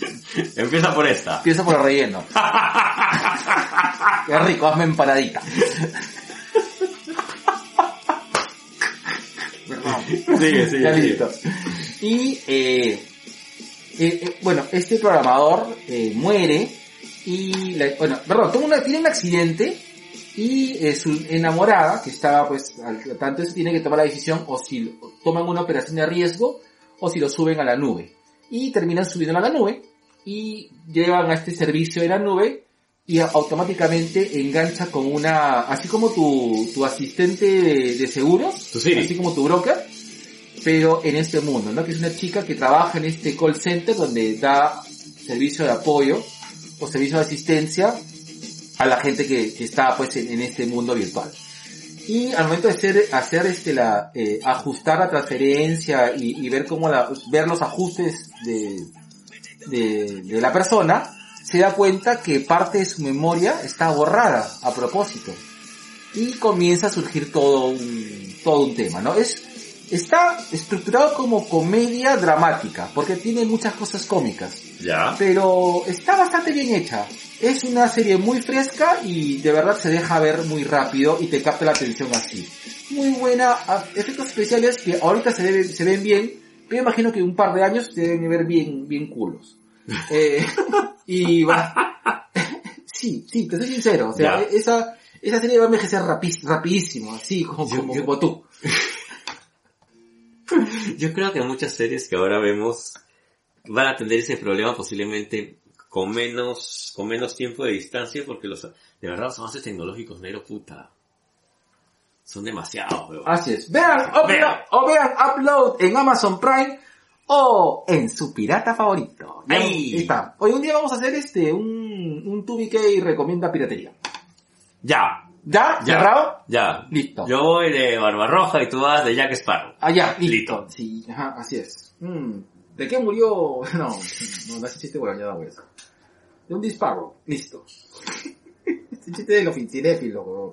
Empieza por esta. empiezo por el relleno. Qué rico, hazme empanadita. Sigue, sigue, Ya sigue. listo. Y, eh, eh, eh, bueno, este programador eh, muere y, la- bueno, perdón, tuvo una, tiene un accidente y eh, su enamorada, que estaba pues, al tanto eso, tiene que tomar la decisión o si toman una operación de riesgo o si lo suben a la nube. Y terminan subiendo a la nube y llevan a este servicio de la nube y automáticamente engancha con una, así como tu, tu asistente de, de seguros, así como tu broker, pero en este mundo, ¿no? Que es una chica que trabaja en este call center donde da servicio de apoyo o servicio de asistencia a la gente que, que está pues en, en este mundo virtual. Y al momento de hacer, hacer este la, eh, ajustar la transferencia y, y ver cómo la, ver los ajustes de, de, de la persona, se da cuenta que parte de su memoria está borrada a propósito. Y comienza a surgir todo un, todo un tema, ¿no? Es, está estructurado como comedia dramática, porque tiene muchas cosas cómicas, Ya. pero está bastante bien hecha. Es una serie muy fresca y de verdad se deja ver muy rápido y te capta la atención así. Muy buena, efectos especiales que ahorita se, deben- se ven bien, pero imagino que en un par de años se deben ver bien, bien culos. Eh, y va, sí, sí, te soy sincero, o sea, Ya. esa, esa serie va a envejecer rapidísimo, así como, Yo- como, yo- como tú. Yo creo que muchas series que ahora vemos van a tener ese problema posiblemente con menos, con menos tiempo de distancia porque los, de verdad los avances tecnológicos, negro puta, son demasiados, weón. Así es. Vean, upload, Vean. o vean Upload en Amazon Prime o en su pirata favorito. Ahí está. Hoy un día vamos a hacer este, un, un 2BK recomienda piratería. Ya, ¿Ya? ya ¿Cerrado? Ya. Listo. Yo voy de Barbarroja y tú vas de Jack Sparrow. Ah, ya. Listo. listo. Sí, ajá, así es. Mm. ¿De qué murió? No, no, no es chiste bueno, ya da eso. De un disparo. Listo. chiste de los cinéfilos, weón.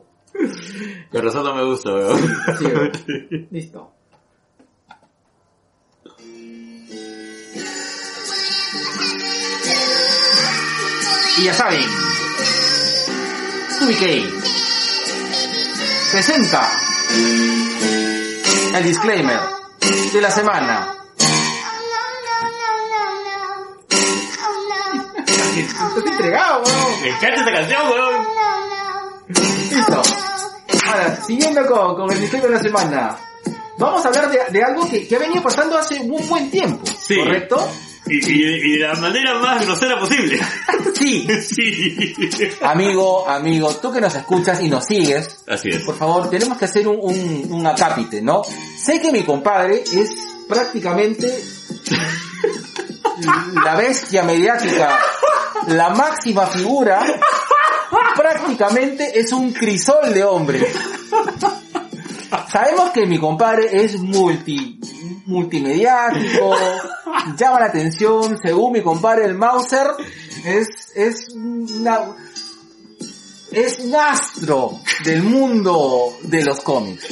Con razón no me gusta, weón. Sí. Listo. Y ya saben, Ubiqué. 60. El disclaimer de la semana. Estás entregado, weón. Me encanta esta canción, weón. Listo. Ahora, siguiendo con, con el disclaimer de la semana. Vamos a hablar de, de algo que, que, ha venido pasando hace un buen tiempo. ¿Correcto? Y, de la manera más grosera posible. Sí. sí. Amigo, amigo, tú que nos escuchas y nos sigues, Así es. por favor, tenemos que hacer un, un, un acápite, ¿no? Sé que mi compadre es prácticamente la bestia mediática, la máxima figura, prácticamente es un crisol de hombre. Sabemos que mi compadre es multi, multimediático, llama la atención, según mi compadre el Mauser, es, es una, es un astro del mundo de los cómics.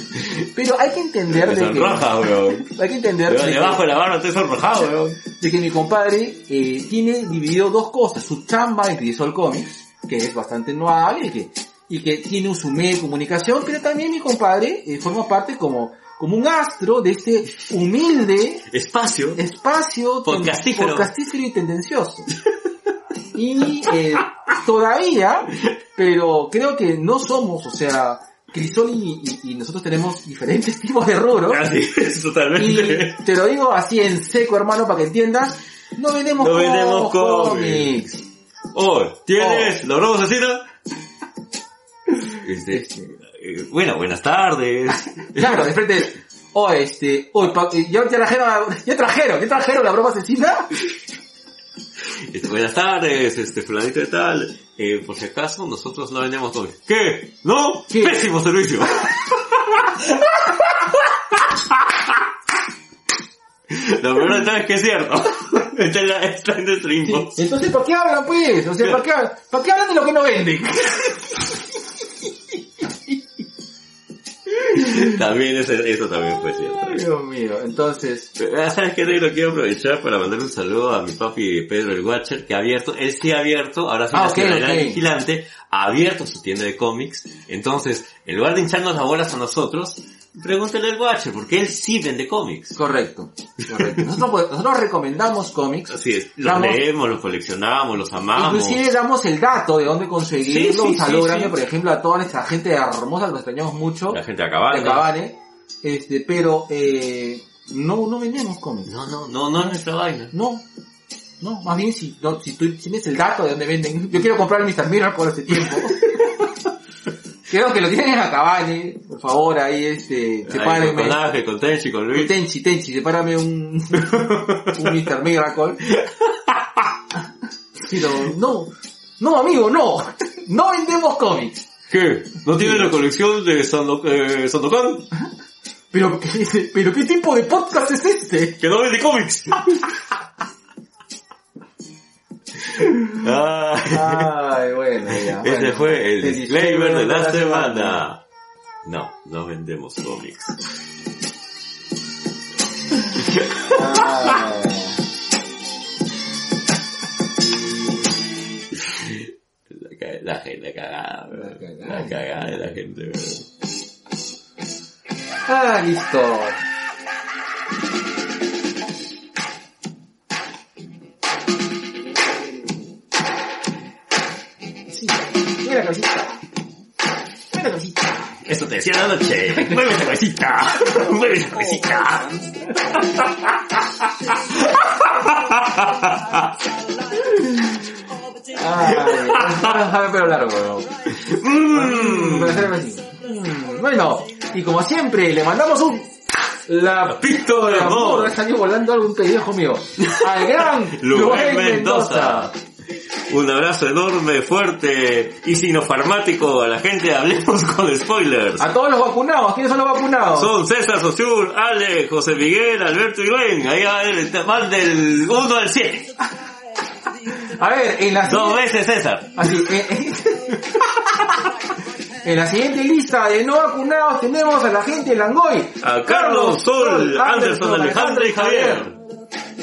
Pero hay que entender de que, sonroja, weón. hay que entender que- Debajo de la barba estoy sonrojado, weón. de que mi compadre eh, tiene dividido dos cosas, su chamba en Crisol Comics, que es bastante noable y que, y que tiene su medio de comunicación, pero también mi compadre eh, forma parte como, como un astro de este humilde Espacio. espacio Podcastífero. podcastífero y tendencioso. Y eh, todavía, pero creo que no somos, o sea, Crisol y, y- y nosotros tenemos diferentes tipos de rubros. Así es, totalmente. Y te lo digo así en seco, hermano, para que entiendas. No vendemos, No vendemos cómics. Oh, ¿tienes la broma asesina? Este, eh, bueno, buenas tardes. Claro, de frente. Oh, este, oh, pa- eh, ya trajeron, ya trajeron, ya trajeron la broma asesina. Este, buenas tardes, este, fulanito de tal. Eh, por si acaso, nosotros no vendemos cómics. ¿Qué? ¿No? ¿Qué? Pésimo servicio. Lo peor de todo es que es cierto. Está en, la, está en nuestro inbox. Entonces, ¿para qué hablan, pues? O sea, ¿para qué, ¿para qué hablan de lo que no venden? También ese- eso también fue cierto. Dios mío, entonces, Ah, ¿Sabes qué? Negro? Quiero aprovechar para mandar un saludo a mi papi Pedro el Watcher, que ha abierto, él sí ha abierto, ahora sí Ah, la ok, ciudadela ok. vigilante, ha abierto su tienda de cómics. Entonces, en lugar de hincharnos las bolas a nosotros, pregúntale al Watcher, porque él sí vende cómics. correcto, correcto. Nosotros, pues, nosotros recomendamos cómics. Así es, los Damos- leemos, los coleccionamos, los amamos. Inclusive damos el dato de dónde conseguirlo. Sí, sí, un saludo sí, grande, sí. por ejemplo, a toda nuestra gente hermosa que nos extrañamos mucho. La gente acaba. de Cabane. Este, pero, eh, no, no vendemos cómics. No, no, no, no es nuestra vaina. No. No, más bien si, no, si tú tienes el dato de dónde venden. Yo quiero comprar Mr. Mirror por este tiempo. Creo que lo tienen en Acabane. Por favor, ahí este, Ahí, sepárenme. con Ángel, con Tenchi, con Luis. Tenchi, Tenchi, sepárame un, un Mr. Miracle. Pero, no. No, amigo, no. No vendemos cómics. ¿Qué? ¿No tiene la colección de eh, Sandokan? Pero, ¿qué- pero ¿qué tipo de podcast es este? que no vende cómics. Ay, bueno, ya. ese bueno. fue el disclaimer de la semana. No, no vendemos cómics. Ah. La, ca- la gente cagada. La cagada. La cagada de la gente, weón. Ah, listo. Mira la cabecita. Mira la cabecita. Eso te decía la noche. Mueve esa cabecita. Mueve esa cabecita. Ay, pelo largo. Mm. Mm, Bueno, y como siempre, le mandamos un... La Pito de amor. ha salido volando algún pellejo mío. Al gran Luen Mendoza. Un abrazo enorme, fuerte y sinofarmático a la gente Hablemos con Spoilers. A todos los vacunados, ¿quiénes son los vacunados? Son César Sosur, Ale, José Miguel, Alberto y Luen. Ahí va el van del 1 al 7. A ver, en la Dos veces César. Así, eh, en la siguiente lista de no vacunados tenemos a la gente de Langoy. A Carlos, Sol, Anderson, Alejandro y Javier.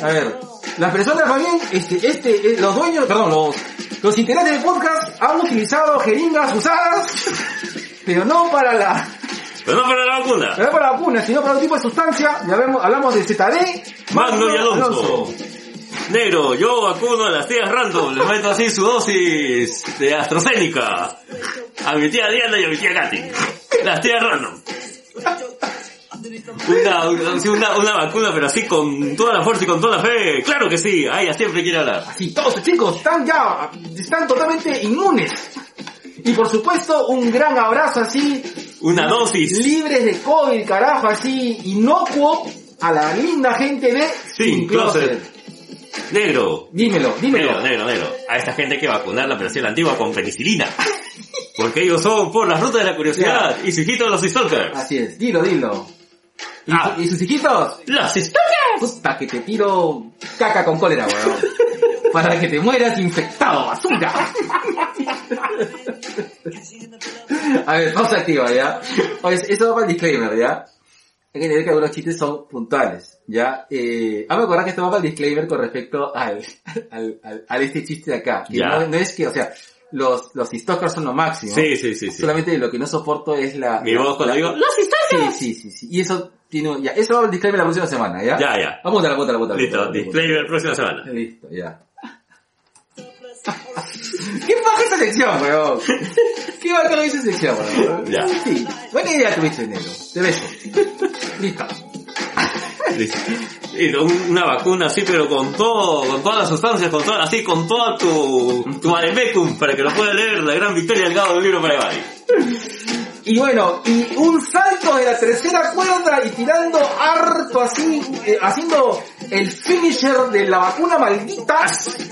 A ver, las personas más bien, este, este, eh, los dueños, perdón, los, los integrantes del podcast han utilizado jeringas usadas, pero no para la, Pero no para la vacuna. no para la vacuna, sino para otro tipo de sustancia. Ya vemos, hablamos de ZD, Magno y Alonso. Negro, yo vacuno a las tías random, les meto así su dosis de AstraZeneca. A mi tía Diana y a mi tía Katy. Las tías random. Una, una, sí, una, una vacuna, pero así con toda la fuerza y con toda la fe. Claro que sí, a ella siempre quiere hablar. Así, todos los chicos están ya, están totalmente inmunes. Y por supuesto, un gran abrazo así, Una dosis libres de COVID, carajo, así, inocuo a la linda gente de Sin Closet. Negro. Dímelo, dímelo. Negro, negro, negro. A esta gente hay que vacunarla, pero sí la antigua con penicilina. Porque ellos son por la ruta de la curiosidad y su hijito los stalkers. Así es, dilo, dilo. ¿Y, Ah. y sus hijitos? ¡Los stalkers! Puta, que te tiro caca con cólera, weón. Para que te mueras infectado, basura. A ver, pausa activa, ¿ya? Oye, eso va para el disclaimer, ¿ya? Hay que entender que algunos chistes son puntuales, ¿ya? Eh, ah, me acordar que esto va para el disclaimer con respecto al, al, al, al este chiste de acá. Que no, no es que, o sea, los, los son lo máximo. Sí, sí, sí, sí. Solamente lo que no soporto es la... Mi voz cuando la- digo, ¡Los! Sí, sí, sí, sí. Y eso tiene, ya, eso va al disclaimer la próxima semana, ¿ya? Ya, ya. Vamos a la puta, la puta. Listo, disclaimer próxima semana. Listo, ya. ¿Qué baja esa sección, weón? ¿Qué baja esa sección, weón? Ya. Sí, buena idea tuviste, negro. Te beso. Listo. Listo. Una vacuna así, pero con todo, con todas las sustancias, con toda, así, con toda tu, tu Malemecum, para que lo pueda leer la gran victoria del gado del libro para Evadi. Y bueno, y un salto de la tercera cuerda y tirando harto así, eh, haciendo el finisher de la vacuna maldita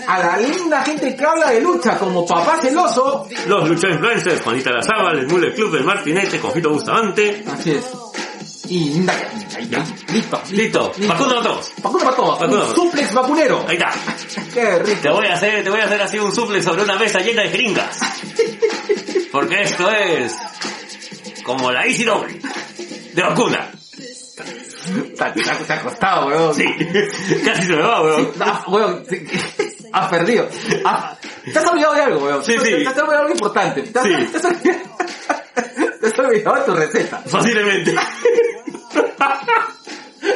a la linda gente que habla de lucha como papá celoso. Los lucha influencers, Juanita Lazábal, el Mule Club, el Martinete, Confito Bustamante. Así es. Y listo, Listo, vacuna a todos. Vacuna para todos. Vacuna. Un suplex vacunero. Ahí está. Qué rico. Te voy a hacer, te voy a hacer así un suplex sobre una mesa llena de jeringas. Porque esto es como la Easy Double de vacuna. Te ha- te ha costado, weón. Sí, casi se me va, weón. Ah, weón, has perdido. Ah, te has olvidado de algo, weón. Sí, sí. Te has olvidado de algo importante. Te has, Sí. te has olvidado, te has olvidado de tu receta. Fácilmente.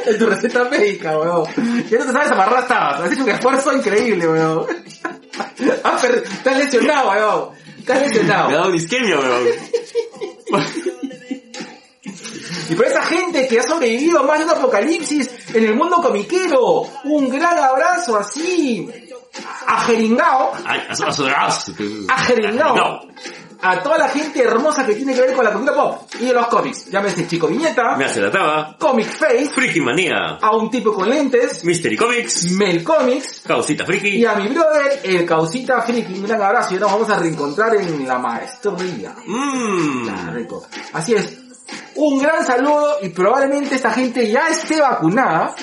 De tu receta médica, weón. Ya no te sabes amarrar tabas. Has hecho un esfuerzo increíble, weón. Has per- Te has lesionado, weón. Te has Me ha lesionado. dado una isquemia, weón. Y por esa gente que ha sobrevivido a más de un apocalipsis en el mundo comiquero, un gran abrazo así, a su, a su, a toda la gente hermosa que tiene que ver con la cultura pop y de los cómics. Llámese Chico Viñeta, Me hace la taba. Comic Face, Friki Manía. a un tipo con lentes, Mystery Comics. Mel Comics, Causita y Friki. a mi brother, el Causita Friki. Un gran abrazo y nos vamos a reencontrar en la maestría. Mmm. Rico. Así es. Un gran saludo y probablemente esta gente ya esté vacunada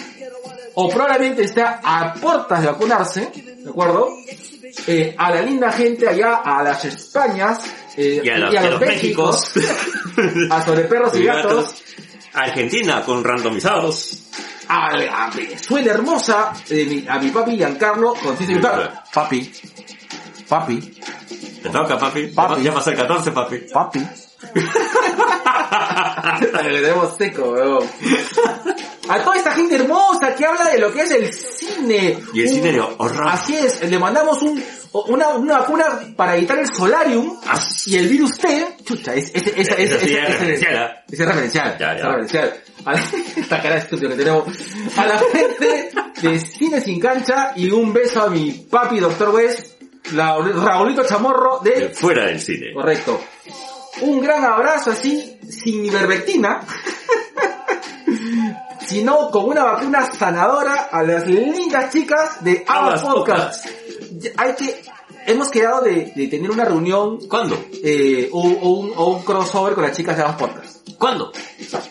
o probablemente está a puertas de vacunarse, ¿de acuerdo? Eh, a la linda gente allá, a las Españas, eh, Y a los, y a los Méxicos. a sobre perros y y gatos. Argentina con randomizados. a, a Venezuela hermosa, de mi- a mi papi Giancarlo, con Ciencia. Papi, papi, Te toca, papi. Papi. Ya pasó el 14, papi. papi. Le tenemos seco, weón. A toda esta gente hermosa que habla de lo que es el cine. Y el Un- cine de horror. Así es, le mandamos un, una, una vacuna para evitar el solarium y el virus T. Chucha, es, es, es, es, Esa es, sí es es- referencial, ese es referencial. Referencial. A la, esta cara que tenemos. A la gente de Cine Sin Cancha y un beso a mi papi, doctor West, la, Raulito Chamorro De de... Fuera del cine. Correcto. Un gran abrazo así, sin ivermectina, sino con una vacuna sanadora a las lindas chicas de Abbas Podcast. Hay que, hemos quedado de, de tener una reunión ¿Cuándo? eh, o, o un, o un crossover con las chicas de Abbas Podcast. ¿Cuándo?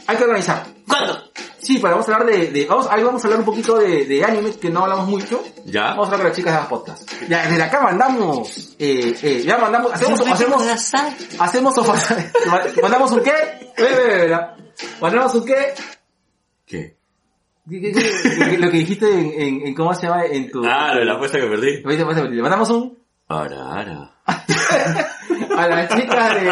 Hay que organizar. ¿Cuándo? Sí, pero vamos a hablar de, de- vamos, ahí vamos a hablar un poquito de, de anime, que no hablamos mucho. ¿Ya? Vamos a hablar con las chicas de Abbas Podcast. Ya, desde acá mandamos, eh, eh, ya mandamos, hacemos, hacemos, hacemos ofa- mandamos un qué, ve, ve, la- mandamos un qué, ¿Qué? ¿Qué- qué- qué- qué- lo que dijiste en, en, en cómo se llama en tu, Ah, lo de la apuesta que perdí. Le mandamos un Ara, ara. a las chicas de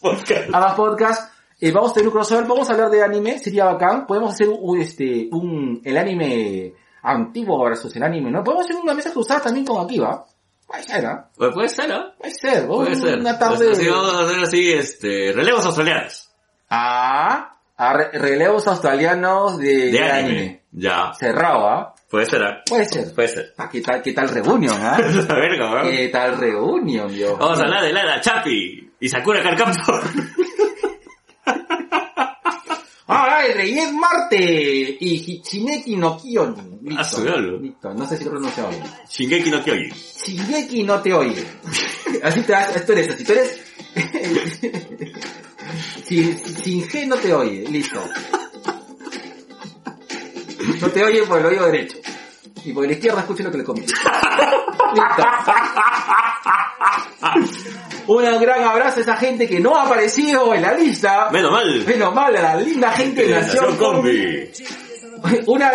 Podcast. Abbas Podcast. Eh, vamos a tener un crossover, vamos a hablar de anime, sería bacán. Podemos hacer un, este, un, el anime antiguo versus el anime, ¿no? Podemos hacer una mesa cruzada también con Akiva. Puede ser, ¿ah? Pues puede ser, ¿no? Puede ser, Puede ser. Una tarde. Así vamos a hacer así, este, relevos australianos. Ah, a re- relevos australianos de, De de anime. Ya. Cerrado, ¿ah? Puede ser, ¿ah? Puede ser. Puede ser. Ah, ¿Qué tal, qué tal reunión, ah? ¿no? ¿Qué tal reunión, Dios? Vamos a hablar de Lara Chapi y Sakura Carcaptor. Ah, el Reyes Marte y Hichineki no Kyoni. Listo. Ah. Listo, no sé si lo pronunciado bien. Shingeki no Kyojin. Shingeki no te oye. Así te das, esto eres así, tú eres... sin, sin G no te oye, listo. No te oye por el oído derecho. Y por el izquierdo escucha lo que le comento. Listo. Un gran abrazo a esa gente que no ha aparecido en la lista. Menos mal. Menos mal a la linda gente de Nación Combi. Una...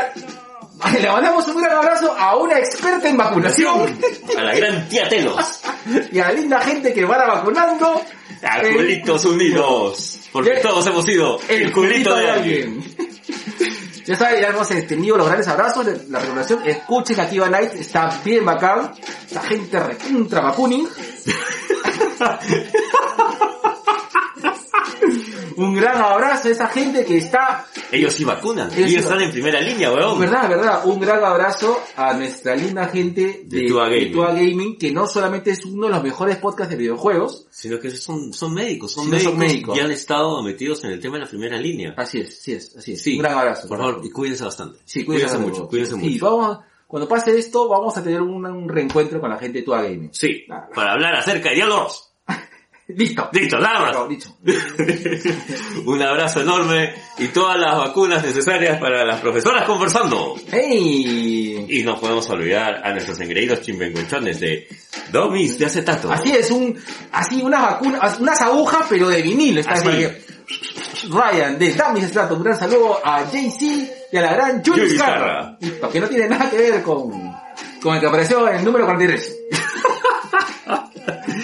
Le mandamos un gran abrazo a una experta en vacunación. A la gran tía Telos. y a la linda gente que va vacunando. A el- culitos unidos. Porque todos hemos sido el culito de alguien. Ya saben, ya hemos tenido los grandes abrazos, la regulación. Escuchen aquí va Night, está bien bacán. Esta gente recontra vacuning. Un gran abrazo a esa gente que está Ellos sí vacunan. Ellos Ellos están en primera línea, weón. Verdad, verdad. Un gran abrazo a nuestra linda gente de, De Tua Gaming. de Tua Gaming, que no solamente es uno de los mejores podcasts de videojuegos, Sino que son, son médicos, son, médicos, son médicos. y han estado metidos en el tema de la primera línea. así es, sí es, así es. Sí. Un gran abrazo. Por favor, y cuídense bastante. Sí, cuídense, mucho, cuídense Sí, mucho. vamos, cuando pase esto, vamos a tener un, un reencuentro con la gente de Tua Gaming. Sí, Claro. para hablar acerca de diálogos. Listo. Listo, nada más. Listo. Un abrazo enorme y todas las vacunas necesarias para las profesoras conversando. ¡Ey! Y no podemos olvidar a nuestros engreídos chimbenguenchones de domis de acetato. Así es, un, así unas vacunas, unas agujas, pero de vinilo. Está Ryan de Damis Strato, un gran saludo a JC y a la gran Julie Scarra. Que no tiene nada que ver con, con el que apareció en el número 43.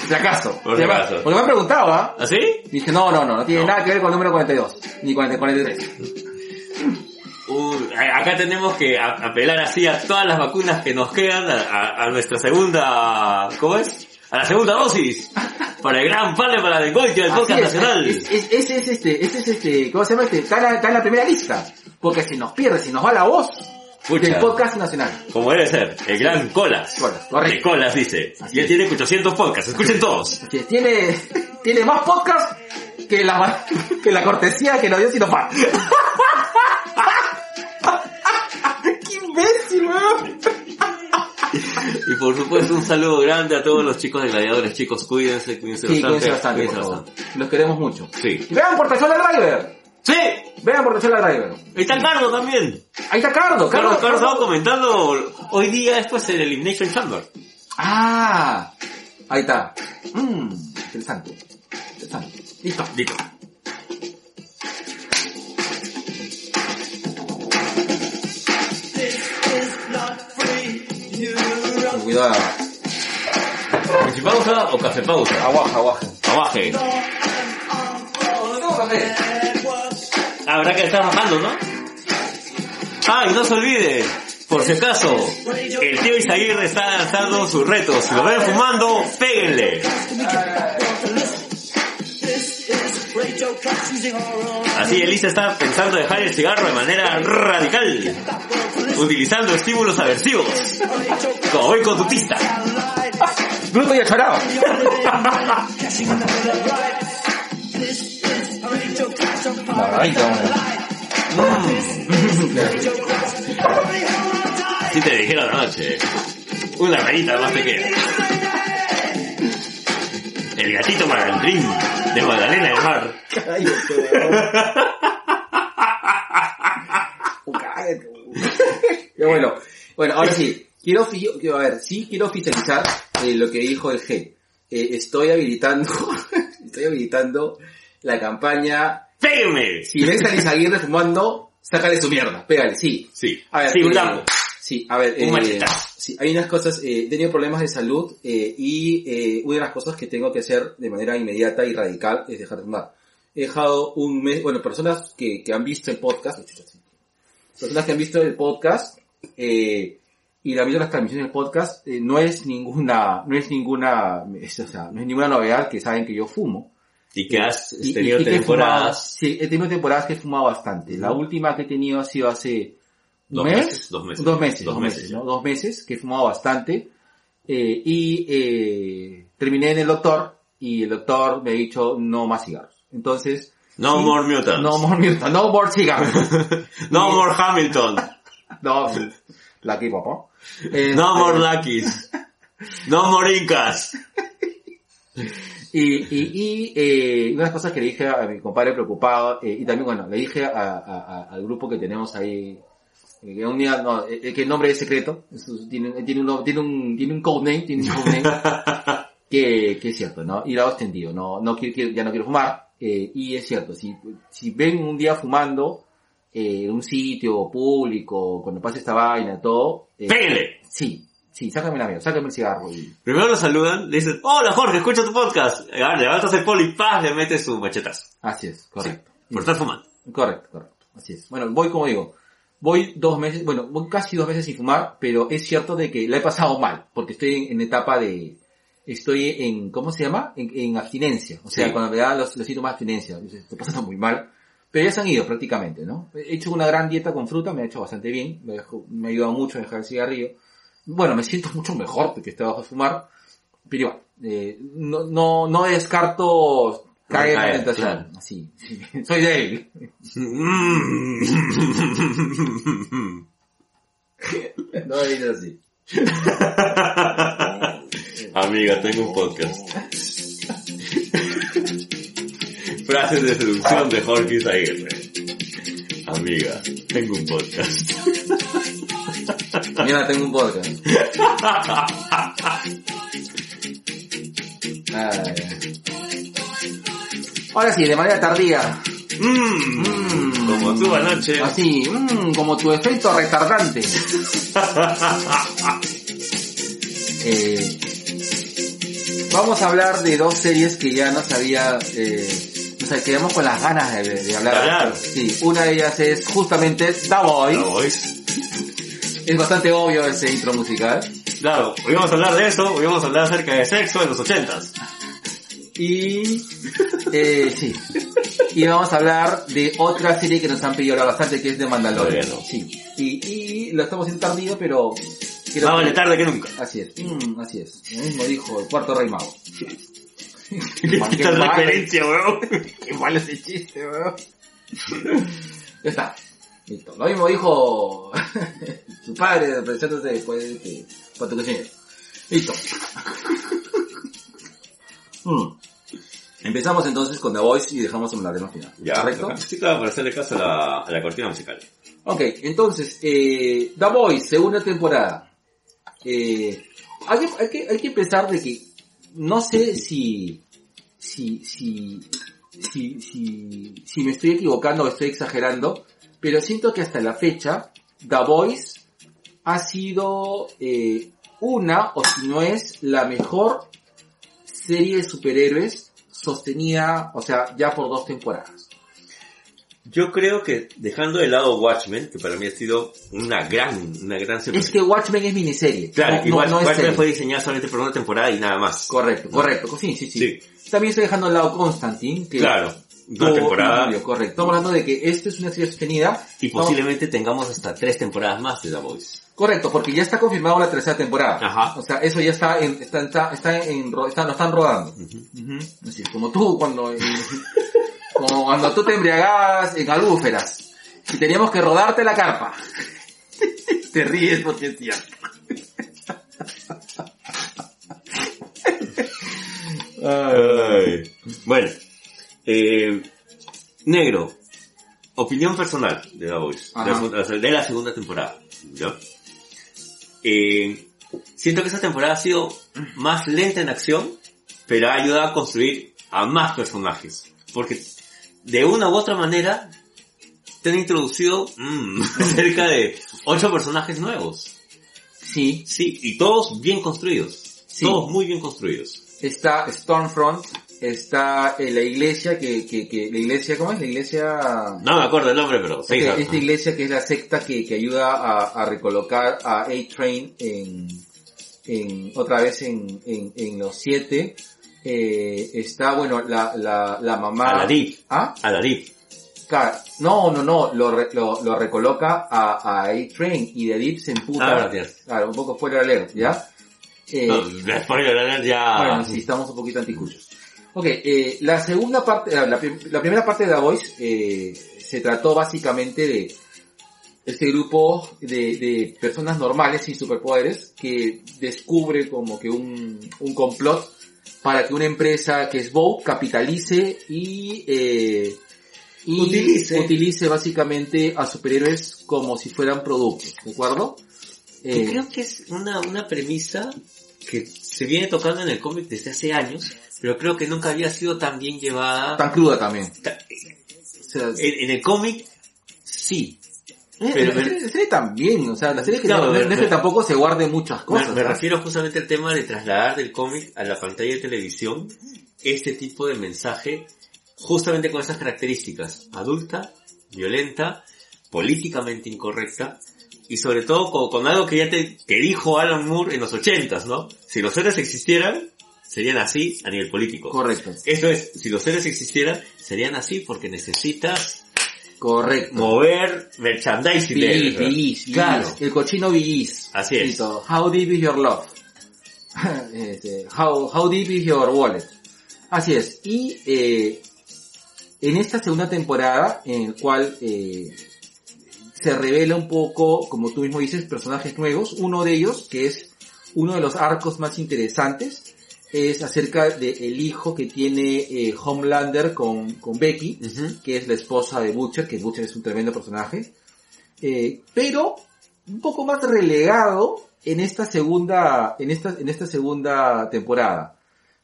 Si acaso. Por si acaso. Porque me han preguntado, ¿ah? ¿Así? Dice, no, no, no, no tiene No. nada que ver con el número 42, ni con el 43. Uh, acá tenemos que apelar así a todas las vacunas que nos quedan a, a- a nuestra segunda, ¿cómo es? A la segunda dosis. Para el gran padre para la Goitia del podcast es, nacional. es- es- es este, ese es este, ¿cómo se llama este? Está en, la, está en la primera lista. Porque si nos pierde, si nos va la voz Del podcast nacional. Como debe ser, el gran Colas. Colas, correcto. De Colas dice. Así y él es. tiene 800 podcasts, escuchen todos. Que tiene, tiene más podcast que la, que la cortesía que nos dio Sinopar. ¡Qué imbécil, weón! Y por supuesto un saludo grande a todos los chicos de gladiadores, chicos, cuídense, cuídense Sí, bastante. cuídense bastante, cuídense por bastante. Los queremos mucho. Sí. Y vean Portachola Driver. ¡Sí! Vean Portachola Driver. Ahí está Carlos también. Ahí está Cardo, Carlos, Cardo. Carlos estaba comentando hoy día después el Elimination Chamber. Ah, ahí está. Mmm, interesante. Sano. Listo. Listo. Cuidado. ¿Café pausa o café pausa? Aguaja, aguaja. Abaje. No tengo café. Habrá que estar bajando, ¿no? Ah, y no se olvide, por si acaso, el tío Isaguirre está lanzando sus retos. Si lo ven fumando, péguenle. Así Elisa está pensando dejar el cigarro de manera radical, utilizando estímulos aversivos, como buen conductista. Bruto y acharado. La rayita, Si te dijera la noche, una rayita más te queda. El gatito malandrín de Magdalena del Mar. Cállate. Ya bueno, bueno, ahora sí, quiero, quiero a ver, sí quiero oficializar eh, lo que dijo el G. Eh, estoy habilitando, estoy habilitando la campaña, ¡Péguenme! si ves a Lizaguirre fumando, sácale su mierda, pégale, sí. Sí, A ver, sí, un eh. Sí, a ver, Un eh, sí, hay unas cosas, eh, he tenido problemas de salud eh, y eh, una de las cosas que tengo que hacer de manera inmediata y radical es dejar de fumar. He dejado un mes, bueno, personas que, que han visto el podcast, personas que han visto el podcast eh, y han visto las transmisiones del podcast, eh, no es ninguna, no es ninguna, es, o sea, no es ninguna novedad que saben que yo fumo. Y que has Y- tenido y que temporadas, sí, he tenido temporadas que he fumado bastante. La última que he tenido ha sido hace un dos mes, meses, dos meses. Dos meses, Dos meses, ¿no? Dos meses que he fumado bastante. Eh, y eh, terminé en el doctor y el doctor me ha dicho no más cigarros. Entonces, No sí, more mutants. no more mutant, no more cigarros. No more Hamilton. no, que papá. Eh, No more Luckies. No more Incas. Y, y, y eh, una de las cosas que le dije a mi compadre preocupado, eh, y también, bueno, le dije a, a- a- al grupo que tenemos ahí, eh, que un día, no, eh, que el nombre es secreto, eso tiene, tiene, un, tiene un, tiene un codename, tiene un codename, que, que es cierto, ¿no? Y lo hago extendido, no, no quiero, quiero- ya no quiero fumar, eh, y es cierto, si, si ven un día fumando, eh, en un sitio público, cuando pase esta vaina, todo, eh, Péguenle. sí, sí, sácame la mía, sácame el cigarro y, Primero lo saludan, le dices, hola Jorge, escucho tu podcast. Y ahora levantas el polo y ¡paz! le metes su machetazo. así es, correcto. Por estar fumando. Correcto, correcto. Así es. Bueno, voy como digo, voy dos meses, bueno, voy casi dos meses sin fumar, pero es cierto de que la he pasado mal, porque estoy en, en etapa de, estoy en, ¿cómo se llama? En, en abstinencia. O sea, Sí. cuando me da los, los síntomas de abstinencia, estoy pasando muy mal. Pero ya se han ido prácticamente, ¿no? He hecho una gran dieta con fruta, me ha hecho bastante bien, me, dejó- me ha ayudado mucho a dejar el cigarrillo. Bueno, me siento mucho mejor porque estoy bajo de fumar, pero igual, eh, no, no, no descarto caer en la tentación. Así, soy débil. No es así. Amiga, tengo un podcast. Frases de seducción de Jorge Isaguirre. Amiga, tengo un podcast. Mira, tengo un podcast. Ay. Ahora sí, de manera tardía. Mmm, Mm. como tú anoche. Así, mm, como tu efecto retardante. Eh, vamos a hablar de dos series que ya nos había, eh, o sea, quedamos con las ganas de, de hablar. De hablar. Sí, una de ellas es justamente The. The Voice. Es bastante obvio ese intro musical. Claro, hoy vamos a hablar de eso, hoy vamos a hablar acerca de sexo en los ochentas. Y, eh, sí. Y vamos a hablar de otra serie que nos han pedido hablar bastante, que es de Mandalorian. No. Sí. Y, y lo estamos haciendo tardío, pero... Más vale tarde que nunca. Así es, mm, así es. Lo mismo dijo el cuarto rey mago. Esta referencia, weón. Qué malo ese chiste, weón. ya está. Listo. Lo mismo dijo su padre presentándose después de que que Listo. Mm. Empezamos entonces con The Voice y dejamos la arena final. ¿Correcto? Sí, claro, para hacerle caso a la, a la cortina musical. Ok, entonces, eh, The Voice, segunda temporada. Eh, hay, que, hay, que, hay que pensar de que no sé si, si, si, si, si, si me estoy equivocando o estoy exagerando, pero siento que hasta la fecha The Voice ha sido eh, una, o si no es, la mejor serie de superhéroes sostenida, o sea, ya por dos temporadas. Yo creo que dejando de lado Watchmen, que para mí ha sido una gran, una gran serie. Es que Watchmen es miniserie. Claro, no, y no- Watch- no es Watchmen serie. fue diseñada solamente por una temporada y nada más. Correcto, correcto. Sí, sí, sí, Sí. También estoy dejando al lado Constantine, que Claro, una temporada cambio, correcto. Estamos hablando de que esta es una serie sostenida. y posiblemente tengamos hasta tres temporadas más de The Voice. Correcto, porque ya está confirmada la tercera temporada. Ajá. O sea, eso ya está en, está, está, está en, está, lo están rodando. Ujú. Así es, como tú cuando, eh, como cuando tú te embriagabas en albúferas y teníamos que rodarte la carpa. te ríes porque es cierto. Ay. Bueno, eh, negro, opinión personal de The Voice, de la, segunda- de la segunda temporada. ¿ya? Eh, siento que esa temporada ha sido más lenta en acción, pero ha ayudado a construir a más personajes. Porque de una u otra manera te han introducido mm, cerca de ocho personajes nuevos. Sí, Sí, y todos bien construidos. Sí. Todos muy bien construidos. está Stormfront, está eh, la iglesia que, que, que, la iglesia, ¿cómo es? La iglesia... No me acuerdo el nombre, pero sí. Ok, claro. esta iglesia que es la secta que, que ayuda a, a recolocar a A-Train en, en, otra vez en, en, en los siete. Eh, está, bueno, la, la, la mamá... Aladip. ¿Ah? Aladip. Ca- No, no, no, lo, re- lo, lo recoloca a, a A-Train y de Deep se emputa. Ah, gracias. Claro, un poco fuera alert, ¿ya? Eh, No, spoiler alert ya. bueno, sí, estamos un poquito anticuchos. Ok, eh, la segunda parte, eh, la, la primera parte de The Voice eh, se trató básicamente de este grupo de, de personas normales sin superpoderes que descubre como que un, un complot para que una empresa que es Vogue capitalice y, eh, y Utilice. utilice básicamente a superhéroes como si fueran productos, ¿de acuerdo? Eh, creo que es una, una premisa que se viene tocando en el cómic desde hace años, pero creo que nunca había sido tan bien llevada. tan cruda también. Ta- O sea, En, en el cómic, sí. Eh, Pero- la, serie, la serie también, o sea, la serie que No, no, no- me- no es me- que tampoco se guarde muchas Me, cosas. me ¿ah? refiero justamente al tema de trasladar del cómic a la pantalla de televisión este tipo de mensaje justamente con esas características. Adulta, violenta, políticamente incorrecta y sobre todo con, con algo que ya te que dijo Alan Moore en los ochentas, ¿no? Si los héroes existieran, serían así a nivel político. Correcto, Esto es, si los héroes existieran, serían así porque necesitas correcto. mover merchandising ¿verdad? Billis, Claro. El cochino Billis. Así es. Listo. How deep is your love? Este, how, how deep is your wallet? Así es. Y eh, en esta segunda temporada, en el cual eh, se revela un poco, como tú mismo dices, personajes nuevos. Uno de ellos, que es uno de los arcos más interesantes, es acerca del hijo que tiene eh, Homelander con, con Becky, que es la esposa de Butcher, que Butcher es un tremendo personaje, eh, pero un poco más relegado en esta segunda, en esta, en esta segunda temporada.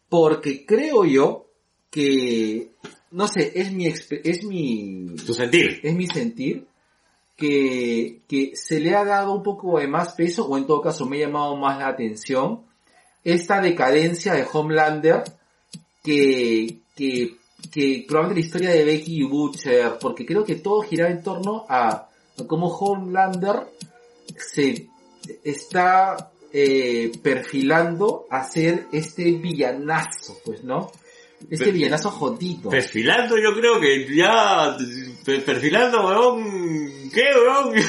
Porque creo yo que, no sé, es mi, es mi, Tu sentir. es mi sentir que, que se le ha dado un poco de más peso, o en todo caso me ha llamado más la atención, esta decadencia de Homelander que, que, que probablemente la historia de Becky y Butcher, porque creo que todo gira en torno a, a cómo Homelander se está eh, perfilando a ser este villanazo, pues, ¿no? Este villanazo jodido. Perfilando, yo creo que ya, per- perfilando, weón, ¿qué, weón?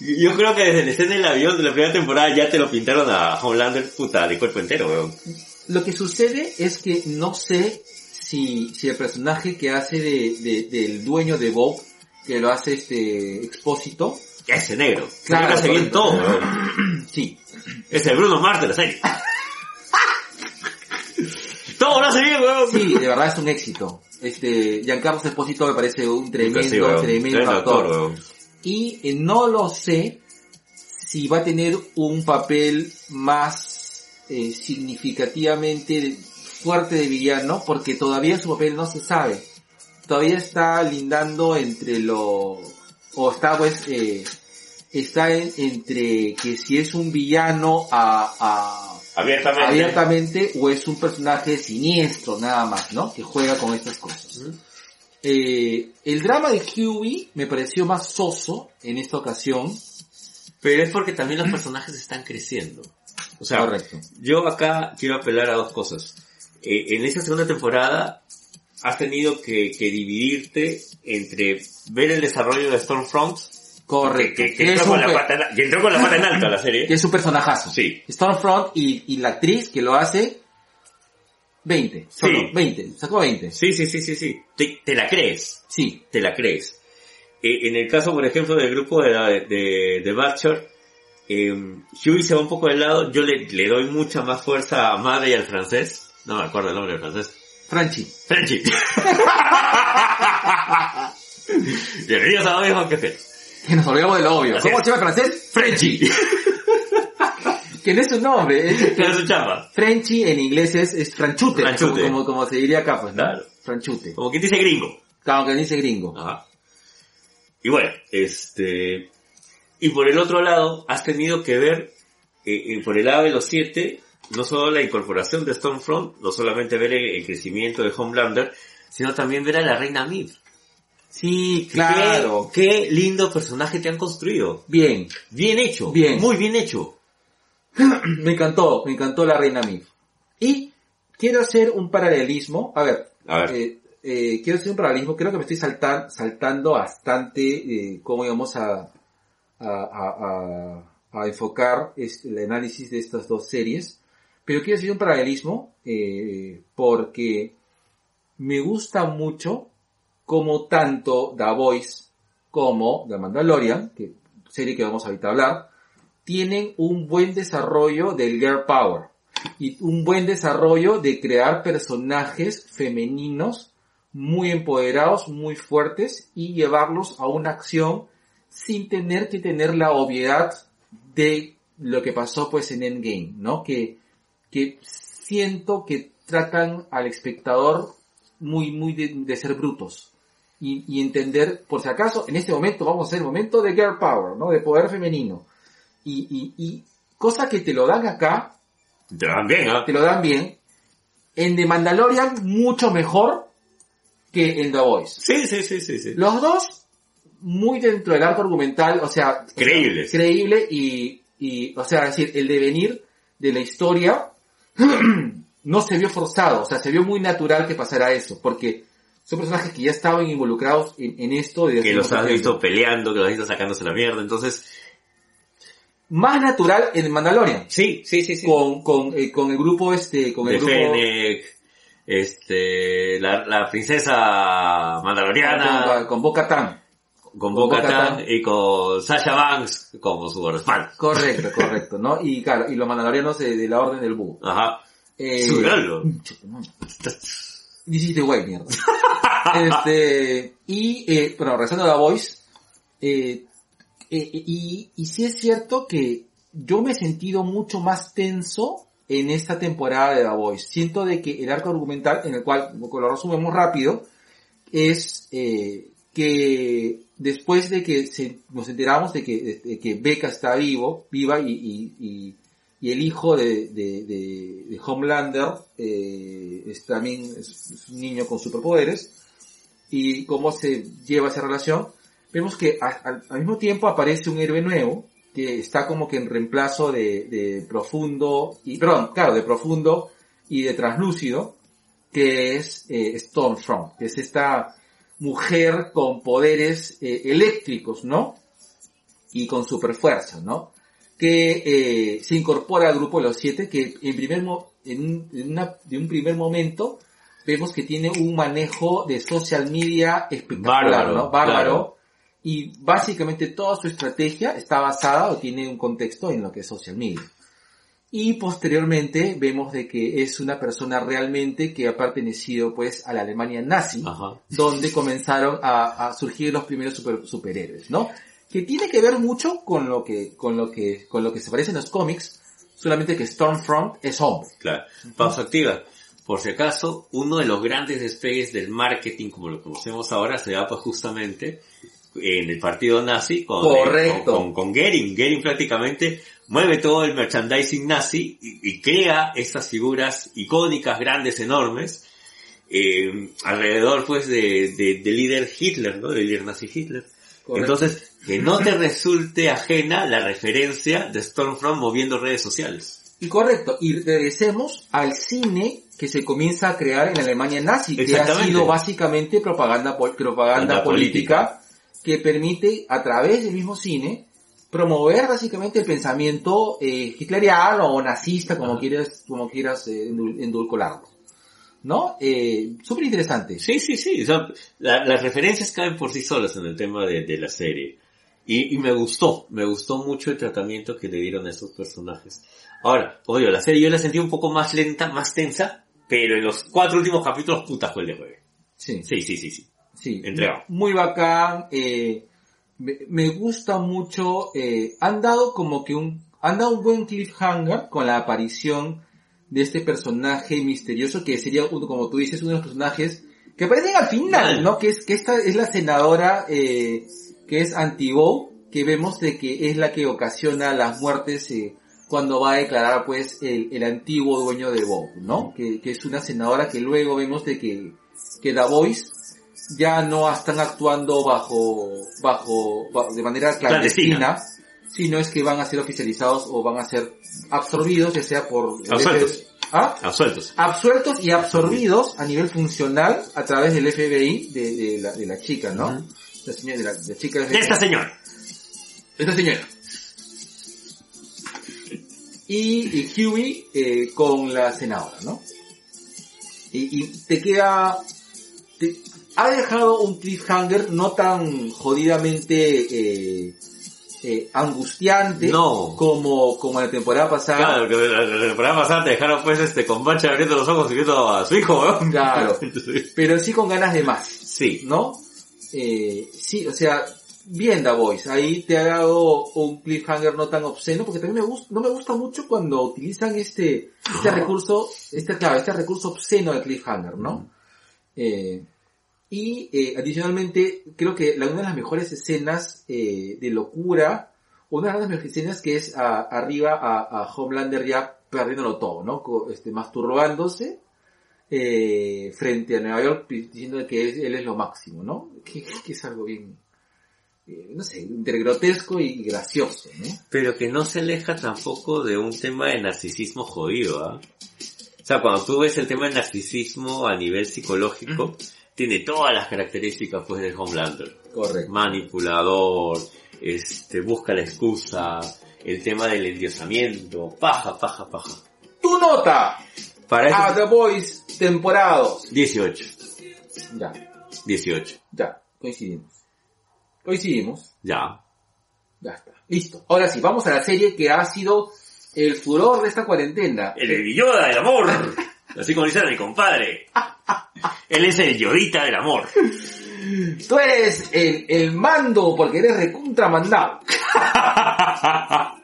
yo creo que desde la escena del avión de la primera temporada ya te lo pintaron a Homelander, puta, de cuerpo entero, weón. Lo que sucede es que no sé si, si el personaje que hace de, de- del dueño de Vogue, que lo hace este expósito, Ese negro. Claro, Claro, hace bien todo, weón. sí, Es el Bruno Mars de la serie. todo lo hace bien, weón. sí, de verdad es un éxito. Este, Giancarlo Esposito me parece un tremendo, Sí, weón. tremendo actor. actor, weón. Y eh, no lo sé si va a tener un papel más eh, significativamente fuerte de villano porque todavía su papel no se sabe. Todavía está lindando entre lo, o está pues, eh, está en- entre que si es un villano a, a, Abiertamente. abiertamente o es un personaje siniestro nada más, ¿no? Que juega con estas cosas. Eh, el drama de Huey me pareció más soso en esta ocasión. Pero es porque también los personajes están creciendo. O sea, Correcto. yo acá quiero apelar a dos cosas. Eh, en esa segunda temporada has tenido que, que dividirte entre ver el desarrollo de Stormfront, Correcto. que- que Que es entró, con la pata, en- que entró con la pata en alto a la que serie. es un personajazo. Sí. Stormfront y, y la actriz que lo hace, 20. Solo, Sí. 20. Sacó 20. Sí, sí, sí, sí, sí. Te, te la crees. Sí. te la crees. Eh, en el caso, por ejemplo, del grupo de, la- de, de Butcher, eh, Huey se va un poco de lado, yo le, le doy mucha más fuerza a Madre y al francés. No me acuerdo el nombre del francés. Franchi. Frenchy. Bienvenidos a lo mismo que sea. Que nos olvidamos de lo obvio. Así ¿Cómo es. se llama francés? Frenchy. Que no es su nombre. Es, Claro, su chamba. Frenchy en inglés es, es franchute. Franchute. Como, como, como se diría acá, pues, ¿no? Claro. Franchute. Como quien dice gringo. Claro, que dice gringo. Ajá. Y bueno, este... Y por el otro lado, has tenido que ver, eh, eh, por el lado de los siete, no solo la incorporación de Stormfront, no solamente ver el, el crecimiento de Homelander, sino también ver a la reina Mid. Sí, claro. Qué, qué lindo personaje te han construido. Bien. Bien hecho. Bien. Muy bien hecho. Me encantó, me encantó la reina Mif. Y quiero hacer un paralelismo. A ver, A ver. eh, eh, quiero hacer un paralelismo. Creo que me estoy saltan- saltando bastante eh, cómo íbamos a, a, a- enfocar este, el análisis de estas dos series. Pero quiero hacer un paralelismo porque me gusta mucho como tanto The Voice como The Mandalorian, que serie que vamos ahorita a hablar, tienen un buen desarrollo del girl power y un buen desarrollo de crear personajes femeninos muy empoderados, muy fuertes y llevarlos a una acción sin tener que tener la obviedad de lo que pasó pues en Endgame, ¿no? Que, que siento que tratan al espectador muy, muy de, de ser brutos. Y, y entender, por si acaso, en este momento vamos a hacer el momento de girl power, ¿no? De poder femenino. Y, y, y cosa que te lo dan acá, Te van bien, ¿ah? te lo dan bien. En The Mandalorian mucho mejor que en The Voice. Sí, sí, sí, sí, sí. Los dos muy dentro del arco argumental, o sea, Creíbles. creíble y, y, o sea, es decir, el devenir de la historia no se vio forzado, o sea, se vio muy natural que pasara eso, porque son personajes que ya estaban involucrados en, en esto desde Que los has visto peleando, que los has visto sacándose la mierda, entonces... Más natural en Mandalorian, Sí, sí, sí, sí. con, con, eh, con el grupo este, con el de grupo... Fennec, este, la, la princesa mandaloriana, con, con Boca Tan. con Bo-Katan. Bo-Katan y con Sasha Banks como su guardaespaldas. Correcto, correcto, ¿no? Y claro, y los mandalorianos de, de la Orden del Búho. Ajá. Eh, Dijiste güey, mierda. este, y, eh, bueno, regresando a The Voice, eh, eh, y, y sí es cierto que yo me he sentido mucho más tenso en esta temporada de The Voice. Siento de que el arco argumental, en el cual, lo resumimos rápido, es eh, que después de que nos enteramos de que, de, que Becca está vivo, viva y, y- y el hijo de, de, de- de Homelander eh, es también un niño con superpoderes. Y cómo se lleva esa relación, vemos que al, mismo tiempo aparece un héroe nuevo que está como que en reemplazo de, de profundo y perdón claro de profundo y de translúcido que es eh, Stormfront que es esta mujer con poderes eh, eléctricos no y con super fuerza no que eh, se incorpora al grupo de los siete que en primer mo- en un, en una- de un primer momento vemos que tiene un manejo de social media espectacular, Bárbaro, ¿no? Bárbaro. claro. Y básicamente toda su estrategia está basada o tiene un contexto en lo que es social media. Y posteriormente vemos de que es una persona realmente que ha pertenecido pues a la Alemania nazi, Ajá. donde comenzaron a, a surgir los primeros super- superhéroes, ¿no? Que tiene que ver mucho con lo que, con lo que, con lo que se parece en los cómics, solamente que Stormfront es hombre. Claro. Pausa activa. por si acaso, uno de los grandes despegues del marketing, como lo conocemos ahora, se da pues justamente en el partido nazi con, Correcto. con, con Goering. Goering prácticamente mueve todo el merchandising nazi y, y crea estas figuras icónicas, grandes, enormes, eh, alrededor pues de, de- del líder Hitler, ¿no? Del líder nazi Hitler. Correcto. Entonces, que no te resulte ajena la referencia de Stormfront moviendo redes sociales. Y correcto, y regresemos al cine que se comienza a crear en la Alemania nazi, que ha sido básicamente propaganda, propaganda política, que permite a través del mismo cine promover básicamente el pensamiento eh, hitleriano o nazista, como Ajá. quieras, como quieras eh, endul- endulcorarlo. ¿No? Eh, Súper interesante. Sí, sí, sí. o sea, la- las referencias caen por sí solas en el tema de, de la serie. Y, y me gustó, me gustó mucho el tratamiento que le dieron a esos personajes. Ahora, obvio, la serie yo la sentí un poco más lenta, más tensa, pero en los cuatro últimos capítulos, puta fue el de jueves. Sí. Sí, sí, sí, sí. Sí, Entregado. muy bacán. eh, me, me gusta mucho. eh, han dado como que un, han dado un buen cliffhanger con la aparición de este personaje misterioso que sería, uno, como tú dices, uno de los personajes que aparecen al final. ¿no? Que es que esta es la senadora eh, que es anti-Bow, que vemos de que es la que ocasiona las muertes eh, cuando va a declarar pues el, el antiguo dueño de Bow, ¿no? Que, que es una senadora que luego vemos de que que Da Voice ya no están actuando bajo, bajo, ba- de manera clandestina, sino es que van a ser oficializados o van a ser absorbidos, ya sea por... el Absueltos. ¿Ah? Absueltos. Absueltos y absorbidos a nivel funcional a través del FBI de, de la, de la chica, ¿no? La señora, de la, de la chica De esta señora. Esta señora. Y, y Huey eh, con la senadora, ¿no? Y, y te queda... te- ha dejado un cliffhanger no tan jodidamente eh, eh, angustiante No. como, como la temporada pasada. Claro, que la, la temporada pasada te dejaron pues este con mancha abriendo los ojos y viendo a su hijo, ¿no? Claro. Entonces, Pero sí con ganas de más. sí. ¿no? Eh, sí, o sea, bien Da Voice, ahí te ha dado un cliffhanger no tan obsceno, porque también me gusta, no me gusta mucho cuando utilizan este, este recurso, este, claro, este recurso obsceno de cliffhanger, ¿no? Eh, y eh, adicionalmente, creo que la, una de las mejores escenas eh, de locura, una de las mejores escenas que es a- arriba a, a Homelander ya perdiéndolo todo, ¿no? Este, masturbándose, eh, frente a Nueva York diciendo que es- él es lo máximo, ¿no? Que, que es algo bien, eh, no sé, entre grotesco y gracioso, ¿no? Pero que no se aleja tampoco de un tema de narcisismo jodido, ¿ah? O sea, cuando tú ves el tema del narcisismo a nivel psicológico, tiene todas las características pues del Homelander. Correcto. Manipulador, este, busca la excusa, el tema del endiosamiento, paja, paja, paja. Tu nota Para a eso, The Boys temporadas. 18, Ya, 18, ya, coincidimos. Coincidimos, ya. ya está. Listo. Ahora sí, vamos a la serie que ha sido el furor de esta cuarentena. El Yoda del amor. Así como dice mi compadre. Él es el Yodita del amor. Tú eres el, el mando porque eres recontramandado.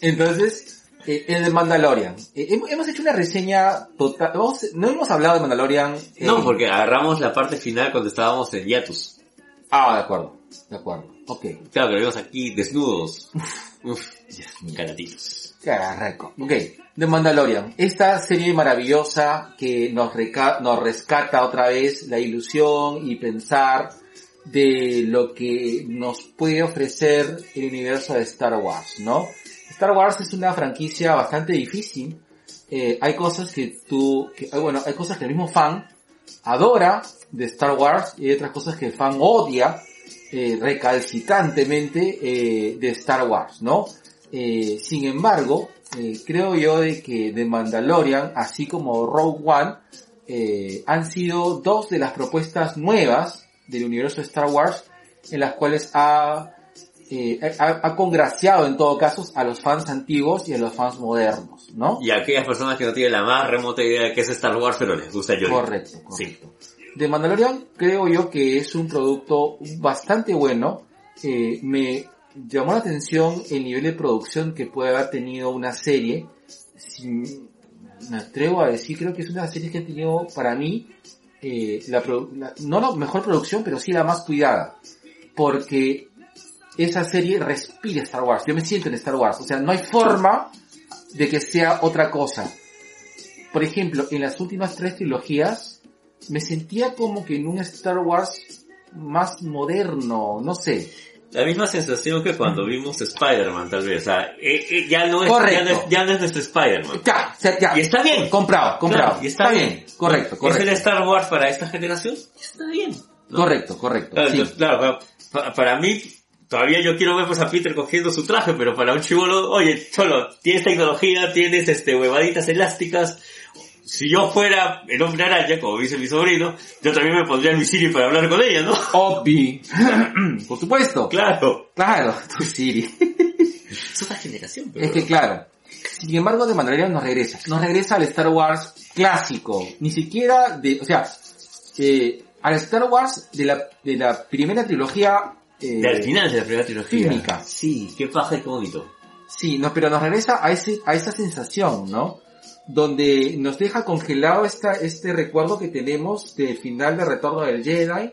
Entonces, eh, el de Mandalorian. Eh, hemos, hecho una reseña total. vamos- no hemos hablado de Mandalorian. eh, No, porque agarramos la parte final cuando estábamos en Yatus. Ah, de acuerdo. De acuerdo. Ok. Claro, que lo vimos aquí desnudos. Uf, caratitos. Carajo. Ok. The Mandalorian. Esta serie maravillosa que nos, reca- nos rescata otra vez la ilusión y pensar de lo que nos puede ofrecer el universo de Star Wars, ¿no? Star Wars es una franquicia bastante difícil. Eh, hay cosas que tú, ah, bueno, hay cosas que el mismo fan adora de Star Wars y hay otras cosas que el fan odia eh, recalcitrantemente eh, de Star Wars, ¿no? Eh, sin embargo, eh, creo yo de que The Mandalorian, así como Rogue One, eh, han sido dos de las propuestas nuevas del universo de Star Wars en las cuales ha, eh, ha, ha congraciado en todo caso a los fans antiguos y a los fans modernos, ¿no? Y aquellas personas que no tienen la más remota idea de qué es Star Wars, pero les gusta Yodita. Correcto, correcto. De Mandalorian creo yo que es un producto bastante bueno. Eh, me llamó la atención el nivel de producción que puede haber tenido una serie sin, me atrevo a decir, creo que es una de las series que ha tenido para mí, eh, la, la- no la mejor producción, pero sí la más cuidada. Porque esa serie respira Star Wars. Yo me siento en Star Wars. O sea, no hay forma de que sea otra cosa. Por ejemplo, en las últimas tres trilogías, me sentía como que en un Star Wars más moderno, no sé. La misma sensación que cuando vimos Spider-Man, tal vez. O sea, eh, eh, ya, no es, ya, no es, ya no es nuestro Spider-Man. Ya, ya. Y está bien. Comprado, comprado. Claro, y está bien. Correcto, ¿Es correcto. el Star Wars para esta generación? Está bien. ¿no? Correcto, correcto. Claro, sí. para- para mí, todavía yo quiero ver pues, a Peter cogiendo su traje, pero para un chivolo, oye, cholo, tienes tecnología, tienes este huevaditas elásticas. Si yo fuera el hombre araña, como dice mi sobrino, yo también me pondría en mi Siri para hablar con ella, ¿no? Obvi. Por supuesto. Claro. Claro, tu Siri. Es otra generación, pero... Es que claro. Sin embargo, de Mandalorian nos regresa. Nos regresa al Star Wars clásico. Ni siquiera de, o sea, eh, al Star Wars de la, de la primera trilogía, eh, Del final de la primera trilogía. Fílmica. Sí, qué paja y qué bonito. Sí, no, pero nos regresa a ese, a esa sensación, ¿no? Donde nos deja congelado esta, este recuerdo que tenemos del final de Retorno del Jedi,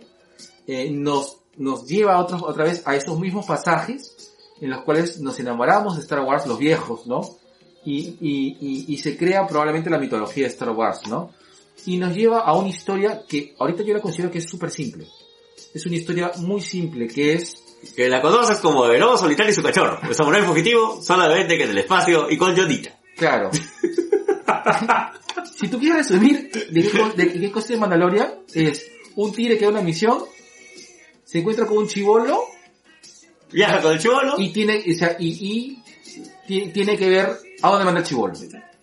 eh, nos, nos lleva otra, otra vez a esos mismos pasajes en los cuales nos enamoramos de Star Wars, los viejos, ¿no? Y, y, y, y se crea probablemente la mitología de Star Wars, ¿no? Y nos lleva a una historia que ahorita yo la considero que es súper simple. Es una historia muy simple, que es Que la conoces como el lobo solitario y su cachorro. El samurái fugitivo, solamente que en el espacio y con Yodita. Claro. si tú quieres resumir de qué, de qué cosa es Mandalorian, es un tigre que da una misión, se encuentra con un chivolo Viaja con el chivolo. y tiene, o sea, y, y ti- tiene que ver a dónde manda el chivolo.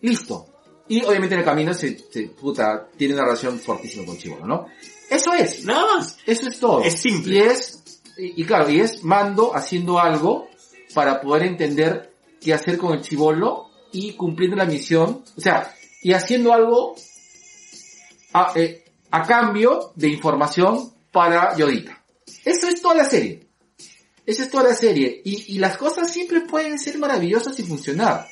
Listo. Y obviamente en el camino se, se puta, tiene una relación fortísima con el chivolo, ¿no? Eso es. Nada más. Eso es todo. Es simple. Y es, y, y claro, y es Mando haciendo algo para poder entender qué hacer con el chivolo y cumpliendo la misión, o sea, y haciendo algo a, eh, a cambio de información para Yodita. Eso es toda la serie. Esa es toda la serie. Y, y las cosas siempre pueden ser maravillosas y funcionar.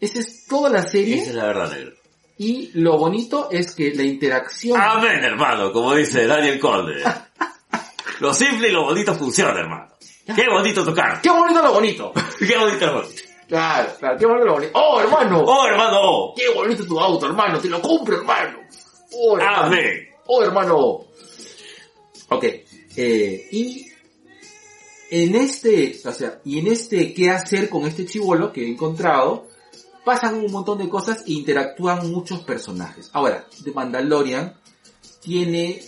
Esa es toda la serie. Esa es la verdad, negro. Y lo bonito es que la interacción... Amén, hermano, como dice Daniel Conde. Lo simple y lo bonito funciona, hermano. Qué bonito tocar. ¡Qué bonito lo bonito! Qué bonito lo bonito. Claro, claro, qué bonito lo bonito. ¡Oh, hermano! Oh, hermano. ¡Qué bonito tu auto, hermano! ¡Te lo compro, hermano! ¡Oh, hermano! Amén. ¡Oh, hermano! Ok, eh, y en este, o sea, y en este qué hacer con este chivolo que he encontrado, pasan un montón de cosas e interactúan muchos personajes. Ahora, The Mandalorian tiene,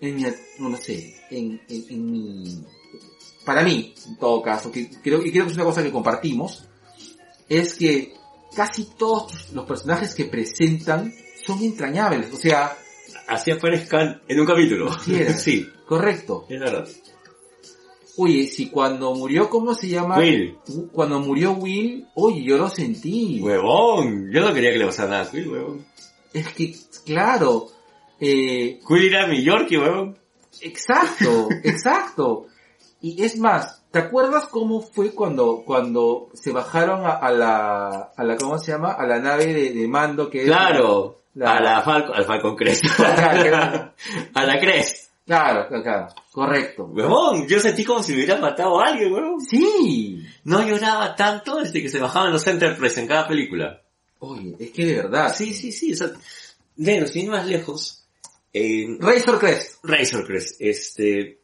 en mi, no, sé, en, en, en mi, para mí, en todo caso, que creo, y creo que es una cosa que compartimos, es que casi todos los personajes que presentan son entrañables, o sea, Así aparezcan en un capítulo. Sí, correcto. es verdad. Oye, si cuando murió, ¿cómo se llama? Will. Cuando murió Will, oye, yo lo sentí. Huevón. Yo no quería que le pasara nada a Quill, huevón. Es que, claro, eh, Quill era mi Yorkie, huevón. exacto, exacto. Y es más, ¿te acuerdas cómo fue cuando, cuando se bajaron a, a la, a la, ¿cómo se llama? A la nave de, de mando que es... Claro. La- A la Falcon, al Falcon Crest. A la Crest. claro, claro, claro, correcto. Huevón, yo sentí como si me hubieran matado a alguien, huevón. Sí. No lloraba tanto desde que se bajaban los Enterprise en cada película. Oye, es que de verdad. Sí, sí, sí. O sea, sin ir más lejos, en Razor Crest. Razor Crest, este,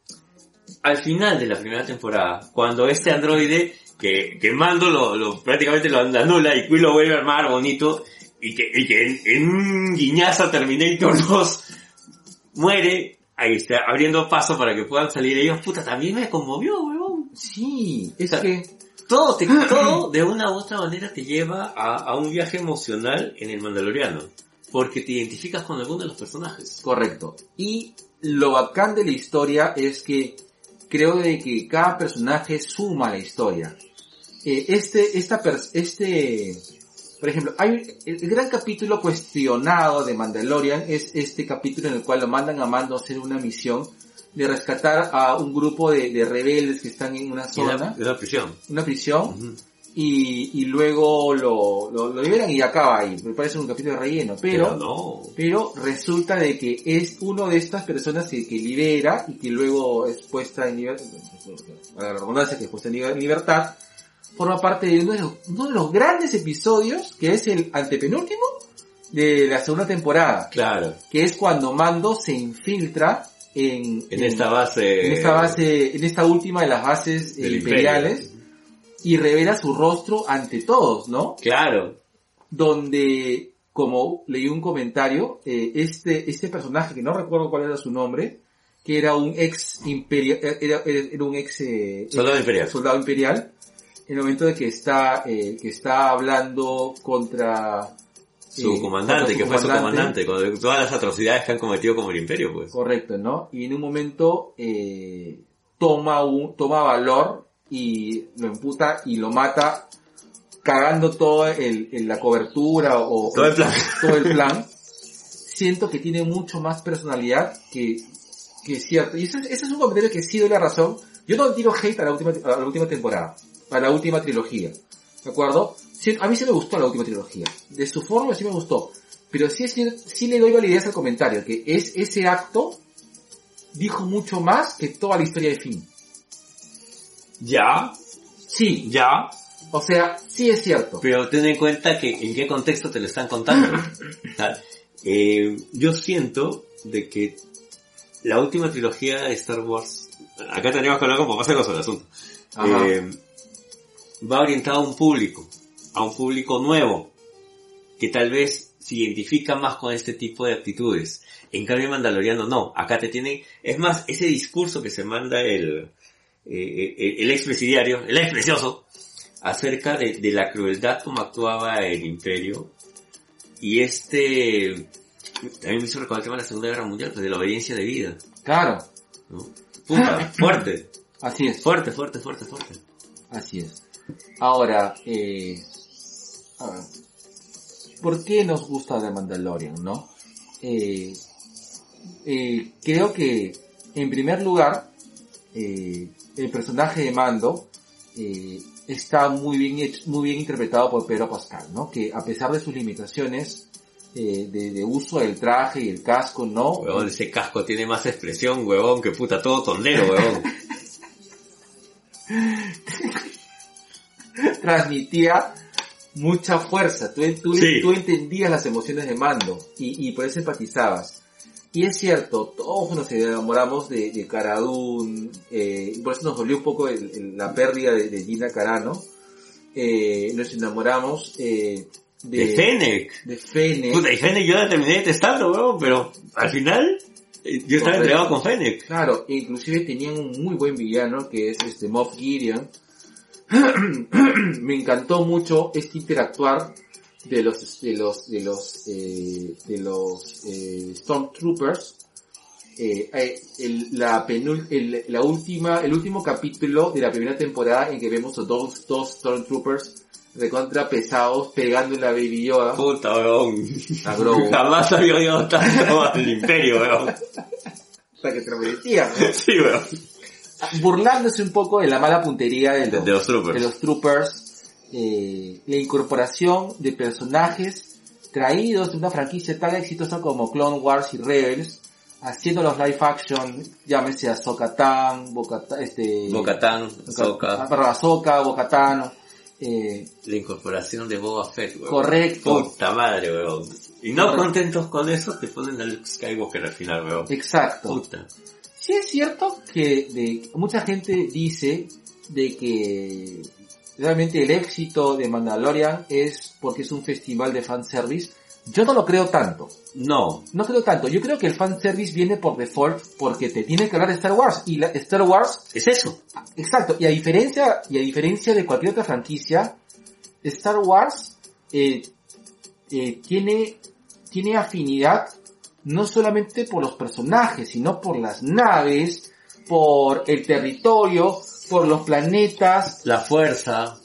al final de la primera temporada, cuando este androide, que, que Mando lo, lo, prácticamente lo anula y Quill lo vuelve a armar bonito, y que, y que en, en un guiñazo Terminator 2 muere, ahí está, abriendo paso para que puedan salir ellos, puta, también me conmovió, huevón. Sí, es O sea, que... Todo, te, todo de una u otra manera te lleva a, a un viaje emocional en el Mandaloriano. Porque te identificas con alguno de los personajes. Correcto. Y lo bacán de la historia es que creo de que cada personaje suma a la historia. Eh, este, esta este, por ejemplo, hay el, gran capítulo cuestionado de Mandalorian es este capítulo en el cual lo mandan a Mando a hacer una misión de rescatar a un grupo de, de rebeldes que están en una zona, de la prisión. una prisión. Y, y luego lo, lo, lo liberan y acaba ahí. Me parece un capítulo de relleno, pero, no. pero resulta de que es uno de estas personas que, que libera y que luego es puesta en libertad, la redundancia que es puesta en liber- en libertad, forma parte de uno de, los, uno de los grandes episodios que es el antepenúltimo de la segunda temporada, Claro. que es cuando Mando se infiltra en, En esta base. en esta base, en esta última de las bases imperiales y revela su rostro ante todos, ¿no? Claro. Donde, como leí un comentario, eh, este, este personaje, que no recuerdo cuál era su nombre, que era un ex imperial, era, era- era un ex, eh, Soldado imperial. soldado imperial, en el momento de que está, eh, que está hablando contra Su eh, comandante, su que fue su comandante, con todas las atrocidades que han cometido como el imperio, pues. Correcto, ¿no? Y en un momento eh, toma un, toma valor y lo emputa y lo mata cagando toda el, el- la cobertura o Todo el plan. todo el plan. Siento que tiene mucho más personalidad que, que cierto. Y ese, es- ese es un comentario que sí doy la razón. Yo no tiro hate a la última, a la última temporada, a la última trilogía. ¿De acuerdo? Sí, a mí sí me gustó la última trilogía. De su forma sí me gustó. Pero sí, cier- sí le doy validez al comentario, que es ese acto dijo mucho más que toda la historia de Finn. Ya, Sí, ya. o sea, sí es cierto. Pero ten en cuenta que en qué contexto te lo están contando. Eh, yo siento de que la última trilogía de Star Wars, acá tenemos que hablar con papás el asunto, eh, va orientado a un público, a un público nuevo, que tal vez se identifica más con este tipo de actitudes. En cambio, Mandaloriano no. Acá te tienen, es más, ese discurso que se manda el, eh, el, el expresidiario, el ex precioso, acerca de, de la crueldad como actuaba el imperio. Y este, también me hizo recordar el tema de la Segunda Guerra Mundial, pues de la obediencia de vida. Claro, ¿no? Puta, fuerte, así es. fuerte, fuerte, fuerte, fuerte. Así es. Ahora, eh, a ver, ¿por qué nos gusta The Mandalorian, no? Eh, eh, creo que, en primer lugar, eh, el personaje de Mando eh, está muy bien hecho- muy bien interpretado por Pedro Pascal, ¿no? Que a pesar de sus limitaciones eh, de, de uso del traje y el casco, ¿no? Huevón, ese casco tiene más expresión, huevón, que puta, todo tondero, huevón. transmitía mucha fuerza. Tú, tú, Sí. tú entendías las emociones de Mando y, y por eso empatizabas. Y es cierto, todos nos enamoramos de, de Cara Dune, eh, y por eso nos dolió un poco el- el- la pérdida de, de Gina Carano. Eh, nos enamoramos eh, de, De Fennec. de Fennec. Puta, y Fennec yo la terminé detestando, huevón, pero al final, eh, yo estaba entregado con Fennec. Claro, e inclusive tenían un muy buen villano que es este Moff Gideon. Me encantó mucho este interactuar de los de los de los eh, de los eh, Stormtroopers. Eh, eh, el, la penul, el, la última el último capítulo de la primera temporada en que vemos a dos dos Stormtroopers recontra pesados pegándole a Baby Yoda Puta, Grogu. Jamás había oído tanto al imperio, huevón. Hasta que te lo. Sí, huevón. burlándose un poco de la mala puntería de los, De los troopers. de los troopers, eh, la incorporación de personajes traídos de una franquicia tan exitosa como Clone Wars y Rebels, haciendo los live action, llámese Ahsoka Tan, Bocata, este, Bocatán, Soka, Ahsoka, Bocatán, eh, la incorporación de Boba Fett, huevón. correcto, Puta madre, weón. Y no contentos con eso, te ponen a Luke Skywalker al final, weón. exacto. Puta. Sí es cierto que de, mucha gente dice de que realmente el éxito de Mandalorian es porque es un festival de fanservice. Yo no lo creo tanto. No. No creo tanto. Yo creo que el fanservice viene por default porque te tiene que hablar de Star Wars. Y la, Star Wars, Es eso. exacto. Y a diferencia, y a diferencia de cualquier otra franquicia, Star Wars eh, eh, tiene, tiene afinidad no solamente por los personajes, sino por las naves, por el territorio, por los planetas, La fuerza.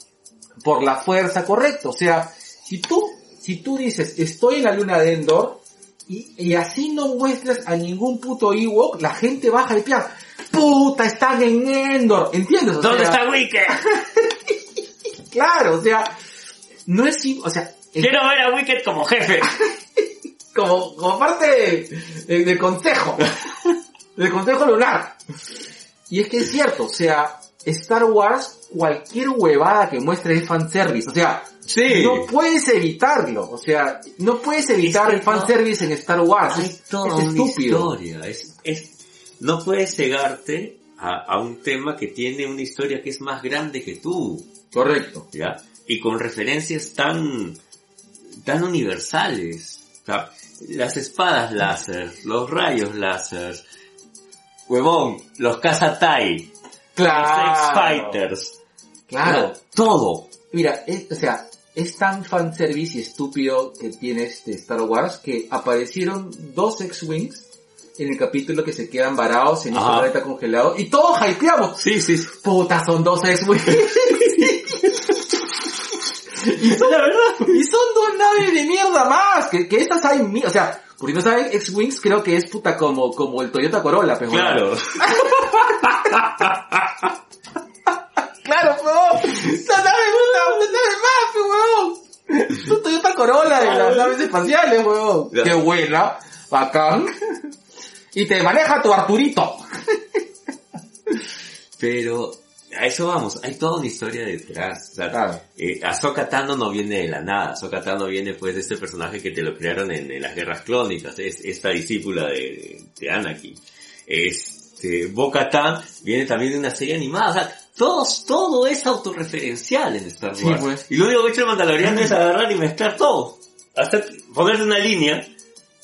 por la fuerza, correcto. O sea, si tú, si tú dices, estoy en la luna de Endor, y, y así no muestras a ningún puto Ewok, la gente va a hypear. Puta, están en Endor, ¿entiendes? O ¿Dónde sea, está Wicked? Claro, o sea, no es, o sea, es Quiero ver a Wicked como jefe. como, como parte de- de- del consejo, del consejo lunar. Y es que es cierto, o sea, Star Wars, cualquier huevada que muestre es fanservice, o sea, Sí. no puedes evitarlo, o sea, no puedes evitar que el fanservice en Star Wars, Hay es, toda es una estúpido. historia. Es, es, no puedes cegarte a, a un tema que tiene una historia que es más grande que tú, Correcto. ¿ya? Y con referencias tan, tan universales. O sea, las espadas láser, los rayos láser, huevón, los Kazatai, Claro. los X-Fighters, Claro. todo. Mira, es, o sea, es tan fanservice y estúpido que tiene este Star Wars que aparecieron dos X-Wings en el capítulo que se quedan varados en este Ajá. planeta congelado y todos hypeamos. Sí, sí. Puta, son dos X-Wings. La verdad. y son dos naves de mierda más. Que, que estas hay, mi- o sea, por si no saben, X-Wings creo que es puta como, como el Toyota Corolla, pero Claro. Claro. Son naves, puta, una nave más, pe, huevón. Es un Toyota Corolla de las naves espaciales. Ya. Qué buena, bacán. Y te maneja tu Arturito. Pero a eso vamos, hay toda una historia detrás. O sea, Claro. eh, Ahsoka Tano no viene de la nada, Ahsoka Tano viene pues de este personaje que te lo crearon en, en las guerras clónicas, es esta discípula de, de Anakin. Este, Bo-Katan viene también de una serie animada, o sea, todos, todo es autorreferencial en Star Sí, Wars. pues. Y lo único que ha hecho el Mandaloriano es agarrar y mezclar todo. Hasta ponerse una línea,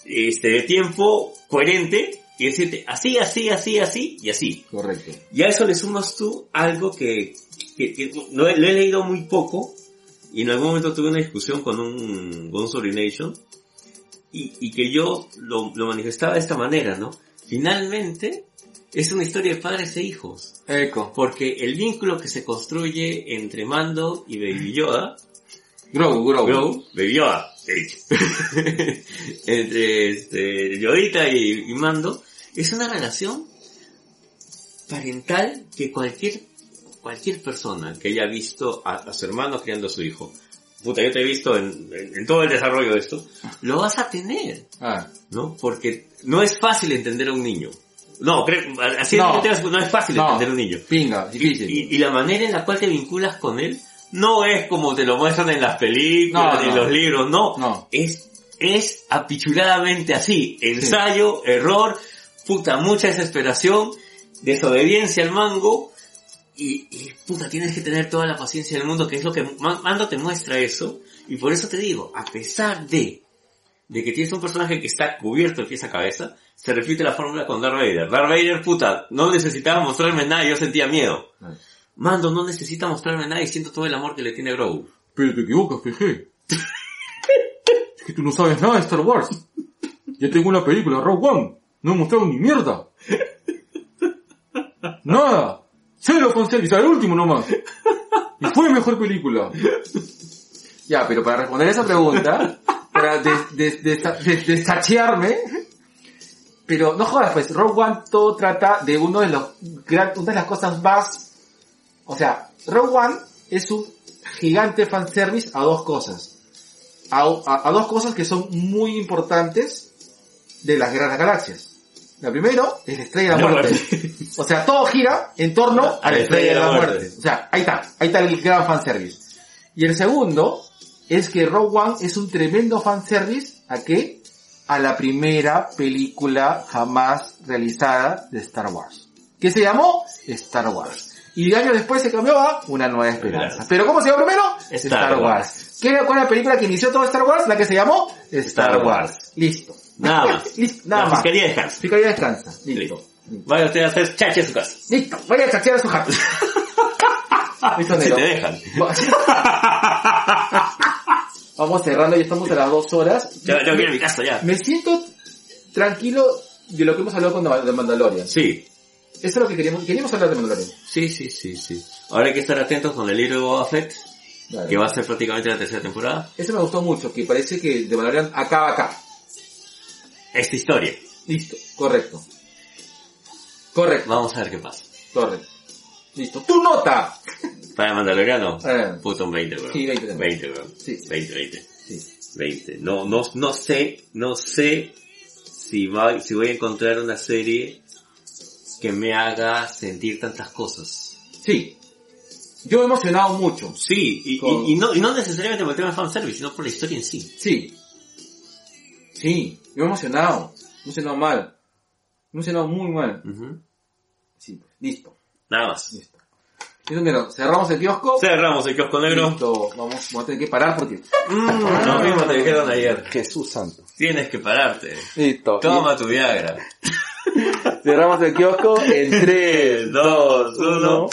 este, de tiempo coherente y decirte así, así, así, así y así. Correcto. Y a eso le sumas tú algo que, que, que lo, he, lo he leído muy poco y en algún momento tuve una discusión con un, con un y, y que yo lo, lo manifestaba de esta manera, ¿no? Finalmente es una historia de padres e hijos, Eco. porque el vínculo que se construye entre Mando y Baby Yoda Grogu, Grogu. Grogu, Baby Yoda. Entre este, Yodita y, y Mando, es una relación parental que cualquier, cualquier persona que haya visto a, a su hermano criando a su hijo, puta, yo te he visto en, en- en todo el desarrollo de esto, lo vas a tener, Ah, ¿no? Porque no es fácil entender a un niño. No, creo, así No. no. no es fácil No. entender un niño. pinga, difícil. Y, y la manera en la cual te vinculas con él no es como te lo muestran en las películas, No, en los libros, no. No. Es, es apichuladamente así. Ensayo, error, puta, mucha desesperación, desobediencia al mango. Y, y, puta, tienes que tener toda la paciencia del mundo, que es lo que Ma- Mando te muestra eso. Y por eso te digo, a pesar de, de que tienes un personaje que está cubierto de pies a cabeza, se repite la fórmula con Darth Vader. Darth Vader, puta, no necesitaba mostrarme nada, yo sentía miedo. Mando no necesita mostrarme nada y siento todo el amor que le tiene Grogu. Pero te equivocas, jeje. es que tú no sabes nada de Star Wars. Ya tengo una película, Rogue One. No he mostrado ni mierda. Nada. Cero fanservice, al último nomás. Y fue mejor película. Ya, pero para responder esa pregunta, para des- des- des- des- desachearme, pero no jodas pues, Rogue One todo trata de uno de los gran- una de las cosas más, o sea, Rogue One es un gigante fanservice a dos cosas. A, a- a dos cosas que son muy importantes de las guerras de las galaxias. La primero es la estrella de la La muerte. muerte. O sea, todo gira en torno a la estrella de la muerte. O sea, ahí está, ahí está el gran fanservice. Y el segundo es que Rogue One es un tremendo fanservice a qué? A la primera película jamás realizada de Star Wars. Que se llamó Star Wars. Y años después se cambió a Una Nueva Esperanza. Pero ¿cómo se llamó primero? Star Wars. ¿Qué era la película que inició todo Star Wars? La que se llamó Star, Star Wars. Wars. Listo. Nada más. Listo, nada la más. fiscalía descansa. Fiscalía descansa. Listo. Listo. Vaya usted a hacer chachi a su casa. Listo. Vaya a chachear a su. Listo, Si te dejan. Vamos cerrando, ya estamos a las dos horas. Ya, yo quiero mi casa ya. Me siento tranquilo de lo que hemos hablado con The Mandalorian. Sí. Eso es lo que queríamos, queríamos hablar de Mandalorian. Sí, sí, sí, sí. Ahora hay que estar atentos con el libro de Boba Fett, Dale. que va a ser prácticamente la tercera temporada. Eso me gustó mucho, que parece que The Mandalorian acaba acá. Esta historia. Listo, correcto. Correcto, Vamos a ver qué pasa. correcto. Listo. Tu nota. Para Mandaloriano. Eh, Puto un 20, bro. Sí, 20 también. 20, bro. Sí. 20, 20. sí. 20. No, no, no sé, no sé si, va, si voy a encontrar una serie que me haga sentir tantas cosas. Sí. Yo he emocionado mucho. Sí, y, Con- y, y no, y no necesariamente por el tema de fanservice, sino por la historia en sí. Sí. Sí. Yo he emocionado. He emocionado mal. He emocionado muy mal. Ujú. Sí, pues, listo. Nada más. Listo. Cerramos el kiosco. Cerramos el kiosco negro. Listo. Vamos, vamos a tener que parar porque... Mm, lo mismo te dijeron ayer. Jesús santo. Tienes que pararte. Listo. Toma tu Viagra. Cerramos el kiosco en 3, 2, 1.